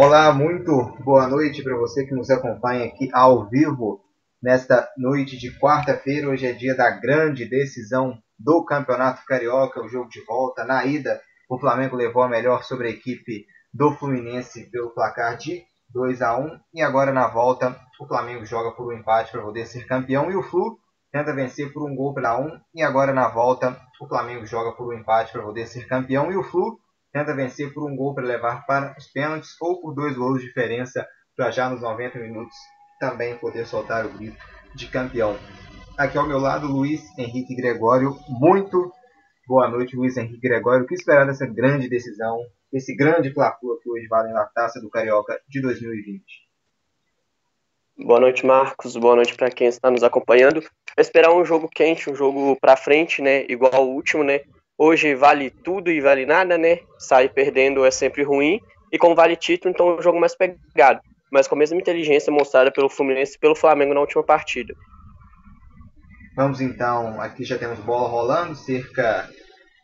Olá, muito boa noite para você que nos acompanha aqui ao vivo nesta noite de quarta-feira. Hoje é dia da grande decisão do Campeonato Carioca, o jogo de volta. Na ida, o Flamengo levou a melhor sobre a equipe do Fluminense pelo placar de 2 a 1 e agora na volta o Flamengo joga por um empate para poder ser campeão e o Flu tenta vencer por um gol para um e agora na volta o Flamengo joga por um empate para poder ser campeão e o Flu tenta vencer por um gol para levar para os pênaltis ou por dois gols de diferença para já nos 90 minutos também poder soltar o grito de campeão. Aqui ao meu lado, Luiz Henrique Gregório. Muito boa noite, Luiz Henrique Gregório. O que esperar dessa grande decisão, esse grande clássico que hoje vale na Taça do Carioca de 2020? Boa noite, Marcos. Boa noite para quem está nos acompanhando. Esperar um jogo quente, um jogo para frente, né? Igual ao último, né? Hoje vale tudo e vale nada, né? Sair perdendo é sempre ruim. E como vale título, então é um jogo mais pegado. Mas com a mesma inteligência mostrada pelo Fluminense e pelo Flamengo na última partida. Vamos então, aqui já temos bola rolando, cerca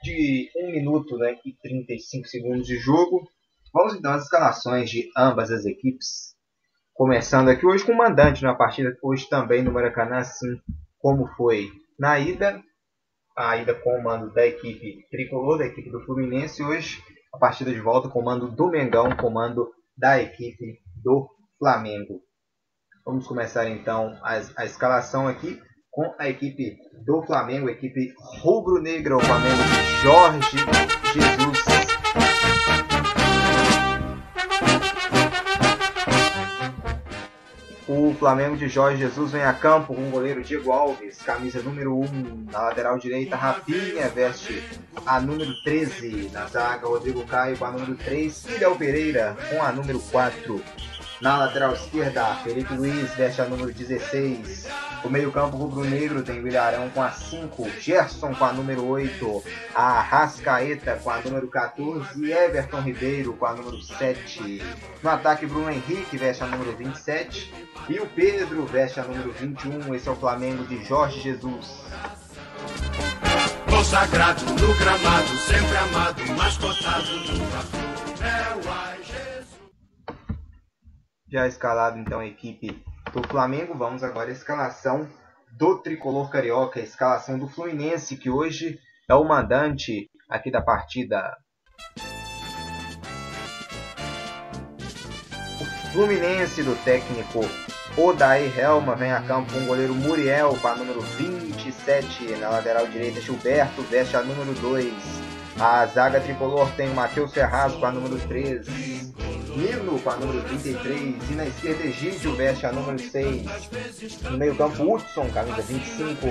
de 1 minuto né, e 35 segundos de jogo. Vamos então às escalações de ambas as equipes. Começando aqui hoje com o mandante na partida, hoje também no Maracanã, assim como foi na ida a ida com o mando da equipe tricolor, da equipe do Fluminense. Hoje, a partida de volta, comando do Mengão, comando da equipe do Flamengo. Vamos começar então a, a escalação aqui com a equipe do Flamengo, a equipe rubro-negra, o Flamengo de Jorge Jesus O Flamengo de Jorge Jesus vem a campo com o goleiro Diego Alves, camisa número 1. Na lateral direita, Rapinha veste a número 13. Na zaga, Rodrigo Caio com a número 3. E Del Pereira com a número 4. Na lateral esquerda, Felipe Luiz veste a número 16. O meio-campo rubro-negro tem Vilharão com a 5, Gerson com a número 8, a Rascaeta com a número 14 e Everton Ribeiro com a número 7. No ataque, Bruno Henrique veste a número 27 e o Pedro veste a número 21. Esse é o Flamengo de Jorge Jesus. Consagrado no gramado, sempre amado, mascotado no é o Jesus. Já escalado então a equipe do Flamengo. Vamos agora à escalação do tricolor carioca, a escalação do Fluminense, que hoje é o mandante aqui da partida. O Fluminense do técnico Odair Helma vem a campo com o goleiro Muriel com a número 27. Na lateral direita, Gilberto veste a número 2. A zaga tricolor tem o Matheus Ferraz com a número 3. Nino com a número 33 e na esquerda Egídio veste a número 6. No meio campo Hudson, camisa 25.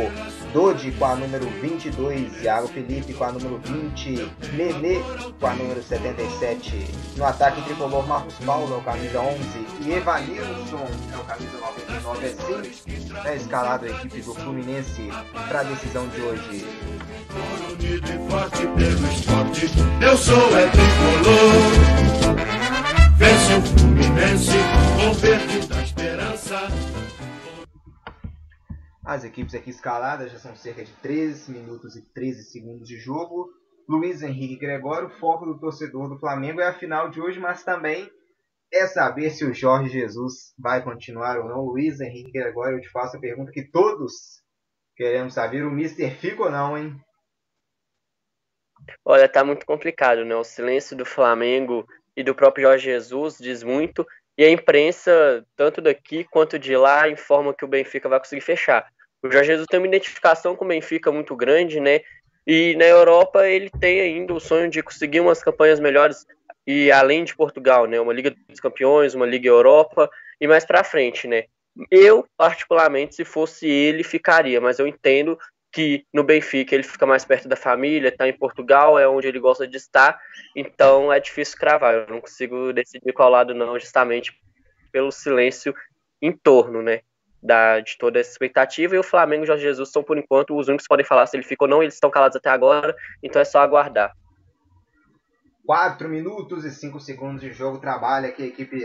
Dodi com a número 22. Thiago Felipe com a número 20. Nenê com a número 77. No ataque tricolor Marcos Paulo, camisa 11. E Evanilson, é o camisa 99. Assim é escalado a equipe do Fluminense para a decisão de hoje. Unido e forte pelo esporte, eu sou é tricolor. Vence o Fluminense com verde da esperança. As equipes aqui escaladas já são cerca de 13 minutos e 13 segundos de jogo. Luiz Henrique Gregório, foco do torcedor do Flamengo é a final de hoje, mas também é saber se o Jorge Jesus vai continuar ou não. Luiz Henrique Gregório, eu te faço a pergunta que todos queremos saber: o Mister fica ou não, hein? Olha, tá muito complicado, né? O silêncio do Flamengo e do próprio Jorge Jesus diz muito, e a imprensa, tanto daqui quanto de lá, informa que o Benfica vai conseguir fechar. O Jorge Jesus tem uma identificação com o Benfica muito grande, né? E na Europa ele tem ainda o sonho de conseguir umas campanhas melhores e além de Portugal, né? Uma Liga dos Campeões, uma Liga Europa e mais para frente, né? Eu, particularmente, se fosse ele, ficaria, mas eu entendo que no Benfica ele fica mais perto da família, está em Portugal, é onde ele gosta de estar, então é difícil cravar. Eu não consigo decidir qual lado não, justamente pelo silêncio em torno, né, da, de toda essa expectativa. E o Flamengo e o Jorge Jesus são, por enquanto, os únicos que podem falar se ele fica ou não, eles estão calados até agora, então é só aguardar. 4 minutos e 5 segundos de jogo. Trabalha aqui a equipe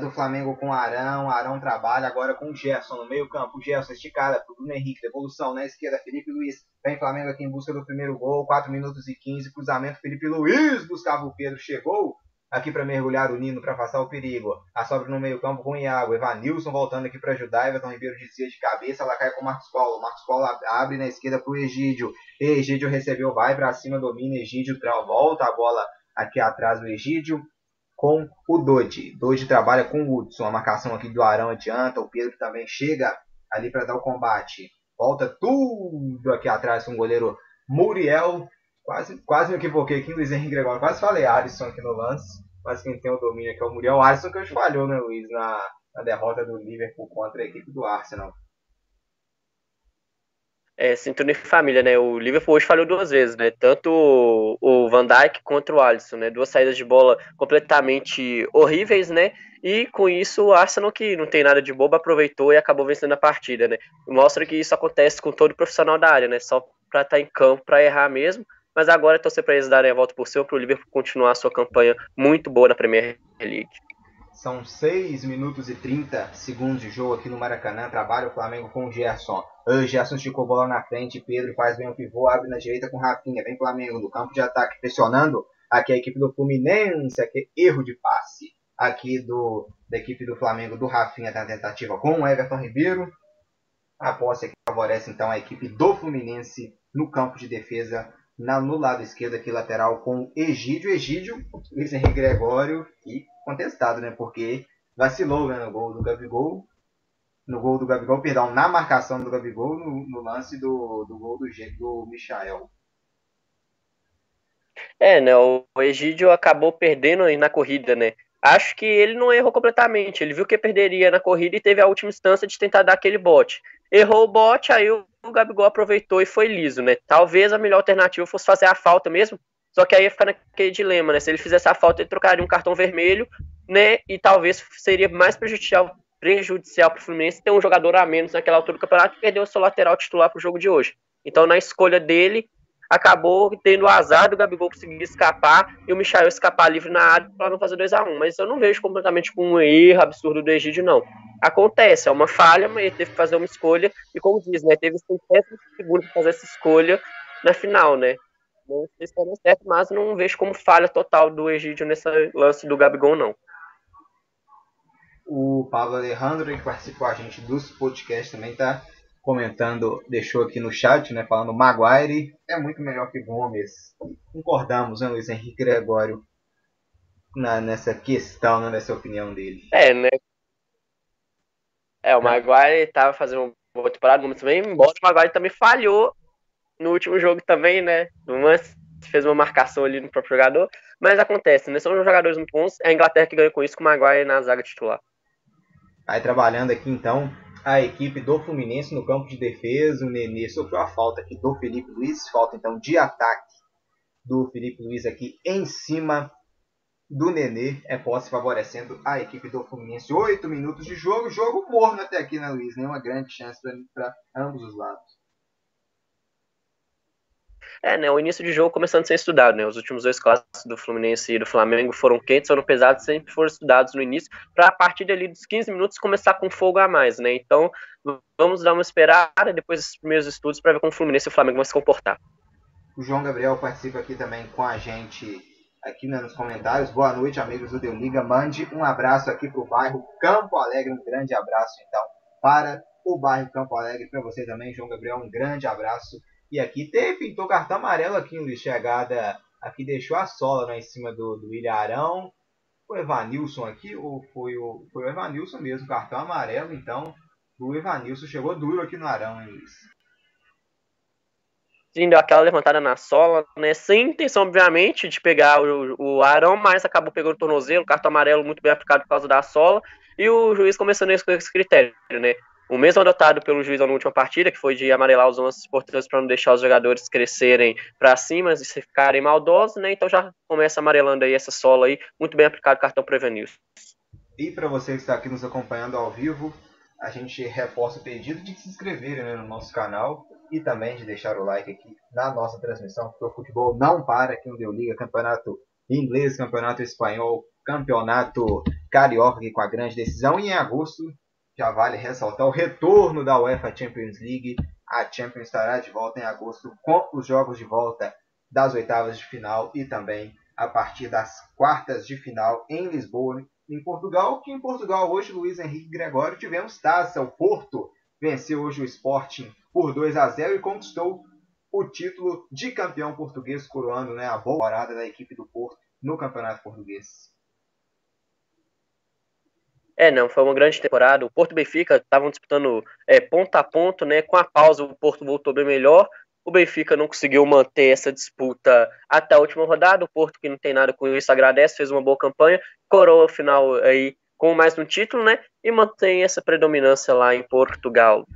do Flamengo com Arão. Arão trabalha agora com Gerson no meio campo. Gerson esticada para o Bruno Henrique. Devolução na esquerda. Felipe Luiz. Vem Flamengo aqui em busca do primeiro gol. 4 minutos e 15. Cruzamento. Felipe Luiz buscava o Pedro. Chegou aqui para mergulhar o Nino para afastar o perigo. A sobra no meio-campo com o Iago. Evanilson voltando aqui para ajudar. Everton Ribeiro descia de cabeça. Ela cai com o Marcos Paulo. Marcos Paulo abre na esquerda para o Egídio. Egídio recebeu, vai para cima, domina. Egídio volta a bola aqui atrás do Egídio com o Dodi. Dodi trabalha com o Hudson. A marcação aqui do Arão adianta. O Pedro também chega ali para dar o combate. Volta tudo aqui atrás com o goleiro Muriel. Quase, quase me equivoquei aqui, Luiz Henrique Gregório. Quase falei Alisson aqui no lance. Mas quem tem o domínio aqui é o Muriel Alisson, que hoje falhou, né, Luiz, na, na derrota do Liverpool contra a equipe do Arsenal. É, sintonia família, né? O Liverpool hoje falhou duas vezes, né? Tanto o Van Dijk contra o Alisson, né? Duas saídas de bola completamente horríveis, né? E com isso o Arsenal, que não tem nada de bobo, aproveitou e acabou vencendo a partida, né? Mostra que isso acontece com todo profissional da área, né? Só para estar tá em campo para errar mesmo. Mas agora é torcer para eles darem a volta por cima para o Liverpool continuar a sua campanha muito boa na Premier League. São 6 minutos e 30 segundos de jogo aqui no Maracanã. Trabalha o Flamengo com o Gerson. O Gerson esticou a bola na frente. Pedro faz bem o pivô, abre na direita com Rafinha. Vem Flamengo no campo de ataque, pressionando. Aqui a equipe do Fluminense. Aqui erro de passe. Aqui do, da equipe do Flamengo, do Rafinha, na tentativa com o Everton Ribeiro. A posse aqui favorece então a equipe do Fluminense no campo de defesa na, no lado esquerdo aqui lateral com Egídio, Egídio, Luiz Henrique Gregório e contestado, né? Porque vacilou né, no gol do Gabigol, no gol do Gabigol, perdão, na marcação do Gabigol, no, no lance do, do gol do, do Michael. É, né? O Egídio acabou perdendo na corrida, né? Acho que ele não errou completamente. Ele viu que perderia na corrida e teve a última instância de tentar dar aquele bote. Errou o bote, aí o Gabigol aproveitou e foi liso, né? Talvez a melhor alternativa fosse fazer a falta mesmo. Só que aí ia ficar naquele dilema, né? Se ele fizesse a falta, ele trocaria um cartão vermelho, né? E talvez seria mais prejudicial prejudicial para o Fluminense ter um jogador a menos naquela altura do campeonato e perder o seu lateral titular para o jogo de hoje. Então, na escolha dele, acabou tendo o azar do Gabigol conseguir escapar e o Michael escapar livre na área para não fazer 2 a 1 um. Mas eu não vejo completamente como um erro absurdo do Egídio, não. Acontece, é uma falha, mas ele teve que fazer uma escolha, e como diz, né, teve 50 segundos para fazer essa escolha na final, né. Não sei se foi certo, mas não vejo como falha total do Egídio nesse lance do Gabigol, não. O Pablo Alejandro, que participou a gente dos podcasts, também está comentando, deixou aqui no chat, né, falando Maguire é muito melhor que Gomes. Concordamos, né, Luiz Henrique Gregório, na, nessa questão, né, nessa opinião dele. É, né? É, o Maguire estava fazendo uma boa temporada, Gomes também, embora o Maguire também falhou no último jogo também, né? Uma, fez uma marcação ali no próprio jogador, mas acontece, né? São jogadores muito bons, é a Inglaterra que ganha com isso, com o Maguire na zaga titular. Aí trabalhando aqui então, a equipe do Fluminense no campo de defesa. O Nenê sofreu a falta aqui do Felipe Luiz. Falta então de ataque do Felipe Luiz aqui em cima do Nenê. É posse favorecendo a equipe do Fluminense. Oito minutos de jogo. Jogo morno até aqui, né, Luiz? Nenhuma grande chance para ambos os lados. É, né, o início de jogo começando a ser estudado, né, os últimos dois clássicos do Fluminense e do Flamengo foram quentes, foram pesados, sempre foram estudados no início, para a partir dali dos 15 minutos começar com fogo a mais, né, então vamos dar uma esperada depois dos primeiros estudos para ver como o Fluminense e o Flamengo vão se comportar. O João Gabriel participa aqui também com a gente aqui né, nos comentários. Boa noite, amigos do Deu Liga. Mande um abraço aqui para o bairro Campo Alegre. Um grande abraço, então, para o bairro Campo Alegre. Para você também, João Gabriel, um grande abraço. E aqui teve, pintou cartão amarelo aqui no chegada. Aqui deixou a sola né, em cima do, do Ilharão. Foi o Evanilson aqui, ou foi o, foi o Evanilson mesmo, cartão amarelo, então o Evanilson chegou duro aqui no Arão, hein, Luiz? Sim, deu aquela levantada na sola, né? Sem intenção, obviamente, de pegar o, o Arão, mas acabou pegando o tornozelo, cartão amarelo muito bem aplicado por causa da sola, e o juiz começando a escolher esse critério, né? O mesmo adotado pelo juiz na última partida, que foi de amarelar os lances importantes para não deixar os jogadores crescerem para cima e ficarem maldosos, né? Então já começa amarelando aí essa sola aí, muito bem aplicado o cartão Prevenil. E para você que está aqui nos acompanhando ao vivo, a gente reforça o pedido de se inscreverem né, no nosso canal e também de deixar o like aqui na nossa transmissão, porque o futebol não para aqui no Deu Liga, campeonato inglês, campeonato espanhol, campeonato carioca aqui com a grande decisão e em agosto já vale ressaltar o retorno da UEFA Champions League. A Champions estará de volta em agosto com os jogos de volta das oitavas de final e também a partir das quartas de final em Lisboa, em Portugal, que em Portugal hoje Luiz Henrique Gregório tivemos taça. O Porto venceu hoje o Sporting por 2 a 0 e conquistou o título de campeão português, coroando né, a boa parada da equipe do Porto no Campeonato Português. É, não, foi uma grande temporada. O Porto e Benfica estavam disputando é, ponto a ponto, né? Com a pausa, o Porto voltou bem melhor. O Benfica não conseguiu manter essa disputa até a última rodada. O Porto, que não tem nada com isso, agradece, fez uma boa campanha, coroa o final aí com mais um título, né? E mantém essa predominância lá em Portugal.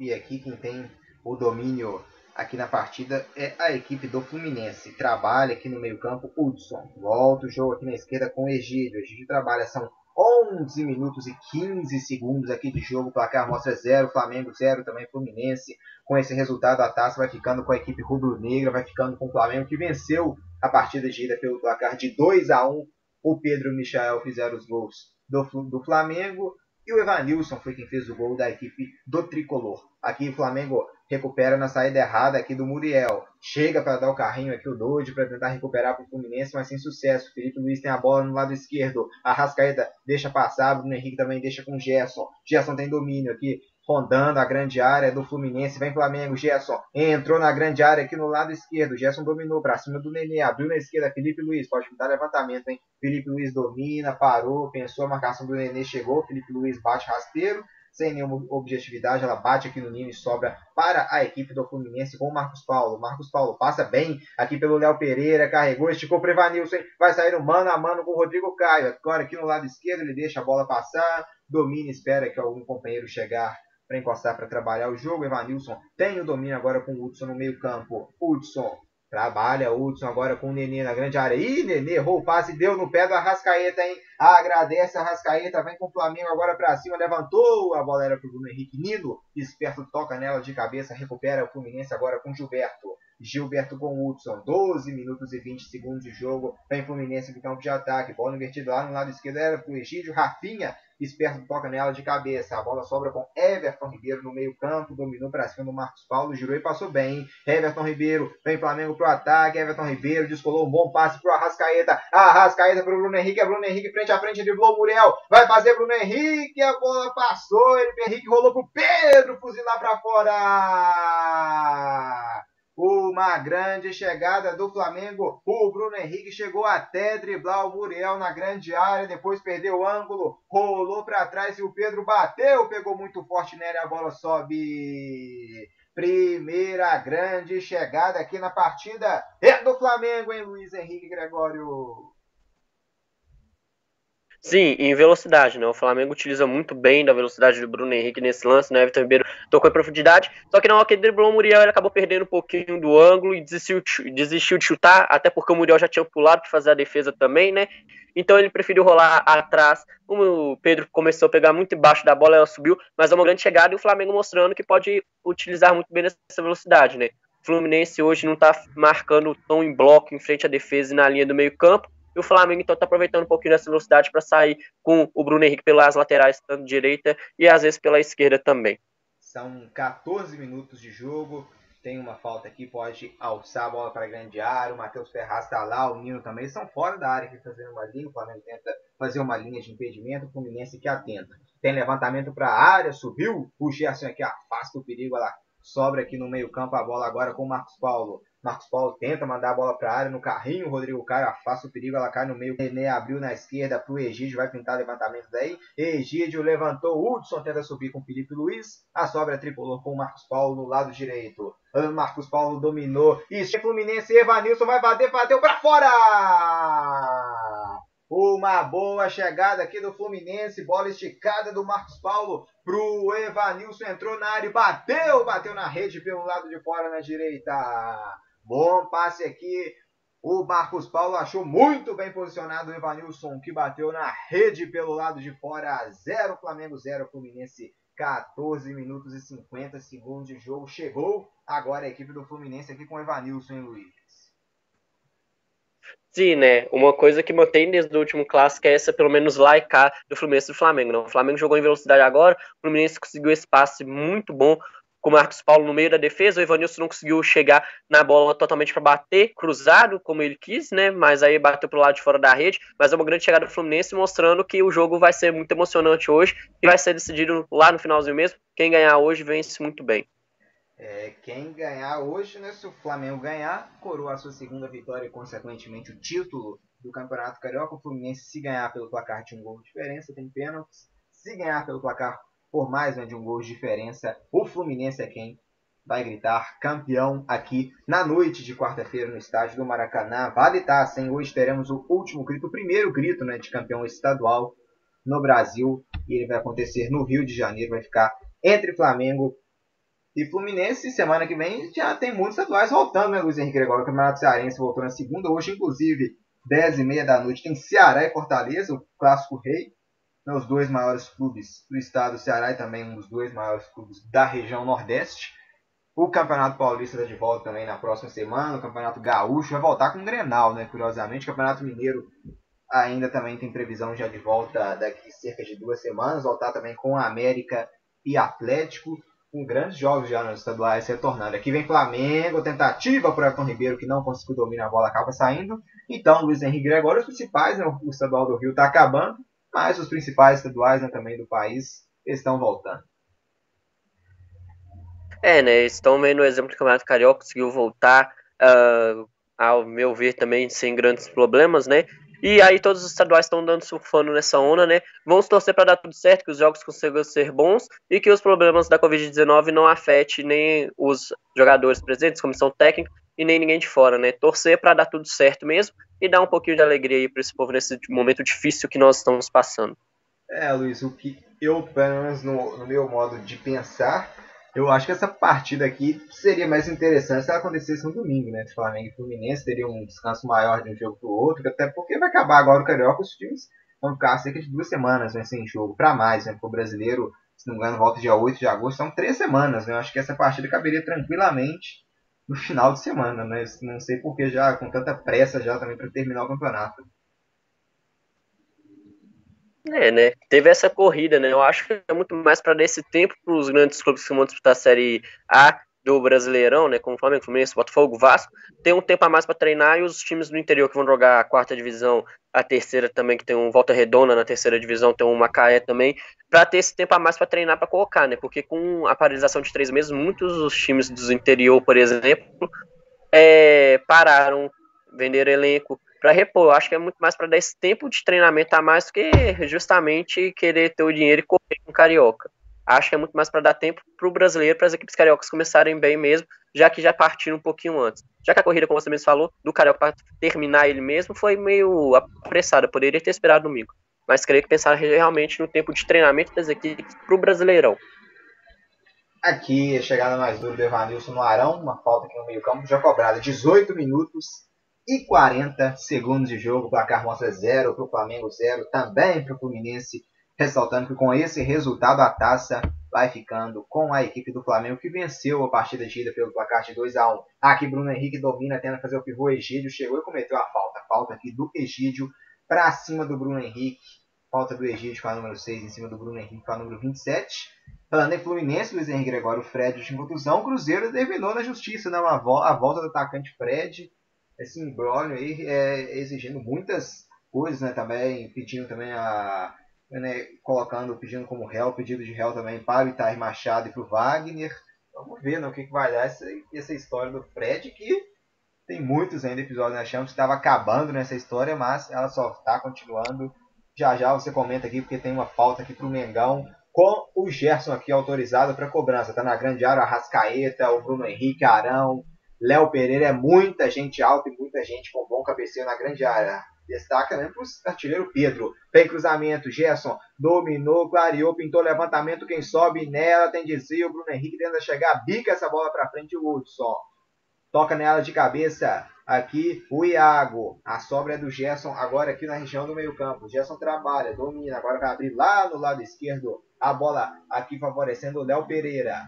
E aqui quem tem o domínio aqui na partida é a equipe do Fluminense. Trabalha aqui no meio-campo Hudson. Volta o jogo aqui na esquerda com o Egídio. O Egídio trabalha, são 11 minutos e 15 segundos aqui de jogo. O placar mostra 0, Flamengo 0, também Fluminense. Com esse resultado, a taça vai ficando com a equipe rubro-negra, vai ficando com o Flamengo, que venceu a partida de ida pelo placar de 2 a 1 O Pedro e o Michael fizeram os gols do, do Flamengo. E o Evanilson foi quem fez o gol da equipe do Tricolor. Aqui o Flamengo recupera na saída errada aqui do Muriel. Chega para dar o carrinho aqui o Doide para tentar recuperar para o Fluminense, mas sem sucesso. Felipe Luiz tem a bola no lado esquerdo. A Rascaeta deixa passar, Bruno Henrique também deixa com Gerson. Gerson tem domínio aqui, rondando a grande área do Fluminense. Vem Flamengo, Gerson entrou na grande área aqui no lado esquerdo. Gerson dominou para cima do Nenê, abriu na esquerda. Felipe Luiz pode dar levantamento, hein? Felipe Luiz domina, parou, pensou a marcação do Nenê, chegou. Felipe Luiz bate rasteiro sem nenhuma objetividade, ela bate aqui no ninho e sobra para a equipe do Fluminense com o Marcos Paulo. Marcos Paulo passa bem aqui pelo Léo Pereira, carregou, esticou para Evanilson, vai sair no mano a mano com o Rodrigo Caio. Agora aqui no lado esquerdo ele deixa a bola passar, domina, espera que algum companheiro chegar para encostar para trabalhar o jogo. Evanilson tem o domínio agora com o Hudson no meio campo. Hudson Trabalha Hudson agora com o Nenê na grande área. Ih, Nenê errou o passe, deu no pé do Arrascaeta, hein? Agradece a Arrascaeta, vem com o Flamengo agora para cima, levantou. A bola era pro Bruno Henrique Nino. Esperto toca nela de cabeça, recupera o Fluminense agora com Gilberto. Gilberto com Hudson, 12 minutos e 20 segundos de jogo. Vem Fluminense no campo de ataque. Bola invertida lá no lado esquerdo era pro Egídio. Rafinha Esperto toca nela de cabeça. A bola sobra com Everton Ribeiro no meio-campo. Dominou para cima do Marcos Paulo. Girou e passou bem. Everton Ribeiro. Vem Flamengo pro ataque. Everton Ribeiro descolou um bom passe pro Arrascaeta. Arrascaeta pro Bruno Henrique. É Bruno Henrique frente a frente. Driblou o Muriel. Vai fazer Bruno Henrique. A bola passou. Ele Henrique rolou pro Pedro. Fuzilar para fora. Uma grande chegada do Flamengo. O Bruno Henrique chegou até driblar o Muriel na grande área. Depois perdeu o ângulo. Rolou para trás e o Pedro bateu. Pegou muito forte nele. A bola sobe. Primeira grande chegada aqui na partida. É do Flamengo, hein, Luiz Henrique Gregório? Sim, em velocidade, né? O Flamengo utiliza muito bem da velocidade do Bruno Henrique nesse lance, né? Everton Ribeiro tocou em profundidade, só que na hora que ele driblou o Muriel, ele acabou perdendo um pouquinho do ângulo e desistiu, desistiu de chutar, até porque o Muriel já tinha pulado para fazer a defesa também, né? Então ele preferiu rolar atrás. O Pedro começou a pegar muito embaixo da bola, ela subiu, mas é uma grande chegada e o Flamengo mostrando que pode utilizar muito bem essa velocidade, né? O Fluminense hoje não tá marcando tão em bloco em frente à defesa e na linha do meio-campo e o Flamengo, então, está aproveitando um pouquinho dessa velocidade para sair com o Bruno Henrique pelas laterais, tanto direita e às vezes pela esquerda também. São 14 minutos de jogo. Tem uma falta aqui, pode alçar a bola para grande área. O Matheus Ferraz está lá, o Nino também. São fora da área que fazendo uma linha. O Flamengo tenta fazer uma linha de impedimento. O Fluminense que atenta. Tem levantamento para a área, subiu. O Gerson aqui afasta o perigo. Ela sobra aqui no meio-campo a bola agora com o Marcos Paulo. Marcos Paulo tenta mandar a bola para a área no carrinho. Rodrigo Caio afasta o perigo, ela cai no meio. René abriu na esquerda para o Egídio, vai pintar levantamento daí. Egídio levantou. Hudson tenta subir com o Felipe Luiz. A sobra é tricolor com o Marcos Paulo no lado direito. Marcos Paulo dominou. Isso é Fluminense. Evanilson vai bater, bateu para fora! Uma boa chegada aqui do Fluminense. Bola esticada do Marcos Paulo pro Evanilson. Entrou na área bateu. Bateu na rede pelo lado de fora na direita. Bom passe aqui. O Marcos Paulo achou muito bem posicionado o Evanilson, que bateu na rede pelo lado de fora. 0 Flamengo, 0 Fluminense. 14 minutos e 50 segundos de jogo. Chegou agora a equipe do Fluminense aqui com o Evanilson, hein, Luiz? Sim, né? Uma coisa que mantém desde o último clássico é essa, pelo menos lá e cá, do Fluminense e do Flamengo. Não? O Flamengo jogou em velocidade agora, o Fluminense conseguiu esse passe muito bom com o Marcos Paulo no meio da defesa. O Evanilson não conseguiu chegar na bola totalmente para bater, cruzado, como ele quis, né? Mas aí bateu pro lado de fora da rede. Mas é uma grande chegada do Fluminense, mostrando que o jogo vai ser muito emocionante hoje e vai ser decidido lá no finalzinho mesmo. Quem ganhar hoje vence muito bem. É, quem ganhar hoje, né, se o Flamengo ganhar, coroa a sua segunda vitória e, consequentemente, o título do Campeonato Carioca. O Fluminense, se ganhar pelo placar de um gol de diferença, tem pênaltis. Se ganhar pelo placar por mais de um gol de diferença, o Fluminense é quem vai gritar campeão aqui na noite de quarta-feira no estádio do Maracanã. Vale taça, hein? Hoje teremos o último grito, o primeiro grito né, de campeão estadual no Brasil. E ele vai acontecer no Rio de Janeiro, vai ficar entre Flamengo e Fluminense, semana que vem, já tem muitos estaduais voltando, né, Luiz Henrique Gregório? O Campeonato Cearense voltou na segunda, hoje, inclusive, 10 e meia da noite, tem Ceará e Fortaleza, o clássico rei, né, os dois maiores clubes do estado do Ceará e também um dos dois maiores clubes da região Nordeste. O Campeonato Paulista está de volta também na próxima semana, o Campeonato Gaúcho vai voltar com o Grenal, né, curiosamente. O Campeonato Mineiro ainda também tem previsão já de volta daqui cerca de duas semanas, voltar também com a América e Atlético com grandes jogos já nos estaduais retornando. Aqui vem Flamengo, tentativa por Everton Ribeiro que não conseguiu dominar a bola, acaba saindo. Então, Luiz Henrique Gregório, os principais, né, o estadual do Rio está acabando, mas os principais estaduais né, também do país estão voltando. É, né, estão vendo o exemplo do Campeonato Carioca, conseguiu voltar, uh, ao meu ver, também sem grandes problemas, né? E aí todos os estaduais estão dando surfando nessa onda, né? Vamos torcer para dar tudo certo, que os jogos consigam ser bons e que os problemas da Covid-19 não afetem nem os jogadores presentes, comissão técnica e nem ninguém de fora, né? Torcer para dar tudo certo mesmo e dar um pouquinho de alegria aí para esse povo nesse momento difícil que nós estamos passando. É, Luiz, o que eu, pelo menos no, no meu modo de pensar, eu acho que essa partida aqui seria mais interessante se ela acontecesse no domingo, né? Flamengo e Fluminense teria um descanso maior de um jogo para o outro, até porque vai acabar agora o Carioca, os times vão ficar cerca de duas semanas né, sem jogo, para mais, né? Porque o brasileiro, se não me engano, volta dia 8 de agosto, são três semanas, né? Eu acho que essa partida caberia tranquilamente no final de semana, né? Não sei porque já com tanta pressa já também para terminar o campeonato. É, né? Teve essa corrida, né? Eu acho que é muito mais para dar esse tempo para os grandes clubes que vão disputar a Série A do Brasileirão, né? Como Flamengo, Fluminense, Botafogo, Vasco, ter um tempo a mais para treinar e os times do interior que vão jogar a quarta divisão, a terceira também, que tem um Volta Redonda na terceira divisão, tem um Macaé também, para ter esse tempo a mais para treinar para colocar, né? Porque com a paralisação de três meses, muitos dos times do interior, por exemplo, é, pararam, venderam elenco, para repor. Eu acho que é muito mais para dar esse tempo de treinamento a mais do que justamente querer ter o dinheiro e correr com o carioca. Acho que é muito mais para dar tempo para o brasileiro, para as equipes cariocas começarem bem mesmo, já que já partiram um pouquinho antes. Já que a corrida, como você mesmo falou, do carioca para terminar ele mesmo foi meio apressada, poderia ter esperado domingo. Mas creio que pensar realmente no tempo de treinamento das equipes para o Brasileirão. Aqui, a chegada mais dura do Evanilson no Arão, uma falta aqui no meio-campo, já cobrada 18 minutos e 40 segundos de jogo. O placar mostra 0 para o Flamengo, 0 também para o Fluminense. Ressaltando que com esse resultado a taça vai ficando com a equipe do Flamengo que venceu a partida de ida pelo placar de 2 a 1 Aqui Bruno Henrique domina, tenta fazer o pivô Egídio. Chegou e cometeu a falta. Falta aqui do Egídio para cima do Bruno Henrique. Falta do Egídio com a número 6 em cima do Bruno Henrique com a número 27. Falando em Fluminense, Luiz Henrique Gregório, Fred de contusão. Cruzeiro terminou na justiça, né? a volta do atacante Fred esse imbróglio aí é, exigindo muitas coisas, né? Também pedindo também a. Né, colocando, pedindo como réu, pedido de réu também para o Itair Machado e para o Wagner. Vamos ver né, o que, que vai dar essa, essa história do Fred, que tem muitos ainda episódios na Champions, estava acabando nessa história, mas ela só está continuando. Já já você comenta aqui, porque tem uma pauta aqui para o Mengão, com o Gerson aqui autorizado para cobrança. Está na grande área, a Rascaeta, o Bruno Henrique, Arão, Léo Pereira é muita gente alta e muita gente com bom cabeceio na grande área. Destaca mesmo para o artilheiro Pedro. Tem cruzamento, Gerson dominou, clareou, pintou levantamento. Quem sobe nela tem desvio. Bruno Henrique tenta chegar, bica essa bola para frente. O Hudson toca nela de cabeça. Aqui o Iago. A sobra é do Gerson, agora aqui na região do meio-campo. Gerson trabalha, domina. Agora vai abrir lá no lado esquerdo. A bola aqui favorecendo o Léo Pereira.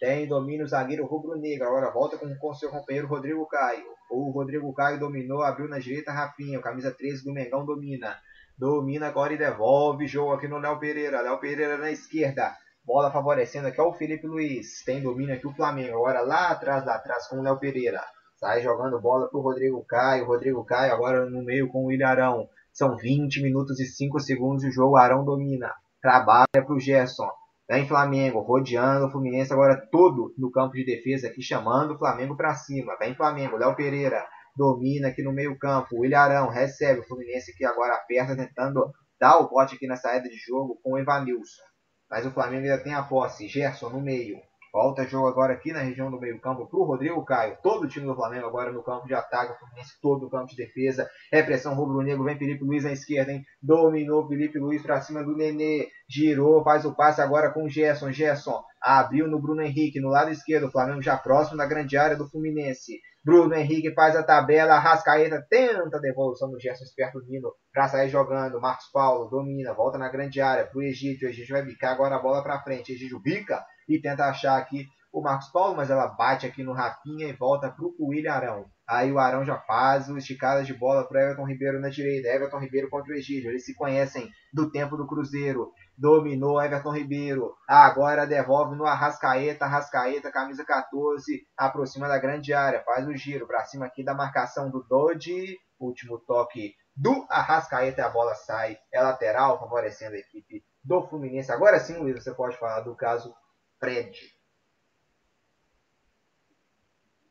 Tem domínio o zagueiro rubro-negro. Agora volta com, com seu companheiro Rodrigo Caio. O Rodrigo Caio dominou, abriu na direita Rafinha. Camisa 13 do Mengão domina. Domina agora e devolve. Jogo aqui no Léo Pereira. Léo Pereira na esquerda. Bola favorecendo aqui o Felipe Luiz. Tem domínio aqui o Flamengo. Agora lá atrás, lá atrás com o Léo Pereira. Sai jogando bola pro Rodrigo Caio. Rodrigo Caio agora no meio com o Ilharão. São 20 minutos e 5 segundos de jogo. Arão domina. Trabalha pro Gerson. Vem Flamengo, rodeando o Fluminense agora todo no campo de defesa aqui, chamando o Flamengo para cima. Vem Flamengo, Léo Pereira domina aqui no meio campo. O Ilharão recebe o Fluminense que agora aperta, tentando dar o bote aqui na saída de jogo com o Evanilson. Mas o Flamengo ainda tem a posse. Gerson no meio. Volta jogo agora aqui na região do meio-campo para o Rodrigo Caio. Todo o time do Flamengo agora no campo de ataque. O Fluminense todo no campo de defesa. Repressão rubro-negro. Vem Felipe Luiz à esquerda, hein? Dominou Felipe Luiz para cima do Nenê. Girou, faz o passe agora com o Gerson. Gerson abriu no Bruno Henrique no lado esquerdo. O Flamengo já próximo da grande área do Fluminense. Bruno Henrique faz a tabela, Rascaeta tenta a devolução do Gerson esperto Nino para sair jogando. Marcos Paulo domina, volta na grande área para o Egídio. O Egídio vai bicar agora a bola para frente. Egídio bica e tenta achar aqui o Marcos Paulo, mas ela bate aqui no Rafinha e volta para o William Arão. Aí o Arão já faz o esticada de bola para Everton Ribeiro na direita. Everton Ribeiro contra o Egídio. Eles se conhecem do tempo do Cruzeiro dominou Everton Ribeiro, agora devolve no Arrascaeta, Arrascaeta, camisa 14, aproxima da grande área, faz o giro para cima aqui da marcação do Dodge, último toque do Arrascaeta, a bola sai, é lateral, favorecendo a equipe do Fluminense. Agora sim, Luiz, você pode falar do caso Fred.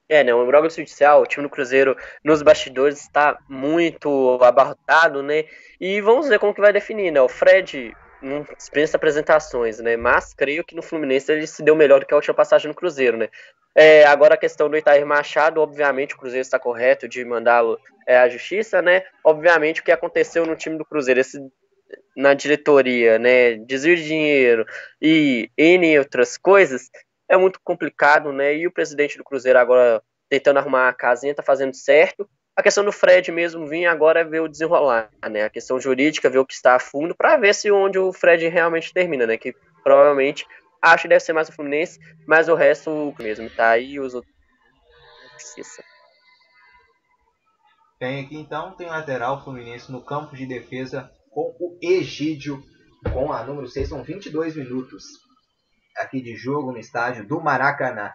É, né? O Imbróglio Judicial, o time do Cruzeiro nos bastidores está muito abarrotado, né? E vamos ver como que vai definir, né? O Fred não dispensa apresentações, né? Mas creio que no Fluminense ele se deu melhor do que a última passagem no Cruzeiro, né? É, agora a questão do Itair Machado, obviamente o Cruzeiro está correto de mandá-lo é, à justiça, né? Obviamente o que aconteceu no time do Cruzeiro, esse, na diretoria, né? Desvio de dinheiro e N outras coisas, é muito complicado, né? E o presidente do Cruzeiro agora tentando arrumar a casinha, tá fazendo certo. A questão do Fred mesmo vir agora é ver o desenrolar, né? A questão jurídica, ver o que está a fundo, para ver se onde o Fred realmente termina, né? Que provavelmente acho que deve ser mais o Fluminense, mas o resto mesmo, tá aí os outros. Tem aqui então, tem lateral Fluminense no campo de defesa com o Egídio, com a número 6, são 22 minutos aqui de jogo no estádio do Maracanã.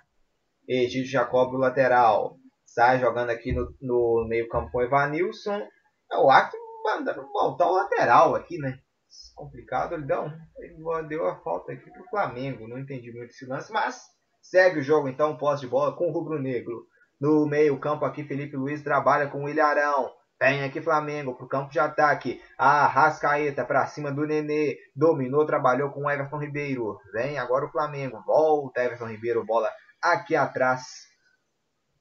Egídio o lateral. Sai jogando aqui no, no meio campo com o Evanilson. É o Acre mandando voltar o lateral aqui, né? Complicado, ele deu, ele deu a falta aqui pro Flamengo. Não entendi muito esse lance, mas segue o jogo então, posse de bola com o Rubro Negro. No meio campo aqui, Felipe Luiz trabalha com o Ilharão. Vem aqui Flamengo pro campo de ataque. A Rascaeta para cima do Nenê. Dominou, trabalhou com o Everton Ribeiro. Vem agora o Flamengo. Volta Everton Ribeiro, bola aqui atrás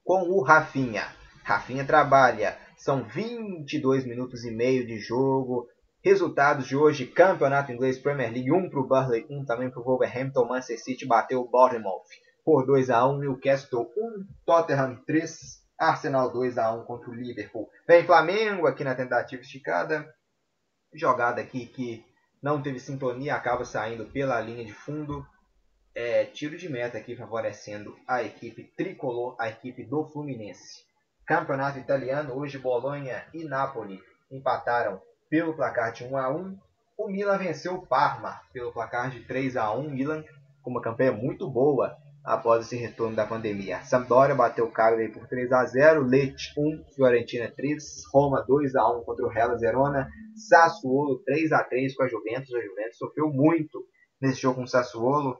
com o Rafinha. Rafinha trabalha. São 22 minutos e meio de jogo. Resultados de hoje: Campeonato Inglês Premier League 1 para o Burley, 1 também para o Wolverhampton. Manchester City bateu o Bournemouth por 2 a 1 Newcastle 1, Tottenham 3, Arsenal 2 a 1 contra o Liverpool. Vem Flamengo aqui na tentativa esticada. Jogada aqui que não teve sintonia, acaba saindo pela linha de fundo é, tiro de meta aqui favorecendo a equipe tricolor, a equipe do Fluminense. Campeonato italiano, hoje Bolonha e Napoli empataram pelo placar de 1 a 1. O Milan venceu o Parma pelo placar de 3 a 1. Milan com uma campanha muito boa após esse retorno da pandemia. Sampdoria bateu o Cagliari por 3 a 0, Lecce 1, Fiorentina 3, Roma 2 a 1 contra o Hellas Verona, Sassuolo 3 a 3 com a Juventus. A Juventus sofreu muito nesse jogo com o Sassuolo,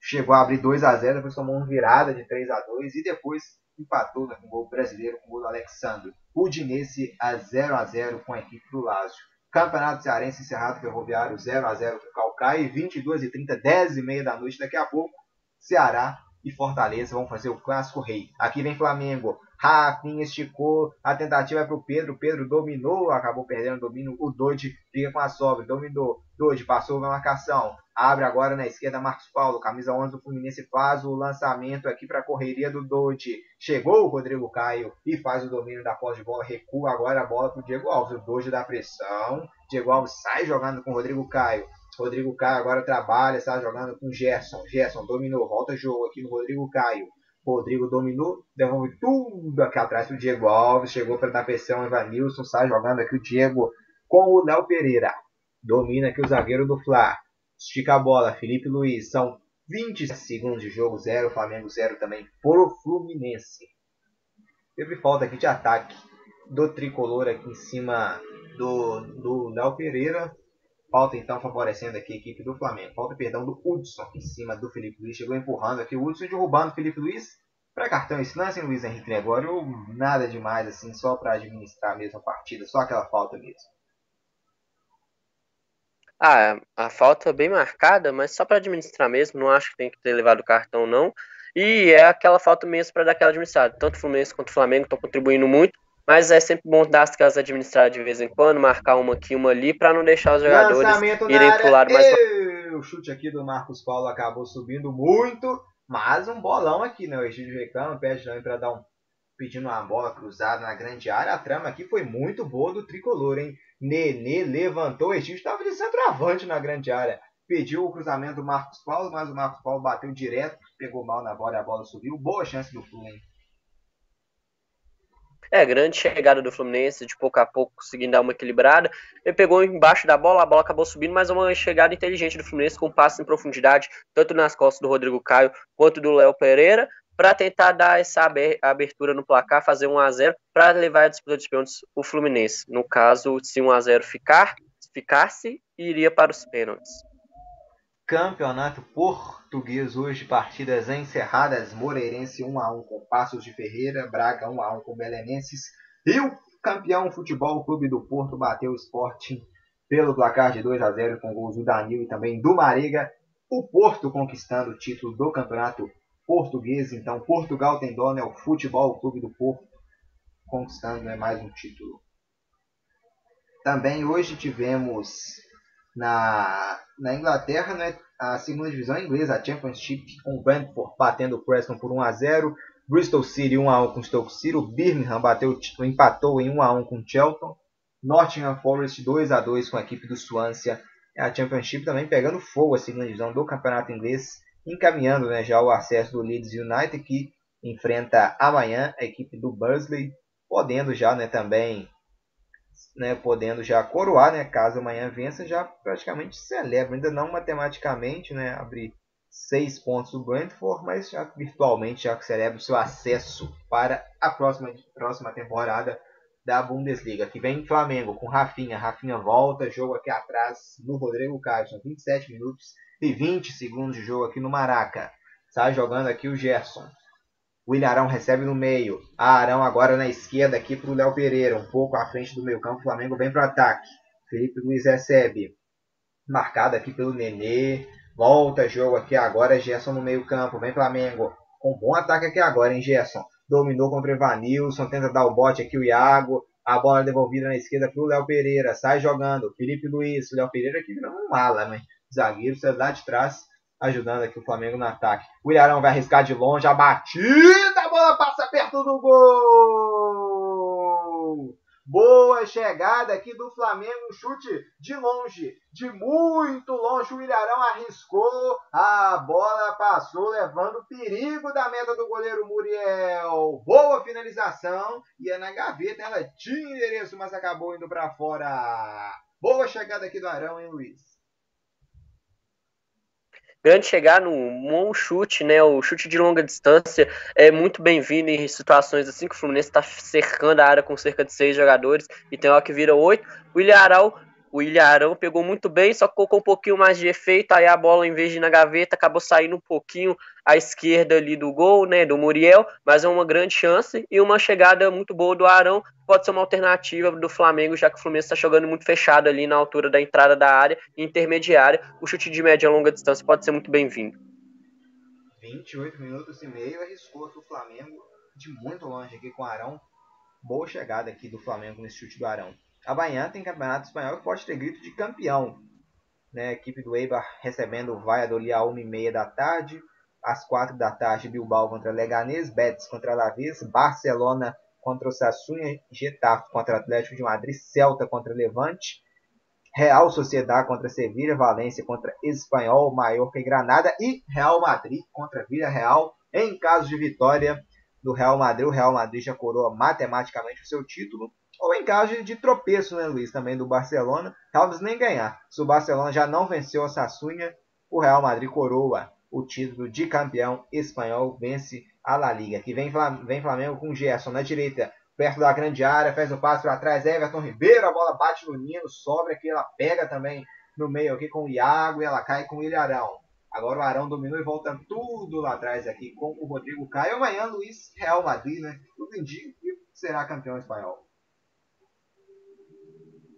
chegou a abrir 2 a 0 depois tomou uma virada de 3 a 2 e depois empatou né, com o gol brasileiro com o gol do Alexandre. Udinese a 0 a 0 com a equipe do Lazio. Campeonato Cearense encerrado Ferroviário 0 a 0 com o Calcaia 22 e 30, 10 e meia da noite daqui a pouco. Ceará e Fortaleza vão fazer o clássico rei. Aqui vem Flamengo. Rafinha esticou, a tentativa é para o Pedro, Pedro dominou, acabou perdendo o domínio, o Dodge fica com a sobra, dominou, Dodge passou na marcação, abre agora na esquerda Marcos Paulo, camisa 11 do Fluminense faz o lançamento aqui para a correria do Dodge, chegou o Rodrigo Caio e faz o domínio da posse de bola, recua agora a bola para o Diego Alves, o Dodge dá pressão, Diego Alves sai jogando com o Rodrigo Caio, Rodrigo Caio agora trabalha, está jogando com Gerson. Gerson dominou, volta jogo aqui no Rodrigo Caio. Rodrigo dominou, devolve tudo aqui atrás o Diego Alves. Chegou para dar pressão, Evanilson sai jogando aqui o Diego com o Léo Pereira. Domina aqui o zagueiro do Fla. Estica a bola, Felipe Luiz. São 20 segundos de jogo, 0. Flamengo 0 também pro Fluminense. Teve falta aqui de ataque do tricolor aqui em cima do, do Léo Pereira. Falta então favorecendo aqui a equipe do Flamengo. Falta, perdão, do Hudson em cima do Felipe Luiz. Chegou empurrando aqui o Hudson derrubando o Felipe Luiz. Para cartão esse lance, hein, Luiz Henrique Gregório? Nada demais assim, só para administrar mesmo a partida. Só aquela falta mesmo. Ah, a falta é bem marcada, mas só para administrar mesmo. Não acho que tem que ter levado o cartão, não. E é aquela falta mesmo para dar aquela administrada. Tanto o Fluminense quanto o Flamengo estão contribuindo muito, mas é sempre bom dar as casas administradas de vez em quando, marcar uma aqui, uma ali, para não deixar os jogadores Lançamento irem pro lado mais. O chute aqui do Marcos Paulo acabou subindo muito, mas um bolão aqui, né? O Egídio reclama, pede também para dar um. pedindo uma bola cruzada na grande área. A trama aqui foi muito boa do tricolor, hein? Nenê levantou, o Egídio estava de centroavante na grande área pediu o cruzamento do Marcos Paulo, mas o Marcos Paulo bateu direto, pegou mal na bola e a bola subiu. Boa chance do Fluminense. É, grande chegada do Fluminense, de pouco a pouco conseguindo dar uma equilibrada. Ele pegou embaixo da bola, a bola acabou subindo, mas é uma chegada inteligente do Fluminense com um em profundidade, tanto nas costas do Rodrigo Caio quanto do Léo Pereira, para tentar dar essa abertura no placar, fazer 1 a 0 para levar a disputa de pênaltis o Fluminense. No caso, se 1 a 0 ficar, ficasse, iria para os pênaltis. Campeonato Português hoje, partidas encerradas. Moreirense 1x1 com Passos de Ferreira, Braga 1x1 com Belenenses. E o campeão Futebol Clube do Porto bateu o Sporting pelo placar de 2 a 0 com gols do Danilo e também do Marega. O Porto conquistando o título do Campeonato Português. Então, Portugal tem dono, é o Futebol Clube do Porto conquistando né, mais um título. Também hoje tivemos na, na Inglaterra, né, a segunda divisão inglesa, a Championship, com Brentford batendo o Preston por 1 a 0 Bristol City 1 a 1 com Stoke City, o Birmingham bateu, empatou em 1 a 1 com Chelton, Nottingham Forest 2 a 2 com a equipe do Swansea, a Championship também pegando fogo a segunda divisão do campeonato inglês, encaminhando né, já o acesso do Leeds United que enfrenta amanhã a equipe do Bursley, podendo já né, também né, podendo já coroar, né, caso amanhã vença, já praticamente celebra, ainda não matematicamente, né, abrir seis pontos do Brentford, mas já virtualmente já celebra o seu acesso para a próxima, próxima temporada da Bundesliga. Que vem Flamengo com Rafinha, Rafinha volta, jogo aqui atrás no Rodrigo são 27 minutos e 20 segundos de jogo aqui no Maraca. Sai jogando aqui o Gerson. O Ilharão recebe no meio. A Arão agora na esquerda aqui para o Léo Pereira. Um pouco à frente do meio campo. O Flamengo vem para o ataque. Felipe Luiz recebe. Marcado aqui pelo Nenê. Volta jogo aqui agora. Gerson no meio campo. Vem Flamengo. Com um bom ataque aqui agora, hein, Gerson. Dominou contra o Evanilson. Tenta dar o bote aqui o Iago. A bola devolvida na esquerda para o Léo Pereira. Sai jogando. Felipe Luiz. Léo Pereira aqui virando um mala, né? Zagueiro, você lá de trás ajudando aqui o Flamengo no ataque. O Ilharão vai arriscar de longe, a batida, a bola passa perto do gol! Boa chegada aqui do Flamengo, chute de longe, de muito longe. O Ilharão arriscou, a bola passou, levando perigo da meta do goleiro Muriel. Boa finalização, ia na gaveta, ela tinha endereço, mas acabou indo para fora. Boa chegada aqui do Arão, hein, Luiz? Grande chegar no bom chute, né? O chute de longa distância é muito bem-vindo em situações assim que o Fluminense está cercando a área com cerca de seis jogadores e tem hora que vira oito. O Ilharal o Ilharão pegou muito bem, só colocou um pouquinho mais de efeito, aí a bola, em vez de ir na gaveta, acabou saindo um pouquinho à esquerda ali do gol, né, do Muriel, mas é uma grande chance e uma chegada muito boa do Arão, pode ser uma alternativa do Flamengo, já que o Fluminense está jogando muito fechado ali na altura da entrada da área intermediária, o chute de média e longa distância pode ser muito bem-vindo. 28 minutos e meio, arriscou o Flamengo de muito longe aqui com o Arão, boa chegada aqui do Flamengo nesse chute do Arão. Amanhã tem campeonato espanhol que pode ter grito de campeão. Né? A equipe do Eibar recebendo o Valladolid às 1h30 da tarde. Às 4 da tarde, Bilbao contra Leganés, Betis contra Alavés, Barcelona contra o Sassuolo, Getafe contra Atlético de Madrid, Celta contra Levante, Real Sociedade contra Sevilha, Valência contra Espanhol, Mallorca e Granada e Real Madrid contra Vila Real. Em caso de vitória do Real Madrid, o Real Madrid já coroa matematicamente o seu título ou em caso de tropeço, né, Luiz, também do Barcelona, talvez nem ganhar. Se o Barcelona já não venceu a Sassunha, o Real Madrid coroa o título de campeão espanhol, vence a La Liga. Aqui vem, vem Flamengo com Gerson na direita, perto da grande área, faz o passe para trás, Everton Ribeiro, a bola bate no Nino, sobra aqui, ela pega também no meio aqui com o Iago e ela cai com o Ilharão. Agora o Arão dominou e volta tudo lá atrás aqui com o Rodrigo Caio. Amanhã Luiz Real Madrid, né? Tudo indica que será campeão espanhol.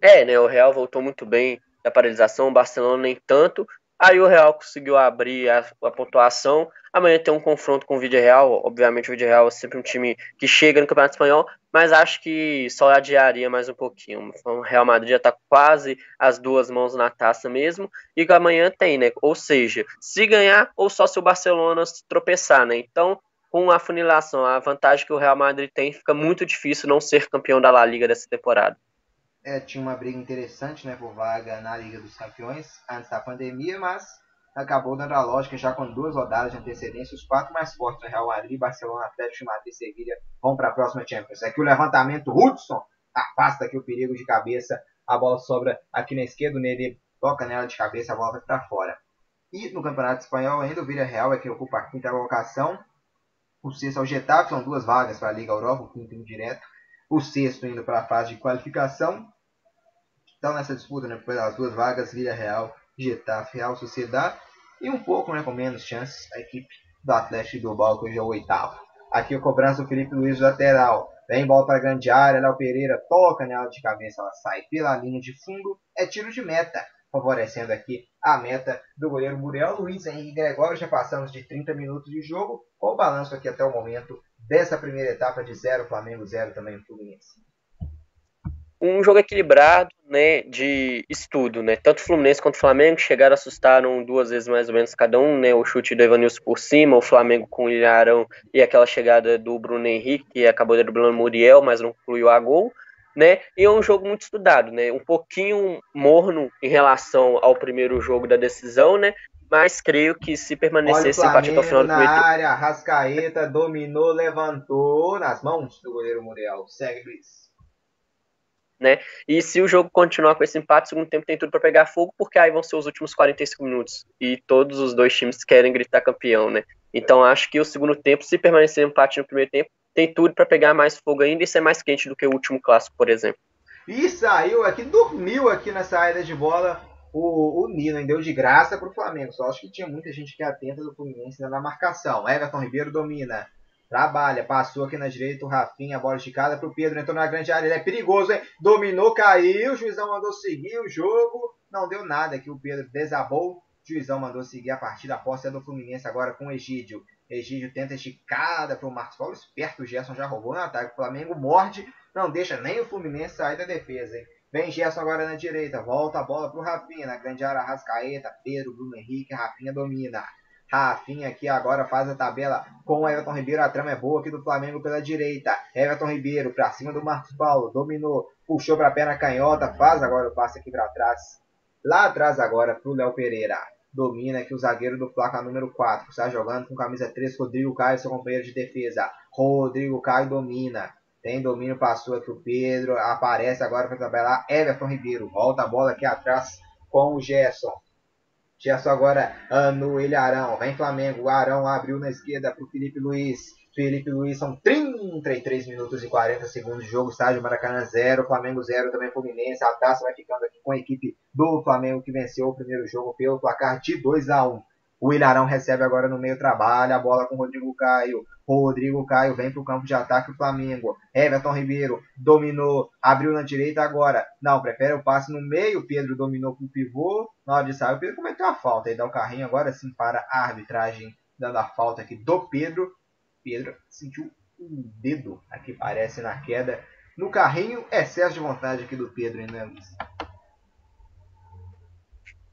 É, né? O Real voltou muito bem da paralisação, o Barcelona nem tanto. Aí o Real conseguiu abrir a, a, pontuação. Amanhã tem um confronto com o Vídeo Real. Obviamente, o Vídeo Real é sempre um time que chega no Campeonato Espanhol, mas acho que só adiaria mais um pouquinho. O Real Madrid já está quase as duas mãos na taça mesmo. E amanhã tem, né? Ou seja, se ganhar ou só se o Barcelona se tropeçar, né? Então, com a funilação, a vantagem que o Real Madrid tem, fica muito difícil não ser campeão da La Liga dessa temporada é, tinha uma briga interessante né, por vaga na Liga dos Campeões antes da pandemia, mas acabou dando a lógica já com duas rodadas de antecedência. Os quatro mais fortes, né, Real Madrid, Barcelona, Atlético Madrid e Sevilha, vão para a próxima Champions. Aqui o levantamento, Hudson afasta aqui o perigo de cabeça. A bola sobra aqui na esquerda, nele toca nela de cabeça, a bola vai para fora. E no Campeonato Espanhol ainda o Villarreal é que ocupa a quinta colocação. O sexto é o Getafe, são duas vagas para a Liga Europa, o quinto direto. O sexto indo para a fase de qualificação estão nessa disputa né, pelas duas vagas, Vila Real, Getafe, Real Sociedade e um pouco né, com menos chances a equipe do Atlético do que hoje é o oitavo. Aqui o cobrança do Felipe Luiz, lateral. Vem bola para a grande área, Léo Pereira toca nela de cabeça, ela sai pela linha de fundo, é tiro de meta, favorecendo aqui a meta do goleiro Muriel Luiz Henrique Gregório. Já passamos de 30 minutos de jogo, com o balanço aqui até o momento dessa primeira etapa de 0, Flamengo 0 também Fluminense um jogo equilibrado, né, de estudo, né, tanto Fluminense quanto o Flamengo chegaram, assustaram duas vezes mais ou menos cada um, né, o chute do Evanilson por cima, o Flamengo com o Ilharão e aquela chegada do Bruno Henrique, que acabou driblando o Muriel, mas não incluiu a gol, né, e é um jogo muito estudado, né, um pouquinho morno em relação ao primeiro jogo da decisão, né, mas creio que se permanecer esse empate até o final do primeiro na área, Rascaeta dominou, levantou nas mãos do goleiro Muriel. Segue, Luiz né? E se o jogo continuar com esse empate, o segundo tempo tem tudo para pegar fogo, porque aí vão ser os últimos 45 minutos e todos os dois times querem gritar campeão, né? Então acho que o segundo tempo, se permanecer empate no primeiro tempo, tem tudo para pegar mais fogo ainda e ser mais quente do que o último clássico, por exemplo. E saiu aqui, dormiu aqui na saída de bola o, o Nino, deu de graça para o Flamengo. Só acho que tinha muita gente que é atenta do Fluminense na marcação. Everton Ribeiro domina. Trabalha, passou aqui na direita o Rafinha, bola esticada para o Pedro, entrou na grande área, ele é perigoso, hein? Dominou, caiu, o juizão mandou seguir o jogo, não deu nada aqui, o Pedro desabou, o juizão mandou seguir a partida, a posse é do Fluminense agora com o Egídio. Egídio tenta esticada para o Marcos Paulo, esperto, o Gerson já roubou no ataque, o Flamengo morde, não deixa nem o Fluminense sair da defesa, hein? Vem Gerson agora na direita, volta a bola para o Rafinha, na grande área, Rascaeta, Pedro, Bruno Henrique, Rafinha domina. Rafinha aqui agora faz a tabela com o Everton Ribeiro. A trama é boa aqui do Flamengo pela direita. Everton Ribeiro para cima do Marcos Paulo. Dominou, puxou para a perna canhota. Faz agora o passe aqui para trás. Lá atrás agora para o Léo Pereira. Domina aqui o zagueiro do Flaca número 4. Está jogando com camisa 3. Rodrigo Caio, seu companheiro de defesa. Rodrigo Caio domina. Tem domínio, passou aqui o Pedro. Aparece agora para tabelar. Everton Ribeiro. Volta a bola aqui atrás com o Gerson. Gerson agora uh, no Ilharão. Vem Flamengo. Arão abriu na esquerda para o Felipe Luiz. Felipe Luiz são 33 minutos e 40 segundos de jogo. Estádio Maracanã 0. Flamengo 0 também Fluminense. A taça vai ficando aqui com a equipe do Flamengo que venceu o primeiro jogo pelo placar de 2 a 1 o Ilharão recebe agora no meio trabalho, a bola com o Rodrigo Caio. Rodrigo Caio vem para o campo de ataque o Flamengo. Everton Ribeiro dominou, abriu na direita agora. Não, prefere o passe no meio. Pedro dominou para o pivô. Na hora de sair, o Pedro cometeu a falta. Aí dá o carrinho agora sim para a arbitragem, dando a falta aqui do Pedro. Pedro sentiu um dedo aqui, parece, na queda. No carrinho, excesso de vontade aqui do Pedro, né, Luiz?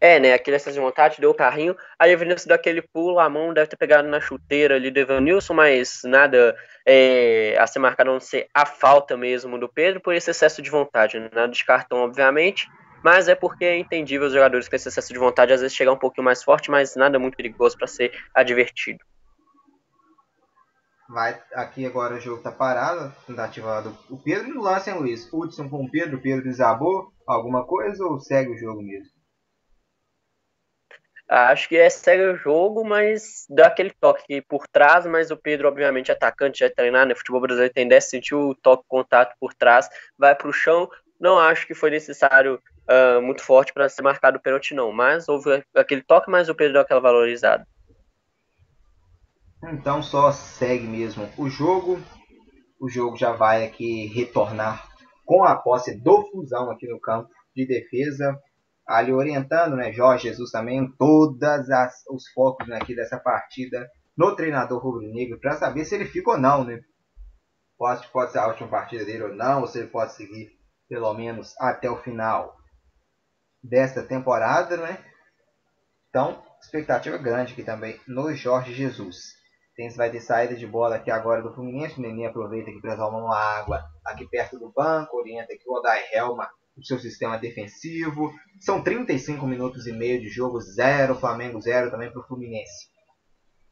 É, né? Aquele excesso de vontade, deu o carrinho. Aí Evanilson deu aquele pulo, a mão deve ter pegado na chuteira ali do Evanilson, mas nada é, a ser marcado a não ser a falta mesmo do Pedro por esse excesso de vontade. Né? Nada de cartão, obviamente. Mas é porque é entendível os jogadores com esse excesso de vontade às vezes chegar um pouquinho mais forte, mas nada muito perigoso para ser advertido. Vai aqui agora o jogo tá parado, tentativa do o Pedro no lance, hein, Luiz? Hudson com o Pedro, o Pedro desabou alguma coisa ou segue o jogo mesmo? Acho que é segue o jogo, mas dá aquele toque por trás, mas o Pedro, obviamente, atacante, já treinar, né? Futebol brasileiro tem 10, sentiu o toque, contato por trás, vai para o chão. Não acho que foi necessário uh, muito forte para ser marcado o pênalti, não. Mas houve aquele toque, mas o Pedro deu aquela valorizada. Então só segue mesmo o jogo. O jogo já vai aqui retornar com a posse do Fusão aqui no campo de defesa ali orientando, né, Jorge Jesus também, todas as, os focos né, aqui dessa partida no treinador rubro-negro para saber se ele fica ou não, né? Pode, pode ser a última partida dele ou não, ou se ele pode seguir pelo menos até o final desta temporada, né? Então, expectativa grande aqui também no Jorge Jesus. Tem, vai ter saída de bola aqui agora do Fluminense. O Nenê aproveita aqui para tomar uma água aqui perto do banco. Orienta aqui o Odai Helma o seu sistema defensivo. São 35 minutos e meio de jogo, 0, Flamengo 0 também para o Fluminense.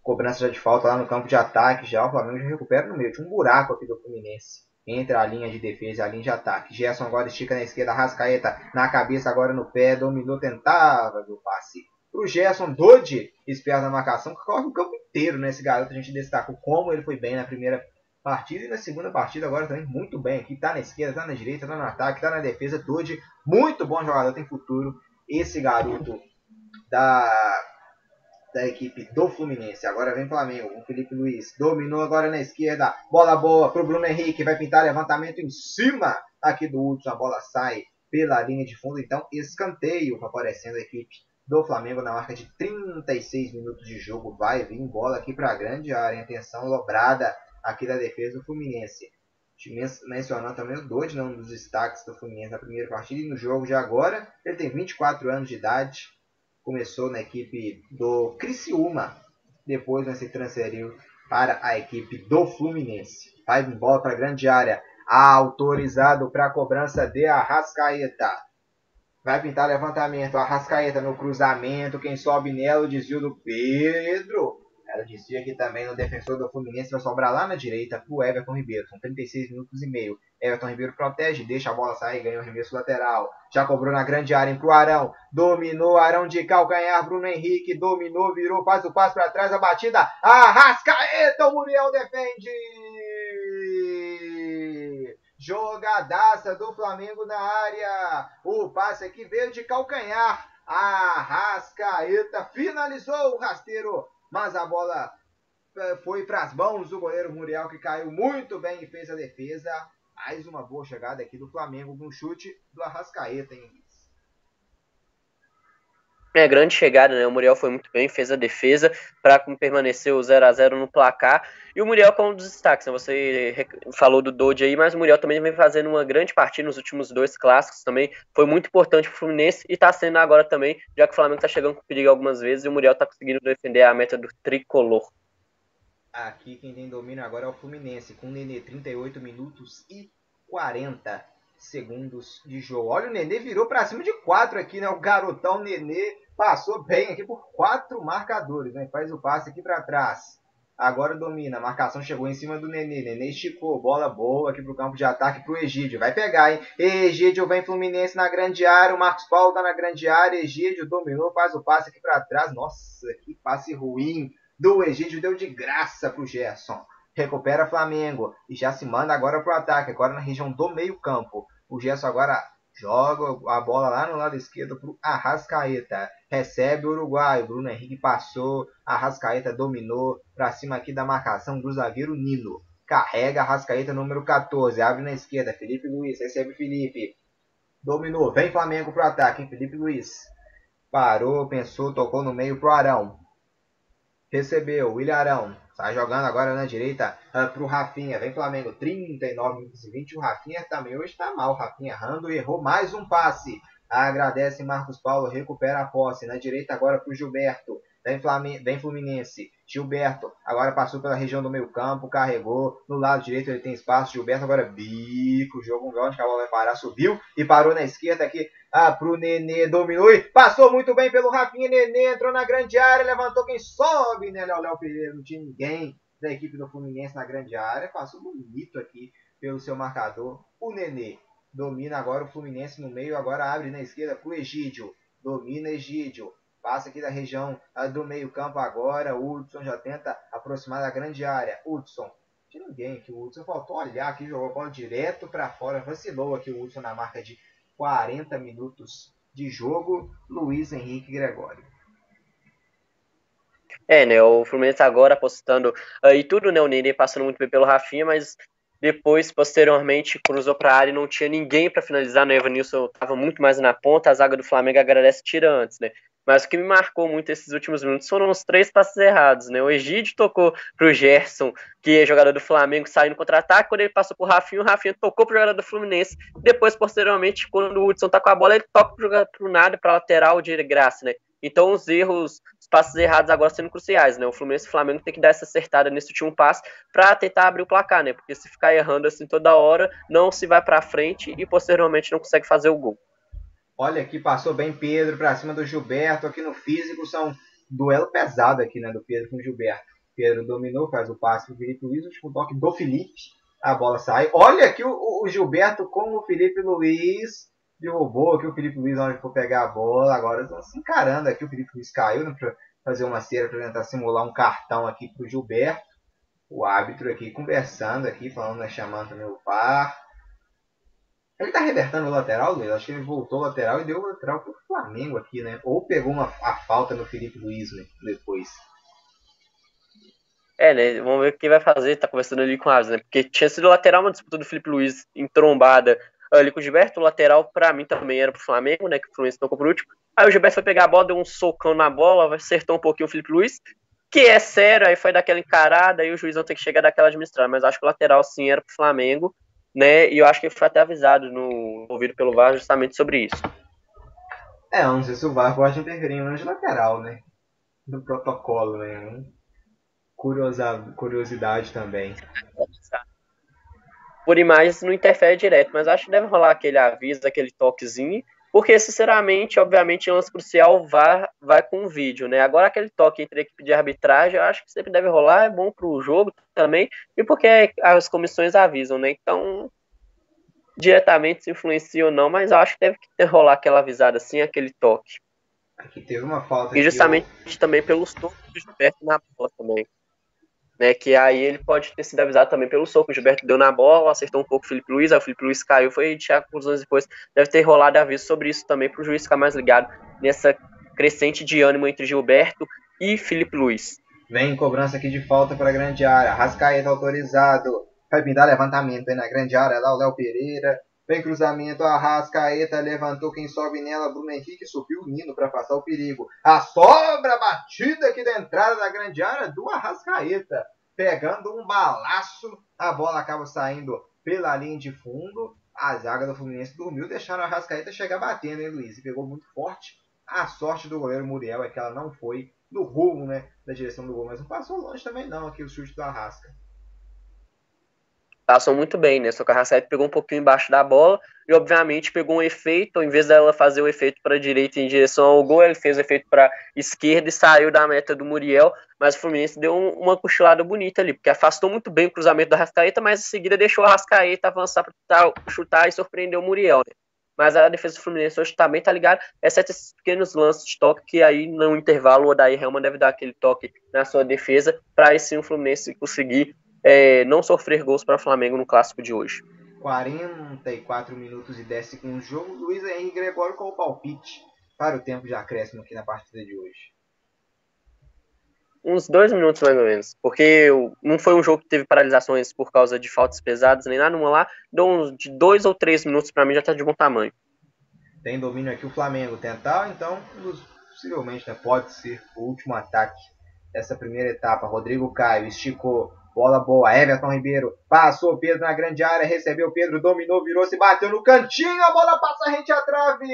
Cobrança já de falta lá no campo de ataque, já o Flamengo já recupera no meio. Tinha um buraco aqui do Fluminense entre a linha de defesa e a linha de ataque. Gerson agora estica na esquerda, Rascaeta na cabeça, agora no pé, dominou, tentava o passe. Pro Gerson, Dodi, esperto na marcação, que corre o campo inteiro, né? Garoto a gente destacou como ele foi bem na primeira partida e na segunda partida agora também muito bem aqui, tá na esquerda, tá na direita, tá no ataque, tá na defesa, Todd, muito bom jogador, tem futuro, esse garoto da da equipe do Fluminense. Agora vem Flamengo, o Felipe Luiz. Dominou agora na esquerda, bola boa pro Bruno Henrique, vai pintar levantamento em cima aqui do Hudson, a bola sai pela linha de fundo, então escanteio favorecendo a equipe do Flamengo na marca de 36 minutos de jogo, vai vir bola aqui para a grande área, atenção lobrada aqui da defesa do Fluminense. Mencionando também o Dodge, né, um dos destaques do Fluminense na primeira partida e no jogo de agora. Ele tem 24 anos de idade, começou na equipe do Criciúma, depois né, se transferiu para a equipe do Fluminense. Faz bola para a grande área, autorizado para a cobrança de Arrascaeta. Vai pintar levantamento, Arrascaeta no cruzamento, quem sobe nela, o desvio do Pedro. Ela dizia aqui também no defensor do Fluminense vai sobrar lá na direita para o Everton Ribeiro. São 36 minutos e meio. Everton Ribeiro protege, deixa a bola sair, ganha o arremesso lateral. Já cobrou na grande área para o Arão. Dominou, Arão de calcanhar. Bruno Henrique dominou, virou, faz o passo para trás. A batida. Arrascaeta, o Muriel defende. Jogadaça do Flamengo na área. O passe aqui veio de calcanhar. Arrascaeta finalizou o rasteiro mas a bola eh, foi para as mãos do goleiro Muriel, que caiu muito bem e fez a defesa. Mais uma boa chegada aqui do Flamengo com um chute do Arrascaeta, hein? É, grande chegada, né? O Muriel foi muito bem, fez a defesa para permanecer o 0 a 0 no placar. E o Muriel com um dos destaques, né? Você falou do Dodge aí, mas o Muriel também vem fazendo uma grande partida nos últimos dois clássicos também. Foi muito importante para o Fluminense e está sendo agora também, já que o Flamengo está chegando com perigo algumas vezes e o Muriel está conseguindo defender a meta do tricolor. Aqui quem tem domínio agora é o Fluminense, com o Nenê 38 minutos e 40 segundos de jogo. Olha, o Nenê virou para cima de 4 aqui, né? O garotão Nenê Passou bem aqui por quatro marcadores, né? Faz o passe aqui para trás. Agora domina. A marcação chegou em cima do Nenê. Nenê esticou. Bola boa aqui pro campo de ataque pro Egídio. Vai pegar, hein? Egídio vem Fluminense na grande área. O Marcos Paulo tá na grande área. Egídio dominou. Faz o passe aqui para trás. Nossa, que passe ruim do Egídio. Deu de graça pro Gerson. Recupera Flamengo. E já se manda agora pro ataque. Agora na região do meio campo. O Gerson agora Joga a bola lá no lado esquerdo para o Arrascaeta. Recebe o Uruguai. Bruno Henrique passou. Arrascaeta dominou. Para cima aqui da marcação do zagueiro Nilo. Carrega Arrascaeta número 14. Abre na esquerda. Felipe Luiz. Recebe Felipe. Dominou. Vem Flamengo para o ataque. Hein? Felipe Luiz. Parou, pensou, tocou no meio pro Arão. Recebeu. William Arão. Sai jogando agora na direita uh, pro Rafinha. Vem Flamengo, 39 minutos e 20. O Rafinha também hoje está mal. O Rafinha errando errou mais um passe. Agradece Marcos Paulo, recupera a posse. Na direita agora pro Gilberto. Vem Fluminense. Gilberto agora passou pela região do meio campo, carregou. No lado direito ele tem espaço. Gilberto agora bico. O jogo, onde a bola vai parar. Subiu e parou na esquerda aqui ah, pro Nenê. Dominou e passou muito bem pelo Rafinha. Nenê entrou na grande área. Levantou quem sobe, né? Léo Léo Pereira. Não tinha ninguém da equipe do Fluminense na grande área. Passou bonito aqui pelo seu marcador. O Nenê domina agora o Fluminense no meio. Agora abre na esquerda pro Egídio. Domina Egídio Passa aqui da região uh, do meio-campo agora. O Hudson já tenta aproximar da grande área. Hudson. De ninguém aqui. O Hudson faltou olhar aqui. Jogou a bola direto para fora. Vacilou aqui o Hudson na marca de 40 minutos de jogo. Luiz Henrique Gregório. É, né? O Fluminense agora apostando aí tudo, né? O Nenê passando muito bem pelo Rafinha, mas depois, posteriormente, cruzou para a área e não tinha ninguém para finalizar. Né? O Evanilson estava muito mais na ponta. A zaga do Flamengo agradece tira antes, né? Mas o que me marcou muito esses últimos minutos foram os três passos errados, né? O Egídio tocou pro Gerson, que é jogador do Flamengo, saindo contra-ataque. Quando ele passou pro Rafinha, o Rafinha tocou pro jogador do Fluminense. Depois, posteriormente, quando o Hudson tá com a bola, ele toca pro, pro nada, pra lateral de graça, né? Então, os erros, os passos errados agora sendo cruciais, né? O Fluminense e o Flamengo tem que dar essa acertada nesse último passo para tentar abrir o placar, né? Porque se ficar errando assim toda hora, não se vai para frente e posteriormente não consegue fazer o gol. Olha aqui, passou bem Pedro para cima do Gilberto. Aqui no físico são duelo pesado aqui, né? Do Pedro com o Gilberto. Pedro dominou, faz o passe pro Felipe Luiz, o último toque do Felipe. A bola sai. Olha aqui o, o Gilberto com o Felipe Luiz derrubou aqui o Felipe Luiz que for pegar a bola. Agora estão se encarando aqui. O Felipe Luiz caiu né, para fazer uma cera para tentar simular um cartão aqui para o Gilberto. O árbitro aqui conversando aqui, falando, né, chamando também o VAR. Ele está revertendo o lateral, Luiz? Acho que ele voltou o lateral e deu o lateral para o Flamengo aqui, né? Ou pegou uma, a falta no Felipe Luiz né, depois. É, né? Vamos ver o que vai fazer. Tá conversando ali com o Asa, né? Porque tinha sido lateral uma disputa do Felipe Luiz entrombada ali com o Gilberto, o lateral para mim também era pro Flamengo, né, que o Fluminense tocou por último. Aí o Gilberto foi pegar a bola, deu um socão na bola, acertou um pouquinho o Felipe Luiz, que é sério, aí foi daquela encarada, aí o juizão tem que chegar daquela administrada, mas acho que o lateral sim era pro Flamengo, né, e eu acho que foi até avisado no ouvido pelo VAR justamente sobre isso. É, não sei se o VAR pode interferir em de lateral, né, no protocolo, né, Curiosa, curiosidade também. Por imagens não interfere direto, mas acho que deve rolar aquele aviso, aquele toquezinho, porque, sinceramente, obviamente, em lance crucial vai, vai com o vídeo, né? Agora, aquele toque entre a equipe de arbitragem, eu acho que sempre deve rolar, é bom para o jogo também, e porque as comissões avisam, né? Então, diretamente se influencia ou não, mas eu acho que deve ter rolar aquela avisada assim, aquele toque. Aqui teve uma falta. E justamente eu... também pelos toques de Gilberto na bola também né? Que aí ele pode ter sido avisado também pelo soco. O Gilberto deu na bola, acertou um pouco o Felipe Luiz, aí o Felipe Luiz caiu, foi tirar conclusões depois. Deve ter rolado aviso sobre isso também para o juiz ficar mais ligado nessa crescente de ânimo entre Gilberto e Felipe Luiz. Vem cobrança aqui de falta para a grande área. Rascaeta autorizado. Vai pintar levantamento aí na grande área. Lá o Léo Pereira. Vem cruzamento, Arrascaeta levantou quem sobe nela, Bruno Henrique subiu o Nino para passar o perigo. A sobra batida aqui da entrada da grande área do Arrascaeta, pegando um balaço, a bola acaba saindo pela linha de fundo. A zaga do Fluminense dormiu, deixaram a Arrascaeta chegar batendo, hein, Luiz? E pegou muito forte. A sorte do goleiro Muriel é que ela não foi no rumo, né, da direção do gol, mas não passou longe também não aqui o chute do Arrasca passam muito bem, né? Só que a Rascaeta pegou um pouquinho embaixo da bola e, obviamente, pegou um efeito. Ao invés dela fazer o efeito para a direita em direção ao gol, ele fez o efeito para esquerda e saiu da meta do Muriel. Mas o Fluminense deu um, uma cochilada bonita ali, porque afastou muito bem o cruzamento da Rascaeta, mas em seguida deixou a Rascaeta avançar para chutar e surpreender o Muriel, né? Mas a defesa do Fluminense hoje também tá ligado, exceto esses pequenos lances de toque que aí no intervalo o Odair Helman deve dar aquele toque na sua defesa para aí sim o Fluminense conseguir é, não sofrer gols para o Flamengo no clássico de hoje. 44 minutos e 10 segundos de jogo. Luiz Henrique Gregório com o palpite para o tempo de acréscimo aqui na partida de hoje. Uns dois minutos mais ou menos, porque não foi um jogo que teve paralisações por causa de faltas pesadas nem nada, lá, deu uns de dois ou três minutos para mim já está de bom tamanho. Tem domínio aqui o Flamengo tentar, então possivelmente né, pode ser o último ataque dessa primeira etapa. Rodrigo Caio esticou Bola boa, Everton Ribeiro passou Pedro na grande área, recebeu Pedro, dominou, virou, se bateu no cantinho, a bola passa rente à trave.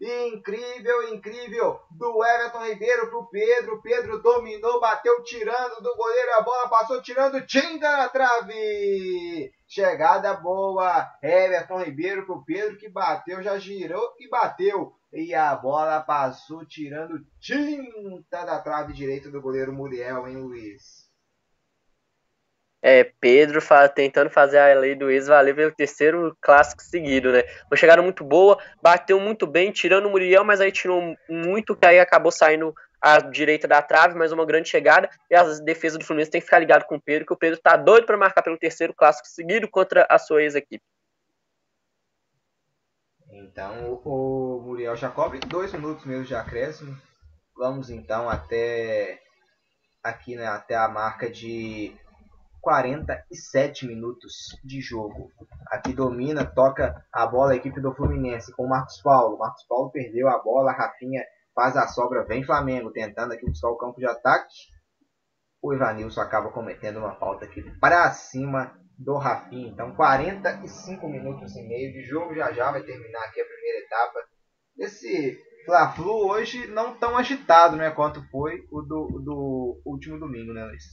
Incrível, incrível do Everton Ribeiro pro Pedro. Pedro dominou, bateu tirando do goleiro, a bola passou tirando, tinta na trave. Chegada boa, Everton Ribeiro pro Pedro que bateu, já girou e bateu. E a bola passou tirando tinta da trave direita do goleiro Muriel, hein, Luiz? é, Pedro fa tentando fazer a lei do ex valer pelo terceiro clássico seguido, né? Uma chegada muito boa, bateu muito bem, tirando o Muriel, mas aí tirou muito, que aí acabou saindo à direita da trave, mas uma grande chegada, e a defesa do Fluminense tem que ficar ligado com o Pedro, que o Pedro tá doido para marcar pelo terceiro clássico seguido contra a sua ex-equipe. Então o Muriel já cobre dois minutos mesmo de acréscimo. Vamos então até aqui né, até a marca de 47 minutos de jogo. Aqui domina, toca a bola a equipe do Fluminense com o Marcos Paulo. Marcos Paulo perdeu a bola, Rafinha faz a sobra, vem Flamengo tentando aqui buscar o campo de ataque. O Ivanilson acaba cometendo uma falta aqui para cima do Rafinha. Então 45 minutos e meio de jogo, já já vai terminar aqui a primeira etapa. Esse Fla-Flu hoje não tão agitado né, quanto foi o do, do último domingo, né Luiz?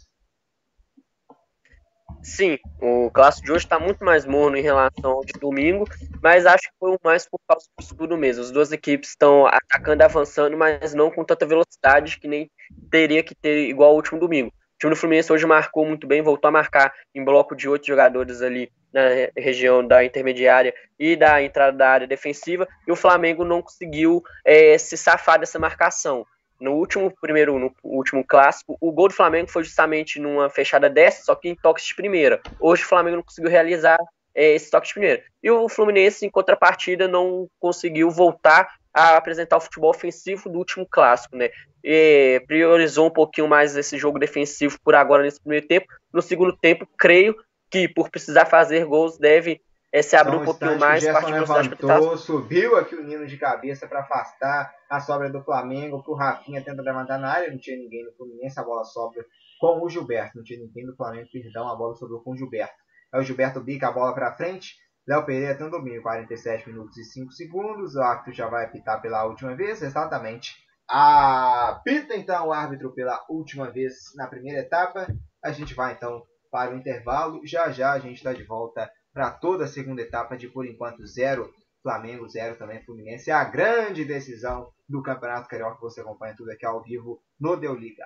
Sim, o clássico de hoje está muito mais morno em relação ao de domingo, mas acho que foi mais por causa do escudo mesmo. As duas equipes estão atacando e avançando, mas não com tanta velocidade que nem teria que ter igual ao último domingo. O time do Fluminense hoje marcou muito bem, voltou a marcar em bloco de oito jogadores ali na região da intermediária e da entrada da área defensiva, e o Flamengo não conseguiu é, se safar dessa marcação no último primeiro, no último clássico, o gol do Flamengo foi justamente numa fechada dessa, só que em toques de primeira. Hoje o Flamengo não conseguiu realizar é, esse toque de primeira. E o Fluminense, em contrapartida, não conseguiu voltar a apresentar o futebol ofensivo do último clássico, né? E priorizou um pouquinho mais esse jogo defensivo por agora nesse primeiro tempo. No segundo tempo, creio que por precisar fazer gols deve é, se abriu então, um pouquinho mais. O Gerson levantou, subiu aqui o Nino de cabeça para afastar a sobra do Flamengo, o Rafinha tenta levantar na área, não tinha ninguém no Fluminense, a bola sobra com o Gilberto, não tinha ninguém do Flamengo, perdão, a bola sobrou com o Gilberto. Aí o Gilberto bica a bola para frente, Léo Pereira tem um domínio, 47 minutos e 5 segundos, o árbitro já vai apitar pela última vez, exatamente. Apita então o árbitro pela última vez na primeira etapa. A gente vai então para o intervalo. Já já a gente está de volta para toda a segunda etapa de por enquanto zero Flamengo, zero também Fluminense. É a grande decisão do Campeonato Carioca. Você acompanha tudo aqui ao vivo no Deu Liga.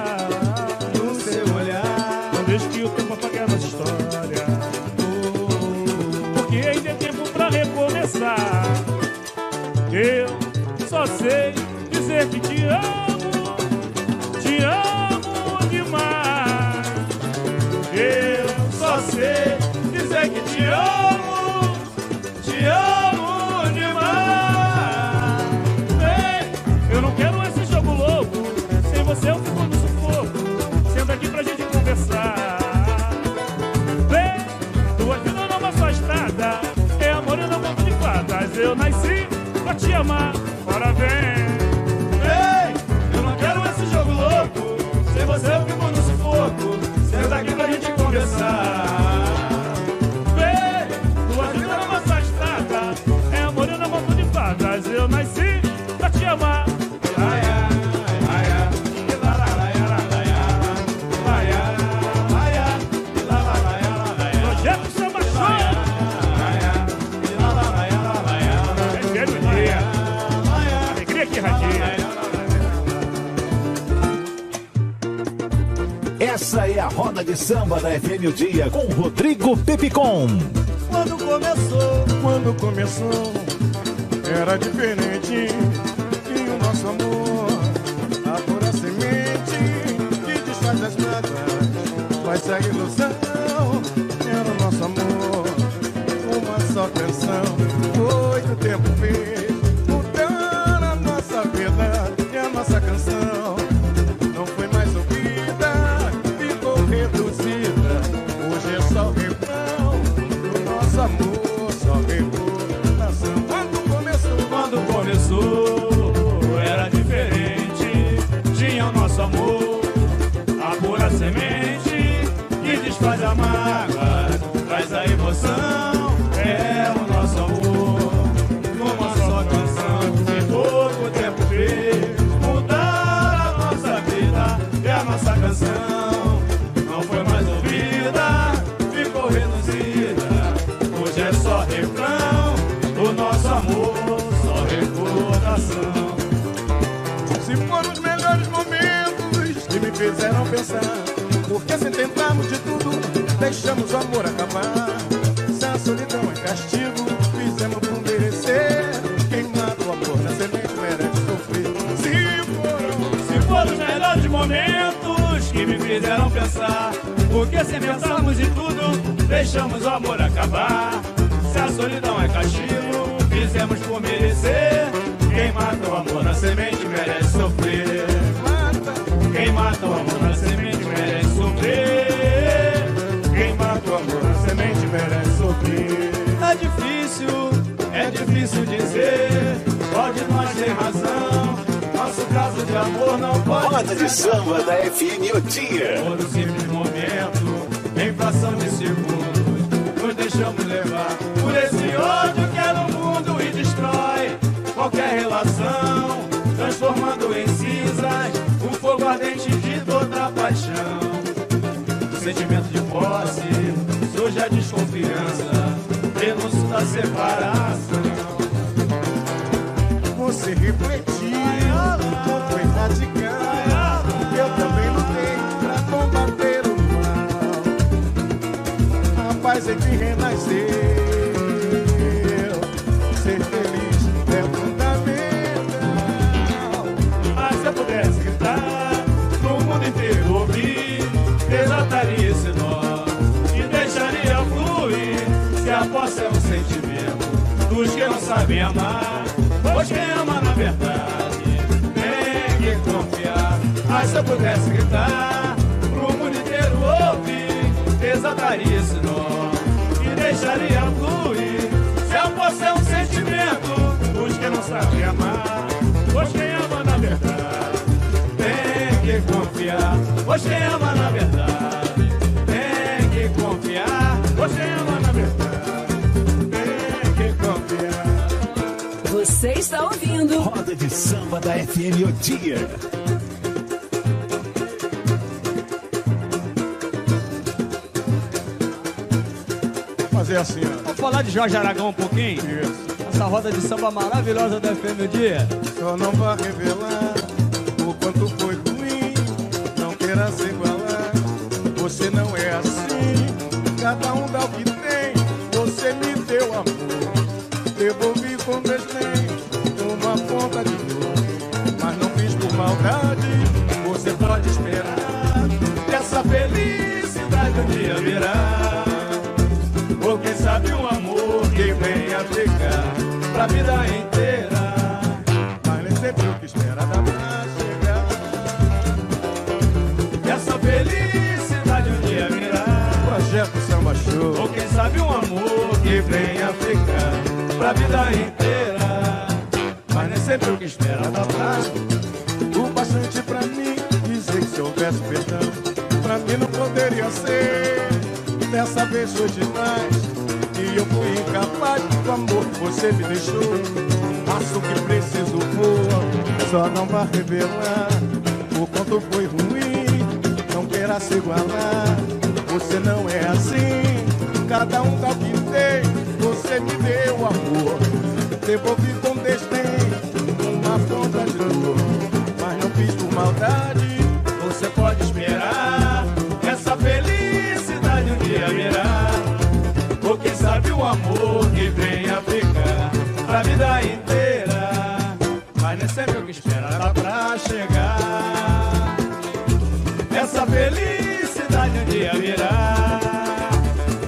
Eu nasci pra te amar. Bora a roda de samba da FM o Dia com Rodrigo Pepicon. Quando começou, quando começou, era diferente. E o nosso amor, a semente que desfaz as mágoas, faz a ilusão. Fizeram pensar. Porque se tentarmos de tudo, deixamos o amor acabar. Castigo, fizemos por merecer. Quem o amor na semente merece sofrer. Se foram, Se foram os melhores momentos que me fizeram pensar. Porque se pensarmos em tudo, deixamos o amor acabar. Se a solidão é castigo, fizemos por merecer. Quem mata o amor na semente merece sofrer. Quem mata o amor difícil dizer. Pode nós ter razão. Nosso caso de amor não pode Roda de samba da FM o dia. Todo simples momento, em fração de segundos, nos deixamos levar por esse ódio que é no mundo e destrói qualquer relação, transformando em cinzas o fogo ardente de toda paixão. O sentimento de posse surge a desconfiança, denúncio da separação. Você refletiu, não foi radical. Eu também lutei pra combater o mal. A paz é que renasceu. Ser feliz é fundamental. Mas se eu pudesse gritar pro mundo inteiro ouvir, desataria esse nó e deixaria fluir. Se a posse é um sentimento dos que não sabem amar, pois quem ama na verdade tem que confiar. Mas se eu pudesse gritar pro mundo inteiro ouvir, desataria esse nó e deixaria fluir. Se posse é um sentimento dos que não sabem amar, pois quem ama na verdade tem que confiar. Pois quem ama na verdade tem que confiar. Pois quem ama Você está ouvindo Roda de samba da FM o dia. Fazer assim, ó. Vamos falar de Jorge Aragão um pouquinho? Isso. Essa roda de samba maravilhosa da FM o dia. Só não vai revelar o quanto foi um dia virá. Ou quem sabe um amor que venha ficar pra vida inteira. Mas nem sempre o que espera dá pra chegar. Essa felicidade um dia virá. Projeto Samba Show. Ou quem sabe um amor que venha ficar pra vida inteira. Mas nem sempre o que espera dá pra O bastante pra mim dizer que se houvesse perdão, pra mim não poderia ser. Dessa vez foi demais e eu fui incapaz do amor que você me deixou. Faço o que preciso for, só não vai revelar o quanto foi ruim. Não queira se igualar, você não é assim. Cada um dá o que tem, você me deu amor. Devolvi com desdém uma ponta de dor, mas não fiz por maldade. Virá.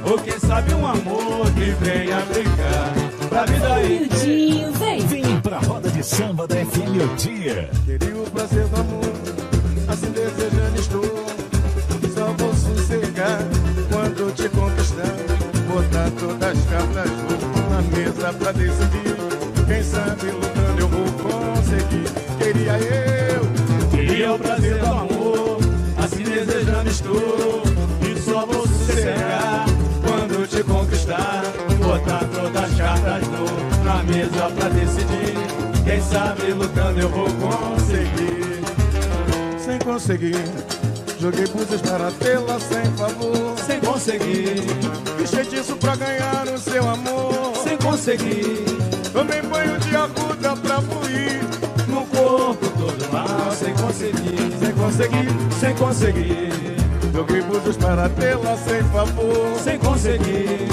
Ou quem sabe um amor que venha ficar pra vida inteira. Miudinho, vem. Vem pra roda de samba da FM o dia. Queria o prazer do amor, assim desejando estou. Só vou sossegar quando te conquistar. Botar todas as cartas na mesa pra decidir. Quem sabe lutando eu vou conseguir. Queria eu é o prazer do amor, assim desejando estou. Conquistar. Botar todas as cartas no, na mesa pra decidir. Quem sabe lutando eu vou conseguir. Sem conseguir, joguei búzios para tê-la sem favor. Sem conseguir, Fiz feitiço pra ganhar o seu amor. sem conseguir. Tomei banho de arruda pra fluir. No corpo todo mal, sem conseguir. Sem conseguir, Sem conseguir, joguei búzios para tê-la sem favor. sem conseguir.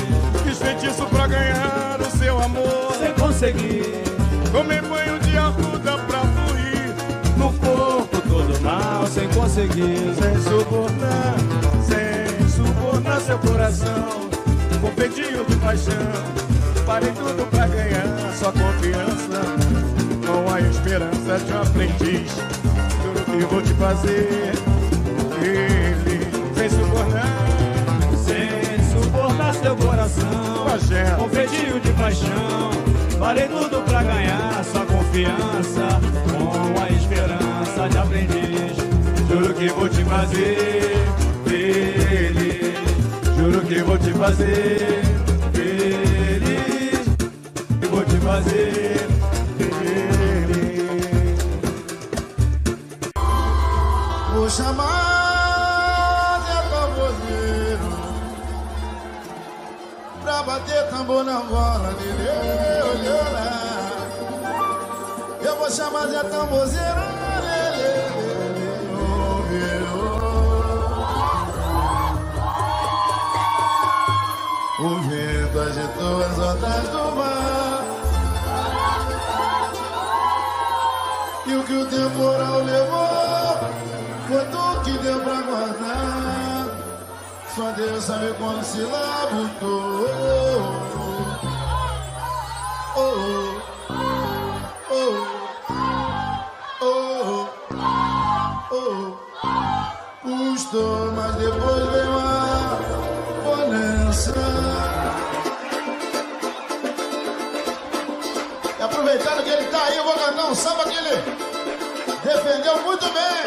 Fiz feitiço pra ganhar o seu amor. Sem conseguir, Tomei banho de arruda pra fluir. no corpo todo mal, sem conseguir. Sem subornar, sem subornar seu coração. Com peitinho de paixão. Parei tudo pra ganhar sua confiança. Com a esperança de um aprendiz. Tudo que vou te fazer. Com feitio de paixão. Farei tudo pra ganhar sua confiança, com a esperança de aprendiz. Juro que vou te fazer feliz. Juro que vou te fazer feliz. Vou te fazer feliz. Bater tambor na bola olhou lá Eu vou chamar de ouviu O vento agitou as ondas do mar. E o que o temporal levou Foi tudo que deu pra guardar Só Deus sabe quando se labutou oh, oh, oh, oh, oh. Custou, mas depois veio a bonança E aproveitando que ele tá aí, eu vou cantar um samba que ele defendeu muito bem.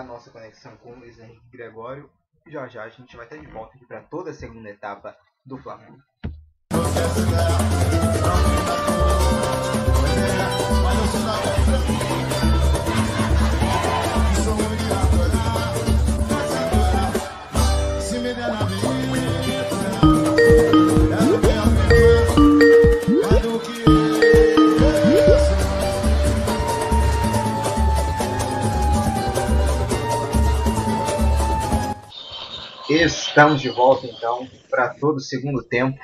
A nossa conexão com o Luiz Henrique Gregório. Já já a gente vai estar de volta aqui para toda a segunda etapa do Flamengo. Estamos de volta então para todo o segundo tempo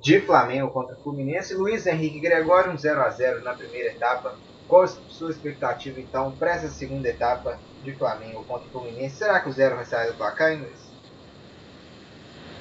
de Flamengo contra Fluminense. Luiz Henrique Gregório, um 0 a 0 na primeira etapa. Qual a sua expectativa então para essa segunda etapa de Flamengo contra Fluminense? Será que o zero vai sair do placar, hein, Luiz?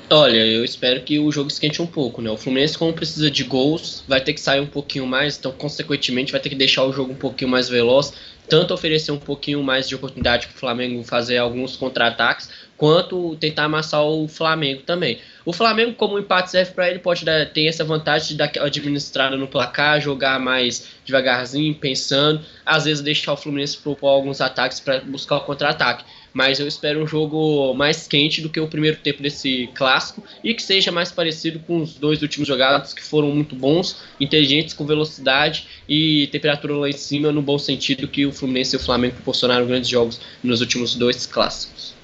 Olha, eu espero que o jogo esquente um pouco, né? O Fluminense, como precisa de gols, vai ter que sair um pouquinho mais, então, consequentemente, vai ter que deixar o jogo um pouquinho mais veloz, tanto oferecer um pouquinho mais de oportunidade para o Flamengo fazer alguns contra-ataques, quanto tentar amassar o Flamengo também. O Flamengo, como o empate serve para ele, pode dar, ter essa vantagem de dar administrada no placar, jogar mais devagarzinho, pensando, às vezes deixar o Fluminense propor alguns ataques para buscar o contra-ataque. Mas eu espero um jogo mais quente do que o primeiro tempo desse clássico e que seja mais parecido com os dois últimos jogados que foram muito bons, inteligentes, com velocidade e temperatura lá em cima, no bom sentido que o Fluminense e o Flamengo proporcionaram grandes jogos nos últimos dois clássicos.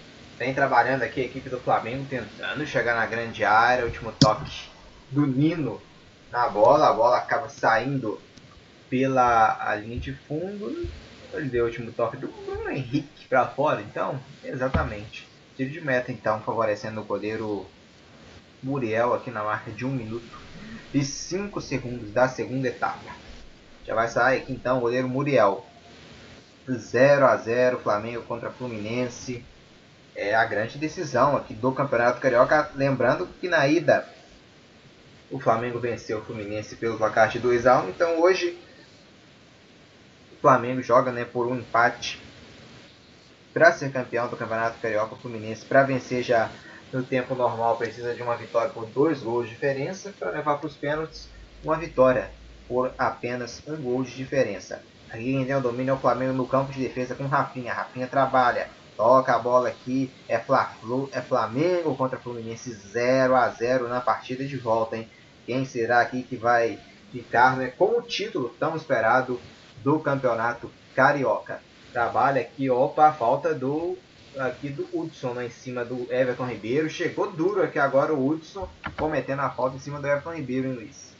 Vem trabalhando aqui a equipe do Flamengo, tentando chegar na grande área. Último toque do Nino na bola. A bola acaba saindo pela linha de fundo. Ele deu o último toque do Bruno Henrique para fora, então, exatamente. Tiro de meta, então, favorecendo o goleiro Muriel aqui na marca de 1 minuto e 5 segundos da segunda etapa. Já vai sair aqui, então, o goleiro Muriel. 0 a 0 Flamengo contra Fluminense. É a grande decisão aqui do Campeonato Carioca. Lembrando que na ida o Flamengo venceu o Fluminense pelo placar de 2 a 1 Então hoje Flamengo joga né, por um empate para ser campeão do Campeonato Carioca. O Fluminense, para vencer já no tempo normal, precisa de uma vitória por dois gols de diferença. Para levar para os pênaltis, uma vitória por apenas um gol de diferença. Aqui quem tem o domínio é o Flamengo no campo de defesa com Rafinha. Rafinha trabalha, toca a bola aqui. É, Fla é Flamengo contra Fluminense 0 a 0 na partida de volta. Hein? Quem será aqui que vai ficar né, com o título tão esperado do Campeonato Carioca. Trabalha aqui, opa, a falta do aqui do Hudson né, em cima do Everton Ribeiro. Chegou duro aqui agora o Hudson cometendo a falta em cima do Everton Ribeiro, hein, Luiz?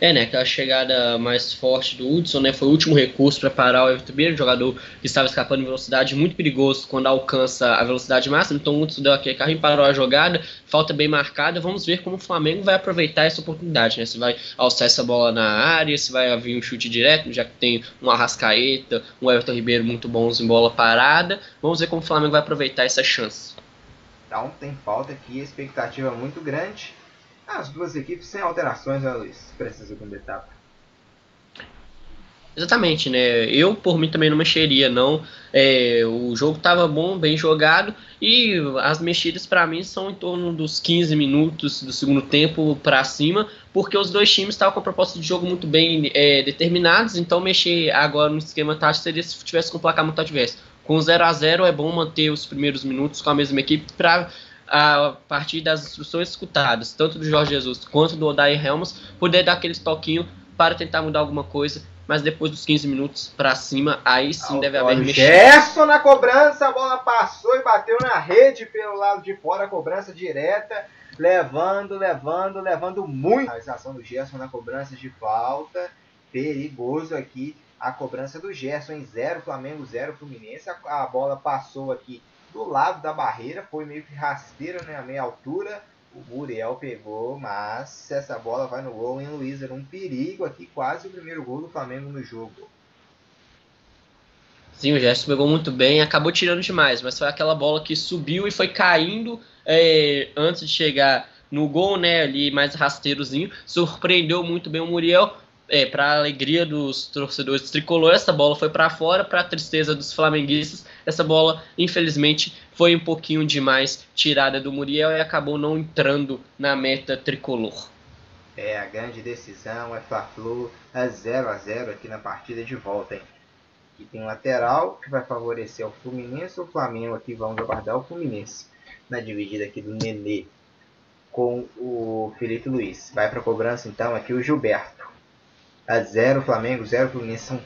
É, né? Aquela chegada mais forte do Hudson, né? Foi o último recurso para parar o Everton Ribeiro, jogador que estava escapando em velocidade, muito perigoso quando alcança a velocidade máxima. Então o Hudson deu aquele carrinho, parou a jogada, falta bem marcada. Vamos ver como o Flamengo vai aproveitar essa oportunidade, né? Se vai alçar essa bola na área, se vai vir um chute direto, já que tem um Arrascaeta, um Everton Ribeiro muito bons em bola parada. Vamos ver como o Flamengo vai aproveitar essa chance. Então tem falta aqui, expectativa muito grande as duas equipes sem alterações, para essa segunda etapa. Exatamente, né? Eu, por mim, também não mexeria, não. É, o jogo estava bom, bem jogado, e as mexidas para mim são em torno dos 15 minutos do segundo tempo para cima, porque os dois times estavam com a proposta de jogo muito bem é, determinados, então mexer agora no esquema tático seria se tivesse com o placar muito adverso. Com 0 a 0 é bom manter os primeiros minutos com a mesma equipe para a partir das instruções escutadas, tanto do Jorge Jesus quanto do Odair Helmas, poder dar aquele toquinho para tentar mudar alguma coisa, mas depois dos 15 minutos para cima, aí sim deve haver mexido. Gerson na cobrança, a bola passou e bateu na rede pelo lado de fora, a cobrança direta, levando, levando, levando muito. A realização do Gerson na cobrança de falta, perigoso aqui a cobrança do Gerson em 0 Flamengo 0 Fluminense, a, a bola passou aqui do lado da barreira, foi meio que rasteira, né, a meia altura. O Muriel pegou, mas essa bola vai no gol, hein, Luiz? Era um perigo aqui, quase o primeiro gol do Flamengo no jogo. Sim, o Gerson pegou muito bem, acabou tirando demais, mas foi aquela bola que subiu e foi caindo é, antes de chegar no gol, né, ali mais rasteirozinho. Surpreendeu muito bem o Muriel, é, para alegria dos torcedores tricolor, essa bola foi para fora, para tristeza dos flamenguistas, essa bola, infelizmente, foi um pouquinho demais tirada do Muriel e acabou não entrando na meta tricolor. É, a grande decisão é Fla-Flu, é 0 a 0 aqui na partida de volta, hein? Aqui tem um lateral que vai favorecer o Fluminense, o Flamengo aqui vamos aguardar o Fluminense na dividida aqui do Nenê com o Felipe Luiz. Vai para cobrança então aqui o Gilberto a 0 Flamengo, 0 Fluminense. São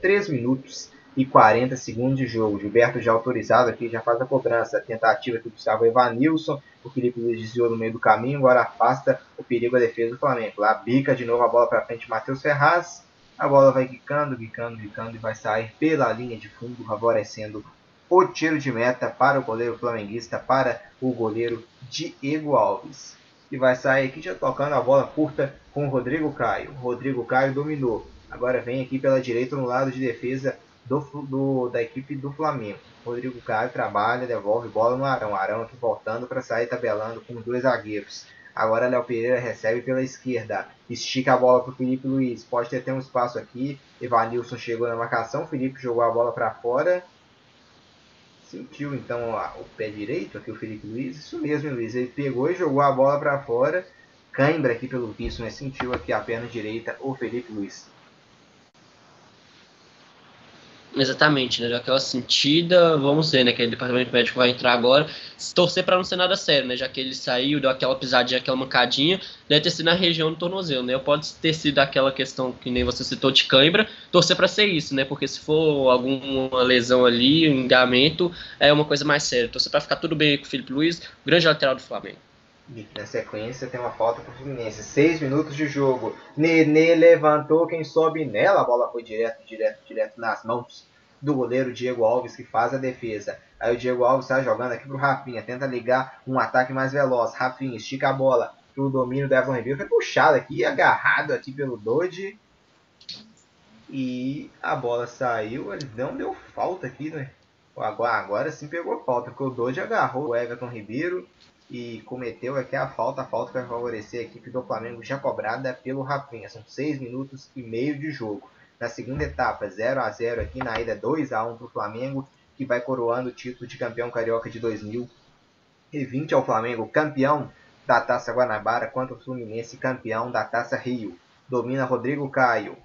3 minutos e 40 segundos de jogo. Gilberto já autorizado aqui, já faz a cobrança. A tentativa que o Gustavo Evanilson. O Felipe Luiz desviou no meio do caminho, agora afasta o perigo à defesa do Flamengo. Lá bica de novo a bola para frente, Matheus Ferraz. A bola vai quicando, quicando, quicando e vai sair pela linha de fundo, favorecendo o tiro de meta para o goleiro flamenguista, para o goleiro Diego Alves que vai sair aqui já tocando a bola curta com o Rodrigo Caio. Rodrigo Caio dominou. Agora vem aqui pela direita no lado de defesa do, do, da equipe do Flamengo. Rodrigo Caio trabalha, devolve bola no Arão. Arão aqui voltando para sair tabelando com dois zagueiros. Agora Léo Pereira recebe pela esquerda. Estica a bola para o Felipe Luiz. Pode ter até um espaço aqui. Evanilson chegou na marcação. Felipe jogou a bola para fora. Sentiu então o pé direito aqui o Felipe Luiz. Isso mesmo, Luiz. Ele pegou e jogou a bola para fora. Cãibra aqui pelo visto, mas sentiu aqui a perna direita o Felipe Luiz. Exatamente, né? Aquela sentida, vamos ver, né? Que o departamento médico vai entrar agora. Torcer para não ser nada sério, né? Já que ele saiu, deu aquela pisadinha, aquela mancadinha, deve ter sido na região do tornozelo, né? Pode ter sido aquela questão que nem você citou de cãibra, torcer para ser isso, né? Porque se for alguma lesão ali, um engamento, é uma coisa mais séria. Torcer para ficar tudo bem com o Felipe Luiz, grande lateral do Flamengo. Na sequência tem uma falta para o Fluminense. Seis minutos de jogo. Nenê levantou, quem sobe nela. A bola foi direto, direto, direto nas mãos do goleiro Diego Alves, que faz a defesa. Aí o Diego Alves está jogando aqui para o Rafinha. Tenta ligar um ataque mais veloz. Rafinha estica a bola para o domínio do Everton Ribeiro. Foi puxado aqui, agarrado aqui pelo Dodge. E a bola saiu. Ele não deu falta aqui, né? Agora, agora sim pegou falta, porque o Dodge agarrou o Everton Ribeiro e cometeu aqui a falta, a falta que vai favorecer a equipe do Flamengo já cobrada pelo Rafinha. São 6 minutos e meio de jogo. Na segunda etapa, 0 a 0 aqui na ida 2 a 1 para o Flamengo, que vai coroando o título de campeão carioca de 2020 ao Flamengo, campeão da Taça Guanabara, quanto o Fluminense, campeão da Taça Rio. Domina Rodrigo Caio.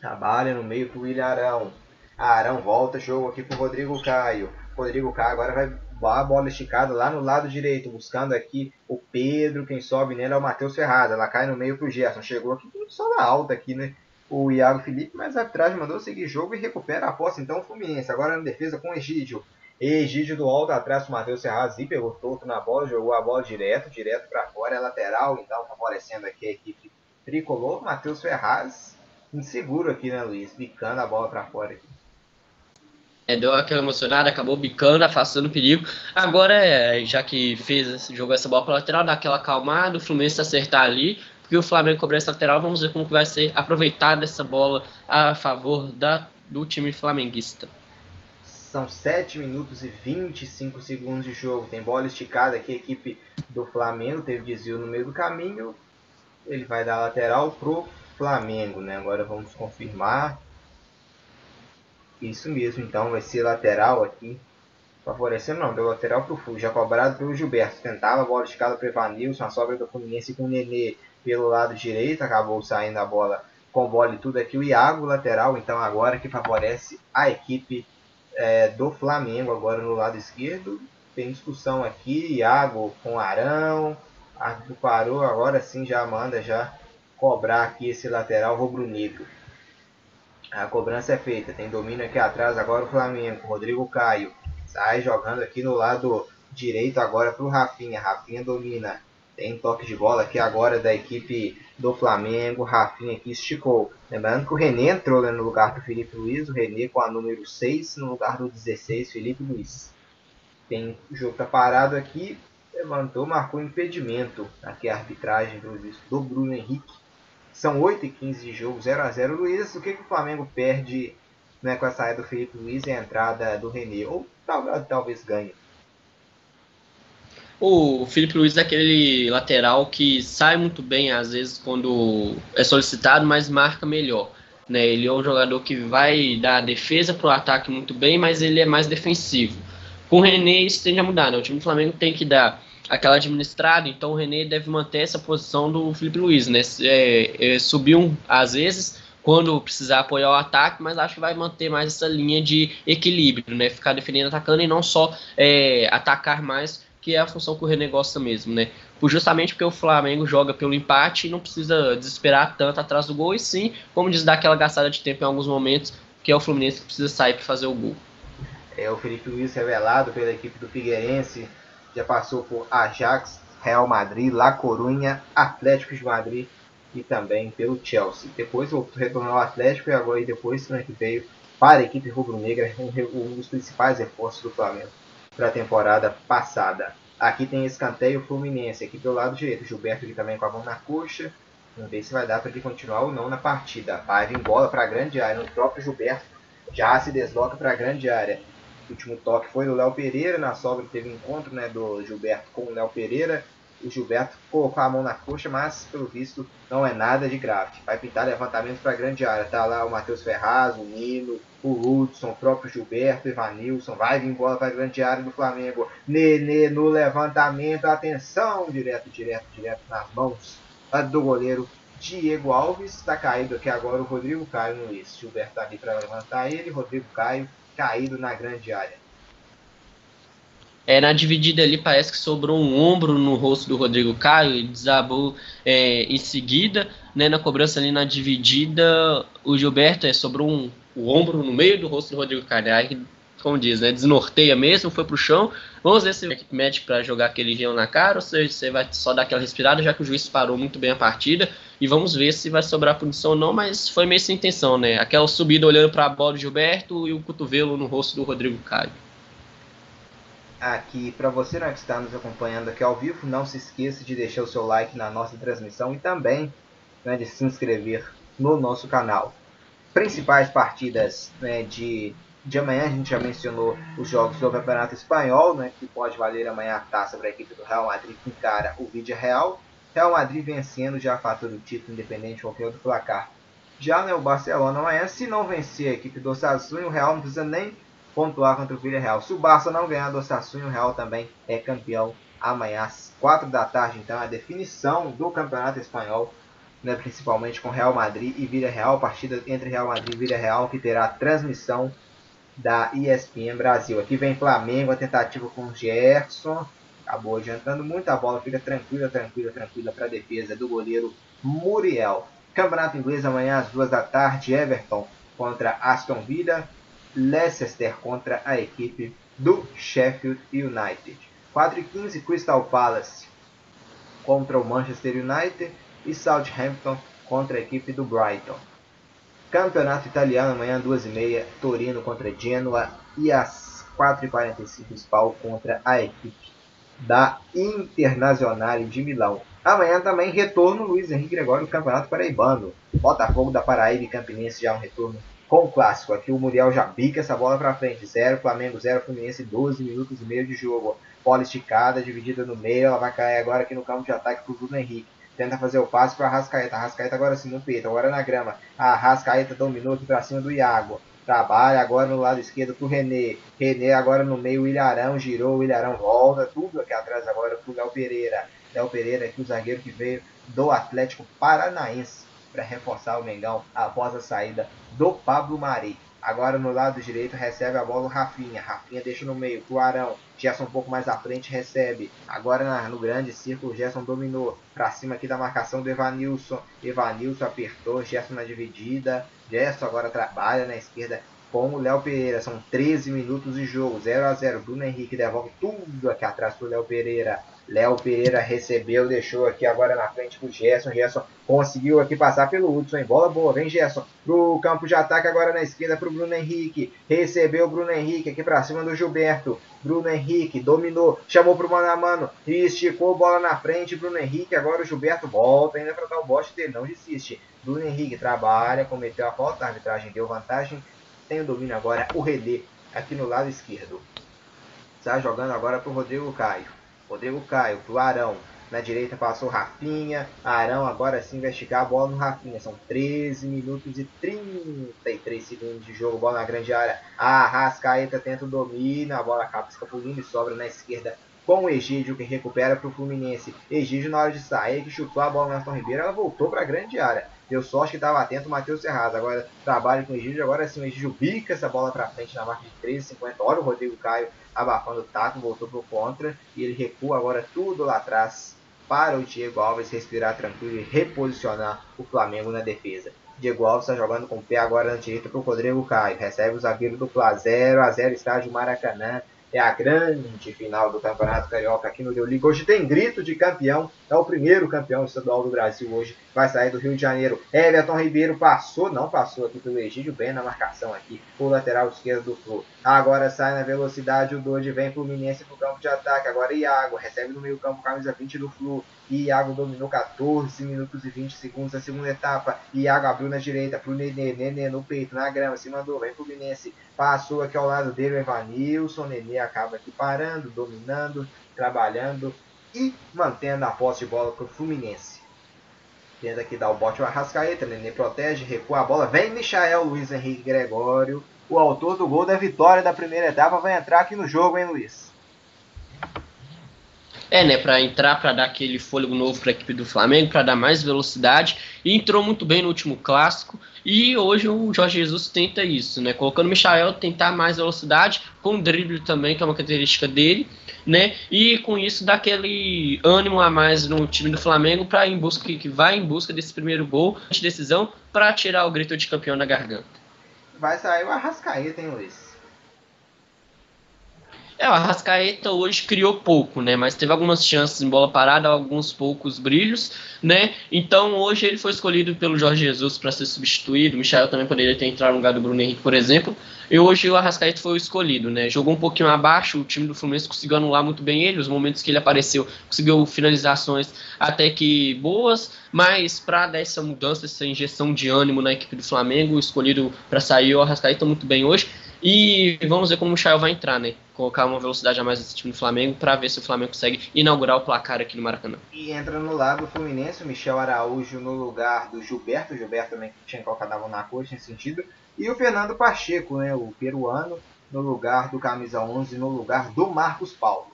Trabalha no meio para o William Arão. Arão volta, jogo aqui para o Rodrigo Caio. Rodrigo Caio agora vai a bola esticada lá no lado direito, buscando aqui o Pedro, quem sobe nele é o Matheus Ferrada, ela cai no meio pro Gerson, chegou aqui só na alta aqui, né, o Iago Felipe, mas a arbitragem mandou seguir jogo e recupera a posse, então o Fluminense, agora na defesa com o Egídio, Egídio do alto atrás do Matheus Ferraz e pegou torto na bola, jogou a bola direto, direto para fora, é lateral, então favorecendo aqui a equipe tricolor, Matheus Ferraz inseguro aqui, né, Luiz, bicando a bola para fora aqui. É, deu aquela emocionada, acabou bicando, afastando o perigo. Agora, é, já que fez, jogou essa bola para lateral, dá aquela acalmada, o Fluminense acertar ali, porque o Flamengo cobrou essa lateral, vamos ver como vai ser aproveitada essa bola a favor da, do time flamenguista. São 7 minutos e 25 segundos de jogo. Tem bola esticada aqui, a equipe do Flamengo teve desvio no meio do caminho. Ele vai dar lateral pro Flamengo, né? Agora vamos confirmar. Isso mesmo, então vai ser lateral aqui. Favorecendo não, deu lateral pro Flu, já cobrado pelo Gilberto. Tentava a bola escada para Evanilson, a sobra do Fluminense com o Nenê pelo lado direito, acabou saindo a bola com bola e tudo aqui. O Iago, lateral, então agora que favorece a equipe é, do Flamengo, agora no lado esquerdo. Tem discussão aqui, Iago com Arão. Arthur parou, agora sim já manda já cobrar aqui esse lateral rubro-negro. A cobrança é feita. Tem domínio aqui atrás agora o Flamengo. Rodrigo Caio. Sai jogando aqui no lado direito agora para o Rafinha. Rafinha domina. Tem toque de bola aqui agora da equipe do Flamengo. Rafinha aqui esticou. Lembrando que o René entrou né, no lugar do Felipe Luiz. O René com a número 6 no lugar do 16, Felipe Luiz. Tem o jogo tá parado aqui. Levantou, marcou impedimento. Aqui a arbitragem do Bruno Henrique são 8 e 15 de jogo, 0 a 0 Luiz, o que, que o Flamengo perde né, com a saída do Felipe Luiz e a entrada do René? Ou talvez, talvez ganhe? O Felipe Luiz é aquele lateral que sai muito bem, às vezes, quando é solicitado, mas marca melhor. Né? Ele é um jogador que vai dar defesa para o ataque muito bem, mas ele é mais defensivo. Com o René isso tende a mudar. Né? O time do Flamengo tem que dar aquela administrada, então o René deve manter essa posição do Felipe Luiz, né? É, é, subiu às vezes quando precisar apoiar o ataque, mas acho que vai manter mais essa linha de equilíbrio, né? Ficar defendendo, atacando e não só é, atacar mais, que é a função que o René gosta mesmo, né? Justamente porque o Flamengo joga pelo empate e não precisa desesperar tanto atrás do gol, e sim, como diz, dar aquela gastada de tempo em alguns momentos, que é o Fluminense que precisa sair para fazer o gol. É o Felipe Luiz revelado pela equipe do Figueirense, já passou por Ajax, Real Madrid, La Corunha, Atlético de Madrid e também pelo Chelsea. Depois retornou ao Atlético e agora depois né, que veio para a equipe rubro-negra, um dos principais reforços do Flamengo para a temporada passada. Aqui tem escanteio Fluminense, aqui pelo lado direito, Gilberto aqui também com a mão na coxa. Vamos ver se vai dar para ele continuar ou não na partida. Vai vir bola para a grande área, o próprio Gilberto já se desloca para a grande área. Último toque foi do Léo Pereira, na sobra teve encontro né, do Gilberto com o Léo Pereira. O Gilberto colocou a mão na coxa, mas pelo visto não é nada de grave. Vai pintar levantamento para a grande área. Tá lá o Matheus Ferraz, o Nino, o Hudson, o próprio Gilberto, Evanilson. Vai vir bola para a grande área do Flamengo. Nenê no levantamento. Atenção, direto, direto, direto nas mãos do goleiro Diego Alves está caído aqui agora o Rodrigo Caio no Luiz. Gilberto tá ali para levantar ele, Rodrigo Caio caído na grande área. É, na dividida ali parece que sobrou um ombro no rosto do Rodrigo Caio e desabou é, em seguida, né, na cobrança ali na dividida, o Gilberto é, sobrou um, o ombro no meio do rosto do Rodrigo Caio, aí, como diz, né, desnorteia mesmo, foi pro chão, vamos ver se o equipe médica para jogar aquele gelo na cara ou se você vai só dar aquela respirada, já que o juiz parou muito bem a partida, e vamos ver se vai sobrar punição ou não, mas foi meio sem intenção, né, aquela subida olhando para a bola do Gilberto e o cotovelo no rosto do Rodrigo Caio. Aqui para você né, que está nos acompanhando aqui ao vivo. Não se esqueça de deixar o seu like na nossa transmissão e também né, de se inscrever no nosso canal. Principais partidas né, de, de amanhã, a gente já mencionou os jogos do Campeonato Espanhol, né, que pode valer amanhã a taça para a equipe do Real Madrid que encara o Vídeo Real. Real Madrid vencendo já fatura o título independente qualquer outro placar. Já né, o Barcelona amanhã, se não vencer a equipe do Osasuna, o Real não precisa nem pontuar contra o Villarreal. Se o Barça não ganhar do Osasuna, o Real também é campeão amanhã às 4 da tarde. Então, a definição do Campeonato Espanhol, né, principalmente com Real Madrid e Villarreal, partida entre Real Madrid e Villarreal, que terá transmissão da ESPN Brasil. Aqui vem Flamengo, a tentativa com Gerson. Acabou adiantando muito, a bola fica tranquila, tranquila, tranquila para a defesa do goleiro Muriel. Campeonato Inglês amanhã às 2 da tarde, Everton contra Aston Villa. Leicester contra a equipe do Sheffield United. 4 e 15 Crystal Palace contra o Manchester United e Southampton contra a equipe do Brighton. Campeonato Italiano amanhã 2 e meia Torino contra Genoa e às 4h45 Spal contra a equipe da Internazionale de Milão. Amanhã também retorno Luiz Henrique Gregório do Campeonato Paraibano. Botafogo da Paraíba e Campinense já um retorno com o clássico. Aqui o Muriel já bica essa bola para frente. 0 Flamengo, 0 Fluminense, 12 minutos e meio de jogo. Bola esticada, dividida no meio. Ela vai cair agora aqui no campo de ataque pro Bruno Henrique. Tenta fazer o passe para Rascaeta. Rascaeta agora sim no peito, agora na grama. A Rascaeta dominou aqui para cima do Iago. Trabalha agora no lado esquerdo pro René. René agora no meio, o Ilharão girou, o Ilharão volta. Tudo aqui atrás agora pro Léo Pereira. Léo Pereira aqui, o zagueiro que veio do Atlético Paranaense para reforçar o Mengão após a saída do Pablo Mari. Agora no lado direito recebe a bola o Rafinha. Rafinha deixa no meio pro Arão. Gerson um pouco mais à frente recebe. Agora no grande círculo, Gerson dominou. Para cima aqui da marcação do Evanilson. Evanilson apertou. Gerson na dividida. Gerson agora trabalha na esquerda com o Léo Pereira. São 13 minutos de jogo. 0 a 0 Bruno Henrique devolve tudo aqui atrás pro Léo Pereira. Léo Pereira recebeu, deixou aqui agora na frente pro Gerson. Gerson conseguiu aqui passar pelo Hudson. Bola boa, vem Gerson pro campo de ataque agora na esquerda pro Bruno Henrique. Recebeu o Bruno Henrique aqui para cima do Gilberto. Bruno Henrique dominou, chamou pro mano a mano, esticou bola na frente. Bruno Henrique, agora o Gilberto volta ainda para dar o bote dele, não desiste. Bruno Henrique trabalha, cometeu a falta, a arbitragem deu vantagem. Tem o domínio agora o Redê aqui no lado esquerdo. Está jogando agora pro Rodrigo Caio. Rodrigo Caio pro Arão. Na direita passou Rafinha. Arão agora sim vai a bola no Rafinha. São 13 minutos e 33 segundos de jogo. Bola na grande área. A Rascaeta tenta o domínio. A bola acaba escapulindo e sobra na esquerda com o Egídio que recupera para o Fluminense. Egídio na hora de sair, que chutou a bola na Aston Ribeiro, ela voltou para a grande área. Deu sorte que estava atento o Matheus Serraz. Agora trabalha com o Egídio, agora sim o Egídio bica essa bola para frente na marca de 13,50. Olha o Rodrigo Caio abafando o taco, voltou pro contra e ele recua agora tudo lá atrás para o Diego Alves respirar tranquilo e reposicionar o Flamengo na defesa. Diego Alves está jogando com o pé agora na direita para o Rodrigo Caio. Recebe o zagueiro do Fla 0 a 0 estádio Maracanã é a grande final do Campeonato Carioca aqui no Rio Liga. Hoje tem grito de campeão, é o primeiro campeão estadual do Brasil hoje, vai sair do Rio de Janeiro. Everton Ribeiro passou, não passou aqui pelo Egídio, bem na marcação aqui, o lateral esquerdo do Flu. Agora sai na velocidade, o Dodge vem Fluminense pro campo de ataque, agora Iago, recebe no meio campo, camisa 20 do Flu. Iago dominou 14 minutos e 20 segundos a segunda etapa. Iago abriu na direita pro Nenê, Nenê no peito, na grama, se mandou, vem Fluminense. Passou aqui ao lado dele o Evanilson, Nenê acaba aqui parando, dominando, trabalhando e mantendo a posse de bola pro Fluminense. Tenta aqui dar o bote o Arrascaeta, Nenê protege, recua a bola, vem Michael Luiz Henrique Gregório. O autor do gol da vitória da primeira etapa vai entrar aqui no jogo, hein, Luiz? É, né, para entrar, para dar aquele fôlego novo para a equipe do Flamengo, para dar mais velocidade. E entrou muito bem no último clássico. E hoje o Jorge Jesus tenta isso, né? Colocando o Michael tentar mais velocidade, com drible também, que é uma característica dele, né? E com isso dá aquele ânimo a mais no time do Flamengo para em busca que vai em busca desse primeiro gol de decisão para tirar o grito de campeão da garganta. Vai sair o Arrascaeta, hein, Luiz? É, o Arrascaeta hoje criou pouco, né? Mas teve algumas chances em bola parada, alguns poucos brilhos, né? Então hoje ele foi escolhido pelo Jorge Jesus para ser substituído. O Michel também poderia ter entrado no lugar do Bruno Henrique, por exemplo. E hoje o Arrascaeta foi o escolhido, né? Jogou um pouquinho abaixo, o time do Fluminense conseguiu anular muito bem ele. Os momentos que ele apareceu, conseguiu finalizações até que boas, mas para dar essa mudança, essa injeção de ânimo na equipe do Flamengo, escolhido para sair o Arrascaeta muito bem hoje. E vamos ver como o Michel vai entrar, né? Colocar uma velocidade a mais nesse time do Flamengo para ver se o Flamengo consegue inaugurar o placar aqui no Maracanã. E entra no lado Fluminense, o Michel Araújo no lugar do Gilberto. O Gilberto também tinha colocado a mão na coxa nesse sentido. E o Fernando Pacheco, né? O peruano, no lugar do camisa 11, no lugar do Marcos Paulo.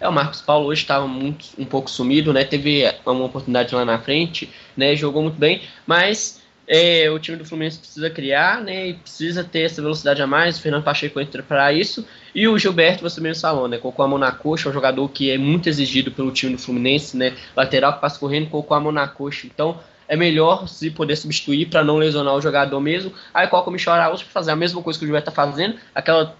É, o Marcos Paulo hoje estava muito um pouco sumido, né? Teve uma oportunidade lá na frente, né? Jogou muito bem, mas é, o time do Fluminense precisa criar, né? E precisa ter essa velocidade a mais. O Fernando Pacheco entra para isso. E o Gilberto, você mesmo falou, né? Colocou a mão na coxa, um jogador que é muito exigido pelo time do Fluminense, né? Lateral que passa correndo, colocou a mão na coxa. Então é melhor se poder substituir para não lesionar o jogador mesmo. Aí coloca o Michel Araújo para fazer a mesma coisa que o Gilberto está fazendo, aquela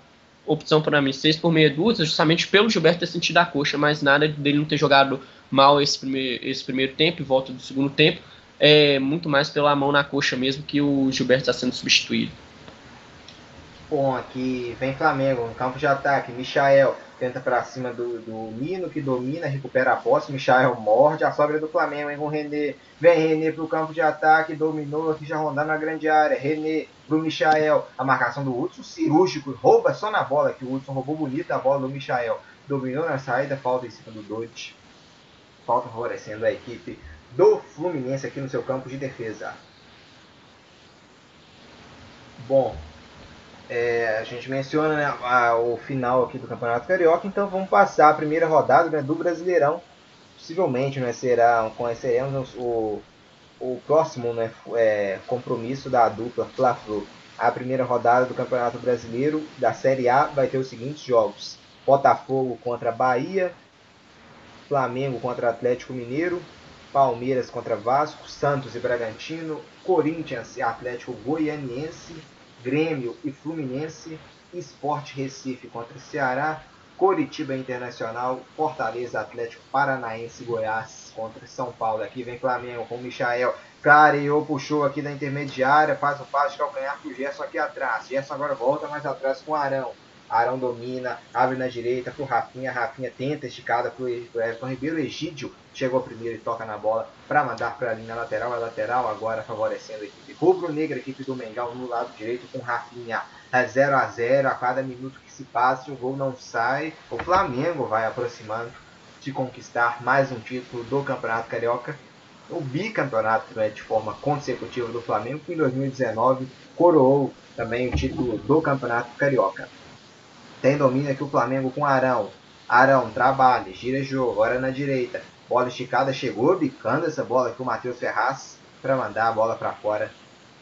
opção para mim, 6 por meia dúzia, justamente pelo Gilberto ter sentido a coxa, mas nada dele não ter jogado mal esse primeiro, esse primeiro tempo e volta do segundo tempo é muito mais pela mão na coxa mesmo que o Gilberto está sendo substituído. Bom, aqui vem Flamengo campo de ataque. Michael tenta para cima do, do Nino, que domina, recupera a posse. Michael morde a sobra do Flamengo, hein, com René. Vem René para o campo de ataque, dominou aqui já rondando na grande área. René para o Michael. A marcação do Hudson, cirúrgico, rouba só na bola, que o Hudson roubou bonito a bola do Michael. Dominou na saída, falta em cima do Dodge. Falta favorecendo a equipe do Fluminense aqui no seu campo de defesa. Bom, é, a gente menciona né, a, o final aqui do Campeonato Carioca, então vamos passar a primeira rodada né, do Brasileirão. Possivelmente né, será, conheceremos o, o próximo né, é, compromisso da dupla Fla-Flu. A primeira rodada do Campeonato Brasileiro da Série A vai ter os seguintes jogos: Botafogo contra Bahia, Flamengo contra Atlético Mineiro, Palmeiras contra Vasco, Santos e Bragantino, Corinthians e Atlético Goianiense, Grêmio e Fluminense, Esporte Recife contra Ceará, Coritiba Internacional, Fortaleza Atlético Paranaense Goiás contra São Paulo. Aqui vem Flamengo com o Michael. Careou, puxou aqui da intermediária, faz o passe de calcanhar pro Gerson aqui atrás. Gerson agora volta mais atrás com o Arão. Arão domina, abre na direita pro Rafinha. Rafinha tenta esticada pro Everton Ribeiro. Egídio chegou primeiro e toca na bola para mandar para a linha lateral. É lateral agora favorecendo a equipe rubro-negra, a equipe do Mengão no lado direito com Rafinha. É 0 a 0 a cada minuto que se passa o gol não sai. O Flamengo vai aproximando de conquistar mais um título do Campeonato Carioca. O bicampeonato né, de forma consecutiva do Flamengo, que em 2019 coroou também o título do Campeonato Carioca. Tem domínio aqui o Flamengo com Arão. Arão trabalha, gira jogo, agora na direita. Bola esticada, chegou bicando essa bola aqui o Matheus Ferraz para mandar a bola para fora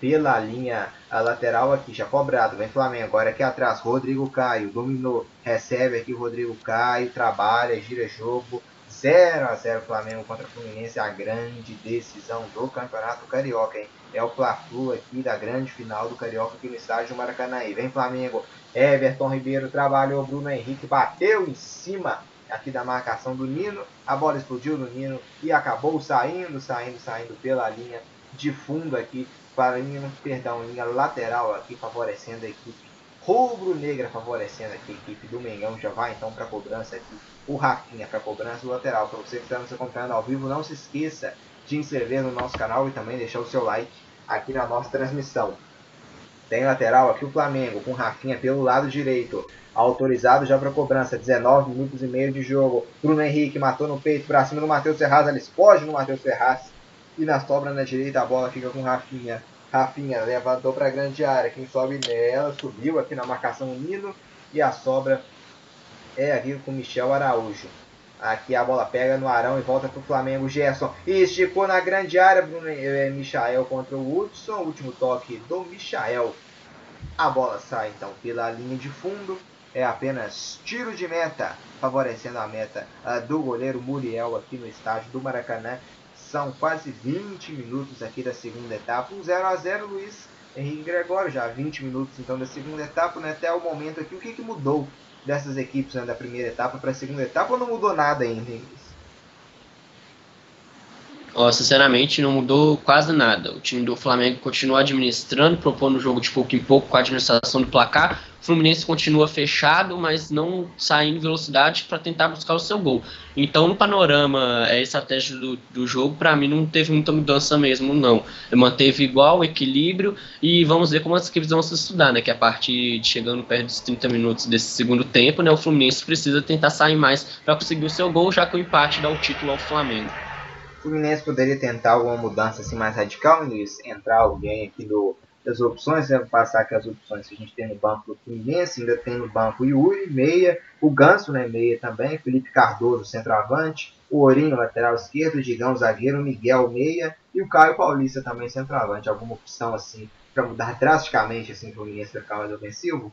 pela linha lateral aqui, já cobrado. Vem Flamengo, agora aqui atrás, Rodrigo Caio, dominou, recebe aqui Rodrigo Caio, trabalha, gira jogo. 0 a 0 Flamengo contra o Fluminense, a grande decisão do Campeonato Carioca, hein? É o Fla-Flu aqui da grande final do Carioca aqui no estádio Maracanã. Vem Flamengo, Everton Ribeiro trabalhou, Bruno Henrique bateu em cima aqui da marcação do Nino. A bola explodiu no Nino e acabou saindo, saindo, saindo pela linha de fundo aqui para a linha, perdão, linha lateral aqui favorecendo a equipe rubro-negra, favorecendo aqui a equipe do Mengão. Já vai então para a cobrança aqui o Rafinha para a cobrança do lateral. Para você que está nos acompanhando ao vivo, não se esqueça de inscrever no nosso canal e também deixar o seu like aqui na nossa transmissão. Tem lateral aqui o Flamengo, com Rafinha pelo lado direito. Autorizado já para cobrança. 19 minutos e meio de jogo. Bruno Henrique matou no peito para cima do Matheus Ferraz. Ele foge no Matheus Ferraz. E na sobra na direita a bola fica com Rafinha. Rafinha levantou para a grande área. Quem sobe nela subiu aqui na marcação Nino. E a sobra é aqui com Michel Araújo. Aqui a bola pega no Arão e volta para o Flamengo. Gerson esticou na grande área. Bruno, é, Michael contra o Hudson. Último toque do Michael. A bola sai então pela linha de fundo. É apenas tiro de meta, favorecendo a meta uh, do goleiro Muriel aqui no estádio do Maracanã. São quase 20 minutos aqui da segunda etapa. Um 0 a 0 Luiz Henrique Gregório, já 20 minutos então da segunda etapa, né? Até o momento aqui, o que, que mudou dessas equipes né, da primeira etapa para a segunda etapa ou não mudou nada ainda? Oh, sinceramente, não mudou quase nada. O time do Flamengo continua administrando, propondo o jogo de pouco em pouco com a administração do placar. O Fluminense continua fechado, mas não saindo velocidade para tentar buscar o seu gol. Então, no panorama, a estratégia do, do jogo, para mim, não teve muita mudança mesmo, não. Manteve igual o equilíbrio e vamos ver como as equipes vão se estudar, né? Que a partir de chegando perto dos 30 minutos desse segundo tempo, né? O Fluminense precisa tentar sair mais para conseguir o seu gol, já que o empate dá o título ao Flamengo. Fluminense poderia tentar alguma mudança assim mais radical, Luiz? Entrar alguém aqui do, das opções, né? passar aqui as opções que a gente tem no banco do Fluminense, ainda tem no banco Yuri, meia, o Ganso, né, meia também, Felipe Cardoso, centroavante, o Ourinho, lateral esquerdo, Digão, zagueiro, Miguel, meia, e o Caio Paulista também, centroavante. Alguma opção assim para mudar drasticamente assim, o Fluminense para ficar mais ofensivo?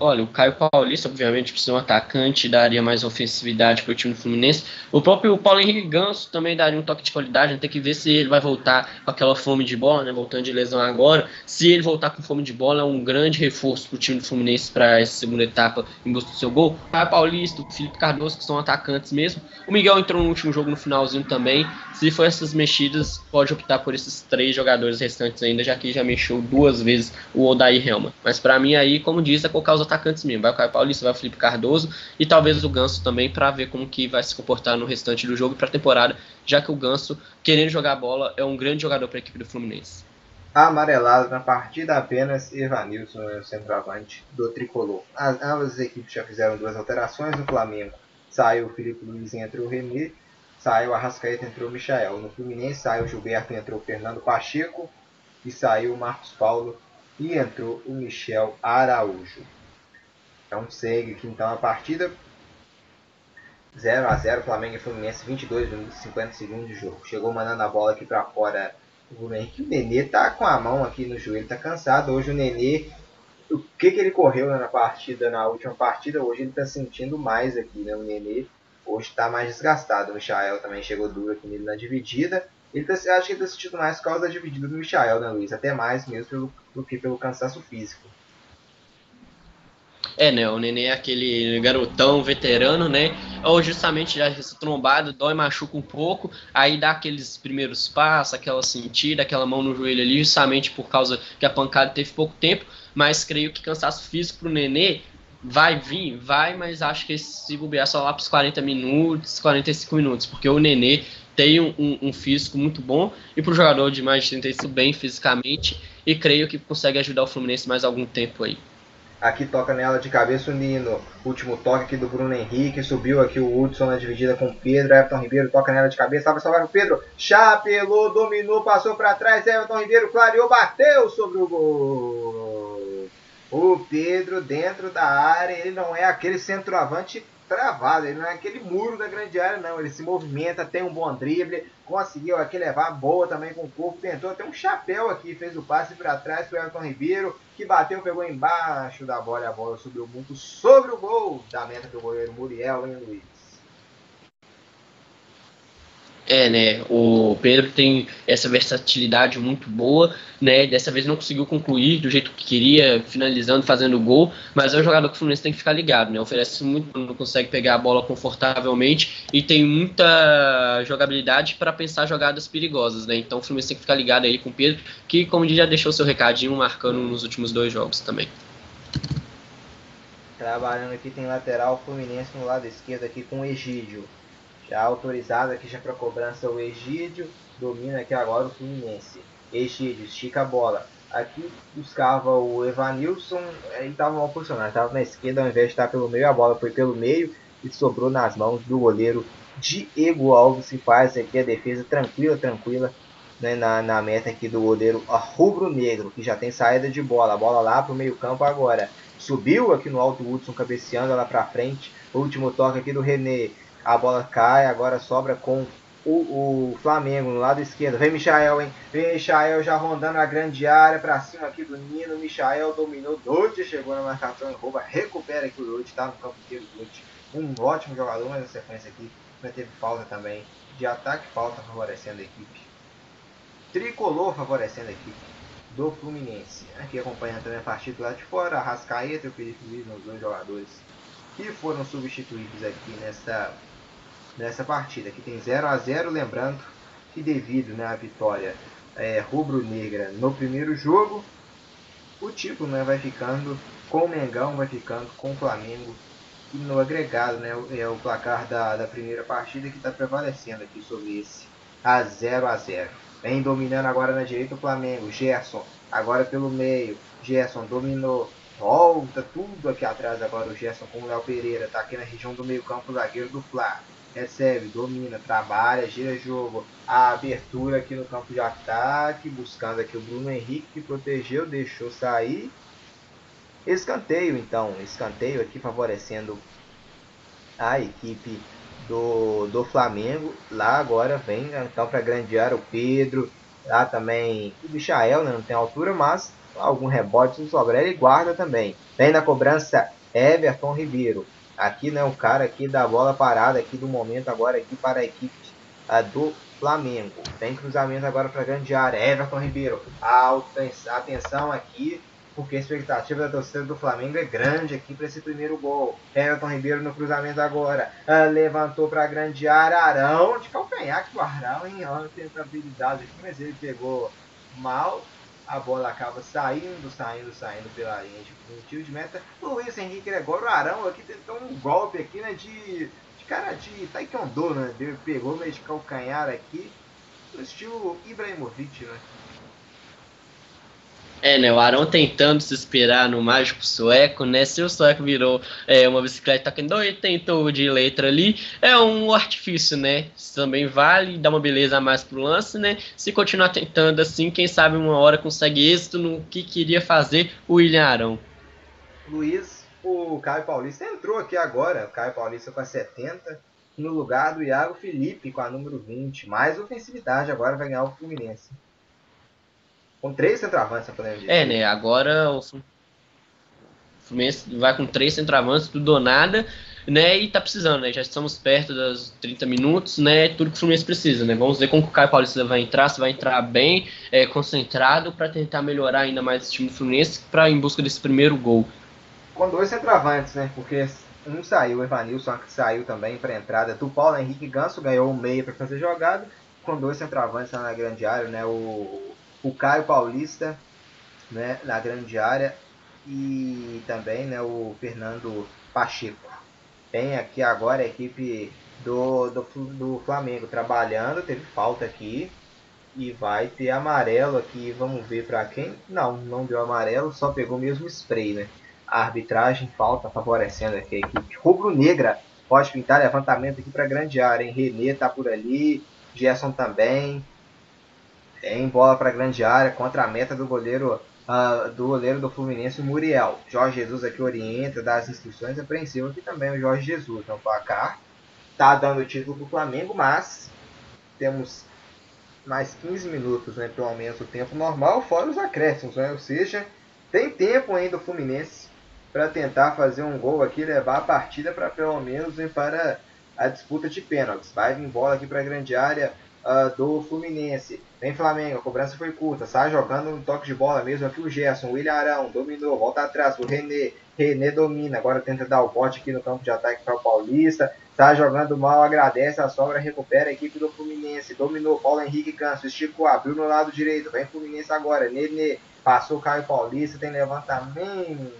Olha, o Caio Paulista, obviamente, precisa ser um atacante, daria mais ofensividade para o time do Fluminense. O próprio Paulo Henrique Ganso também daria um toque de qualidade. Tem que ver se ele vai voltar com aquela fome de bola, né? Voltando de lesão agora. Se ele voltar com fome de bola, é um grande reforço para o time do Fluminense para essa segunda etapa em busca do seu gol. O Caio Paulista, o Felipe Cardoso, que são atacantes mesmo. O Miguel entrou no último jogo no finalzinho também. Se for essas mexidas, pode optar por esses três jogadores restantes ainda, já que já mexeu duas vezes o Odair Helma. Mas para mim aí, como diz, é colocar os atacantes mesmo. Vai o Caio Paulista, vai o Felipe Cardoso e talvez o Ganso também para ver como que vai se comportar no restante do jogo e para a temporada, já que o Ganso, querendo jogar bola, é um grande jogador para a equipe do Fluminense. Amarelado na partida apenas Evanilson, o centroavante do tricolor. As, ambas as equipes já fizeram duas alterações. No Flamengo saiu o Felipe Luiz e entrou o René. Saiu o Arrascaeta entrou o Michael. No Fluminense saiu o Gilberto e entrou o Fernando Pacheco. E saiu o Marcos Paulo e entrou o Michel Araújo. Então segue aqui então a partida. 0 a 0 Flamengo e Fluminense, 22 minutos e 50 segundos de jogo. Chegou mandando a bola aqui para fora o Henrique. O Nenê tá com a mão aqui no joelho, tá cansado. Hoje o Nenê, o que que ele correu na partida, na última partida, hoje ele tá sentindo mais aqui, né? O Nenê hoje tá mais desgastado. O Michael também chegou duro aqui nele na dividida. Ele tá, acho que ele tá sentindo mais por causa da dividida do Michael, né, Luiz? Até mais mesmo do que pelo cansaço físico. É, né? O Nenê é aquele garotão veterano, né? Ou justamente já trombado, dói, machuca um pouco, aí dá aqueles primeiros passos, aquela sentida, aquela mão no joelho ali, justamente por causa que a pancada teve pouco tempo. Mas creio que cansaço físico pro Nenê vai vir, vai, mas acho que se bobear só lá pros 40 minutos, 45 minutos, porque o Nenê tem um, um, um físico muito bom e pro jogador de mais de 30 isso bem fisicamente e creio que consegue ajudar o Fluminense mais algum tempo aí. Aqui toca nela de cabeça o Nino. Último toque aqui do Bruno Henrique. Subiu aqui o Hudson na dividida com o Pedro. Everton Ribeiro toca nela de cabeça. Vai salvar o Pedro. Chapelou, dominou, passou para trás. Everton Ribeiro clareou, bateu sobre o gol. O Pedro dentro da área. Ele não é aquele centroavante travado, ele não é aquele muro da grande área, não. Ele se movimenta, tem um bom drible, conseguiu aqui levar boa também com o corpo, tentou até um chapéu aqui, fez o passe para trás para o Elton Ribeiro, que bateu, pegou embaixo da bola e a bola subiu muito sobre o gol da meta do goleiro Muriel, hein, Luiz? É, né? O Pedro tem essa versatilidade muito boa, né? Dessa vez não conseguiu concluir do jeito que queria, finalizando, fazendo gol, mas é um jogador que o Fluminense tem que ficar ligado, né? Oferece muito, não consegue pegar a bola confortavelmente e tem muita jogabilidade para pensar jogadas perigosas, né? Então o Fluminense tem que ficar ligado aí com o Pedro, que como já deixou seu recadinho marcando nos últimos dois jogos também. Trabalhando aqui tem lateral Fluminense no lado esquerdo aqui com o Egídio. Já autorizado aqui já para cobrança o Egídio. Domina aqui agora o Fluminense. Egídio estica a bola. Aqui buscava o Evanilson. Ele estava mal posicionado. Estava na esquerda ao invés de estar pelo meio. A bola foi pelo meio e sobrou nas mãos do goleiro Diego Alves. Que faz aqui a defesa tranquila, tranquila. Né, na, na meta aqui do goleiro rubro-negro, que já tem saída de bola. A bola lá para o meio campo agora. Subiu aqui no alto Hudson, cabeceando lá para frente. Último toque aqui do René. A bola cai, agora sobra com o, o, Flamengo no lado esquerdo. Vem Michael, hein? Vem Michael já rondando a grande área para cima aqui do Nino. Michael dominou. Doide chegou na marcação rouba. Recupera aqui o Doide. Tá no campo inteiro. Doide. Um ótimo jogador, mas na sequência aqui mas teve falta também. De ataque, falta favorecendo a equipe. Tricolor favorecendo a equipe do Fluminense. Aqui acompanhando também a partida lá de fora. Arrascaeta e o Felipe Luiz, os dois jogadores que foram substituídos aqui nessa nessa partida. Aqui tem 0 a 0 lembrando que devido né, à vitória é, rubro-negra no primeiro jogo, o título né, vai ficando com o Mengão, vai ficando com o Flamengo e no agregado, né, é o placar da, da primeira partida que está prevalecendo aqui sobre esse a 0 a 0 Vem dominando agora na direita o Flamengo, Gerson, agora pelo meio, Gerson dominou, volta tudo aqui atrás agora o Gerson com o Léo Pereira, está aqui na região do meio campo, zagueiro do Flá recebe, domina, trabalha, gira jogo, a abertura aqui no campo de ataque, buscando aqui o Bruno Henrique que protegeu, deixou sair. Escanteio então, escanteio aqui favorecendo a equipe do, do Flamengo. Lá agora vem então para grandear o Pedro, lá também o Michael, né, não tem altura, mas algum rebote do Sobrelli guarda também. Vem na cobrança Everton Ribeiro. Aqui, né, o cara aqui da bola parada aqui do momento agora aqui para a equipe do Flamengo. Tem cruzamento agora para a grande área. Everton Ribeiro. Alta, atenção aqui, porque a expectativa da torcida do Flamengo é grande aqui para esse primeiro gol. Everton Ribeiro no cruzamento agora. Uh, levantou para a grande área. Arão de calcanhar que o Arão em Olha, tentabilidade aqui, mas ele pegou mal a bola acaba saindo, saindo, saindo pela linha de tiro de meta. Luiz Henrique Gregório Arão aqui tentou um golpe aqui, né, de, de cara de taekwondo, né, pegou meio de calcanhar aqui, no estilo Ibrahimovic, né. É, né? O Arão tentando se esperar no mágico sueco, né? Se o sueco virou é, uma bicicleta Kendo e tentou de letra ali, é um artifício, né? Isso também vale, dá uma beleza a mais pro lance, né? Se continuar tentando assim, quem sabe uma hora consegue êxito no que queria fazer o William Arão. Luiz, o Caio Paulista entrou aqui agora, o Caio Paulista com a 70, no lugar do Iago Felipe com a número 20. Mais ofensividade agora vai ganhar o Fluminense. Com três centroavantes, podemos dizer. É, né? Agora o Fluminense vai com três centroavantes, tudo ou nada, né? E tá precisando, né? Já estamos perto dos 30 minutos, né? Tudo que o Fluminense precisa, né? Vamos ver como o Caio Paulista vai entrar, se vai entrar bem, é, concentrado, para tentar melhorar ainda mais esse time do Fluminense, para em busca desse primeiro gol. Com dois centroavantes, né? Porque um saiu, o Evanilson que saiu também para entrada do Paulo Henrique Ganso, ganhou um meia para fazer jogada, com dois centroavantes lá na grande área, né? O o Caio Paulista né, na grande área e também né, o Fernando Pacheco. Tem aqui agora a equipe do, do, do Flamengo trabalhando, teve falta aqui e vai ter amarelo aqui, vamos ver para quem. Não, não deu amarelo, só pegou mesmo spray, né? A arbitragem falta favorecendo aqui a equipe rubro-negra. Pode pintar levantamento aqui para grande área, hein? Renê tá por ali, Gerson também. Tem bola para grande área contra a meta do goleiro uh, do goleiro do Fluminense, Muriel. Jorge Jesus aqui orienta, dá as instruções, apreensivo aqui também o Jorge Jesus. Então, placar tá dando o título para o Flamengo, mas temos mais 15 minutos, né, pelo menos o tempo normal, fora os acréscimos, né? ou seja, tem tempo ainda o Fluminense para tentar fazer um gol aqui, levar a partida para pelo menos para a disputa de pênaltis. Vai vir bola aqui para a grande área, uh, do Fluminense. Vem Flamengo, a cobrança foi curta, sai jogando no toque de bola mesmo aqui o Gerson, o William Arão, dominou, volta atrás, o René, René domina, agora tenta dar o bote aqui no campo de ataque para o Paulista, sai jogando mal, agradece a sobra, recupera a equipe do Fluminense, dominou, Paulo Henrique Canso, esticou, abriu no lado direito, vem Fluminense agora, Nenê, passou Caio Paulista, tem levantamento,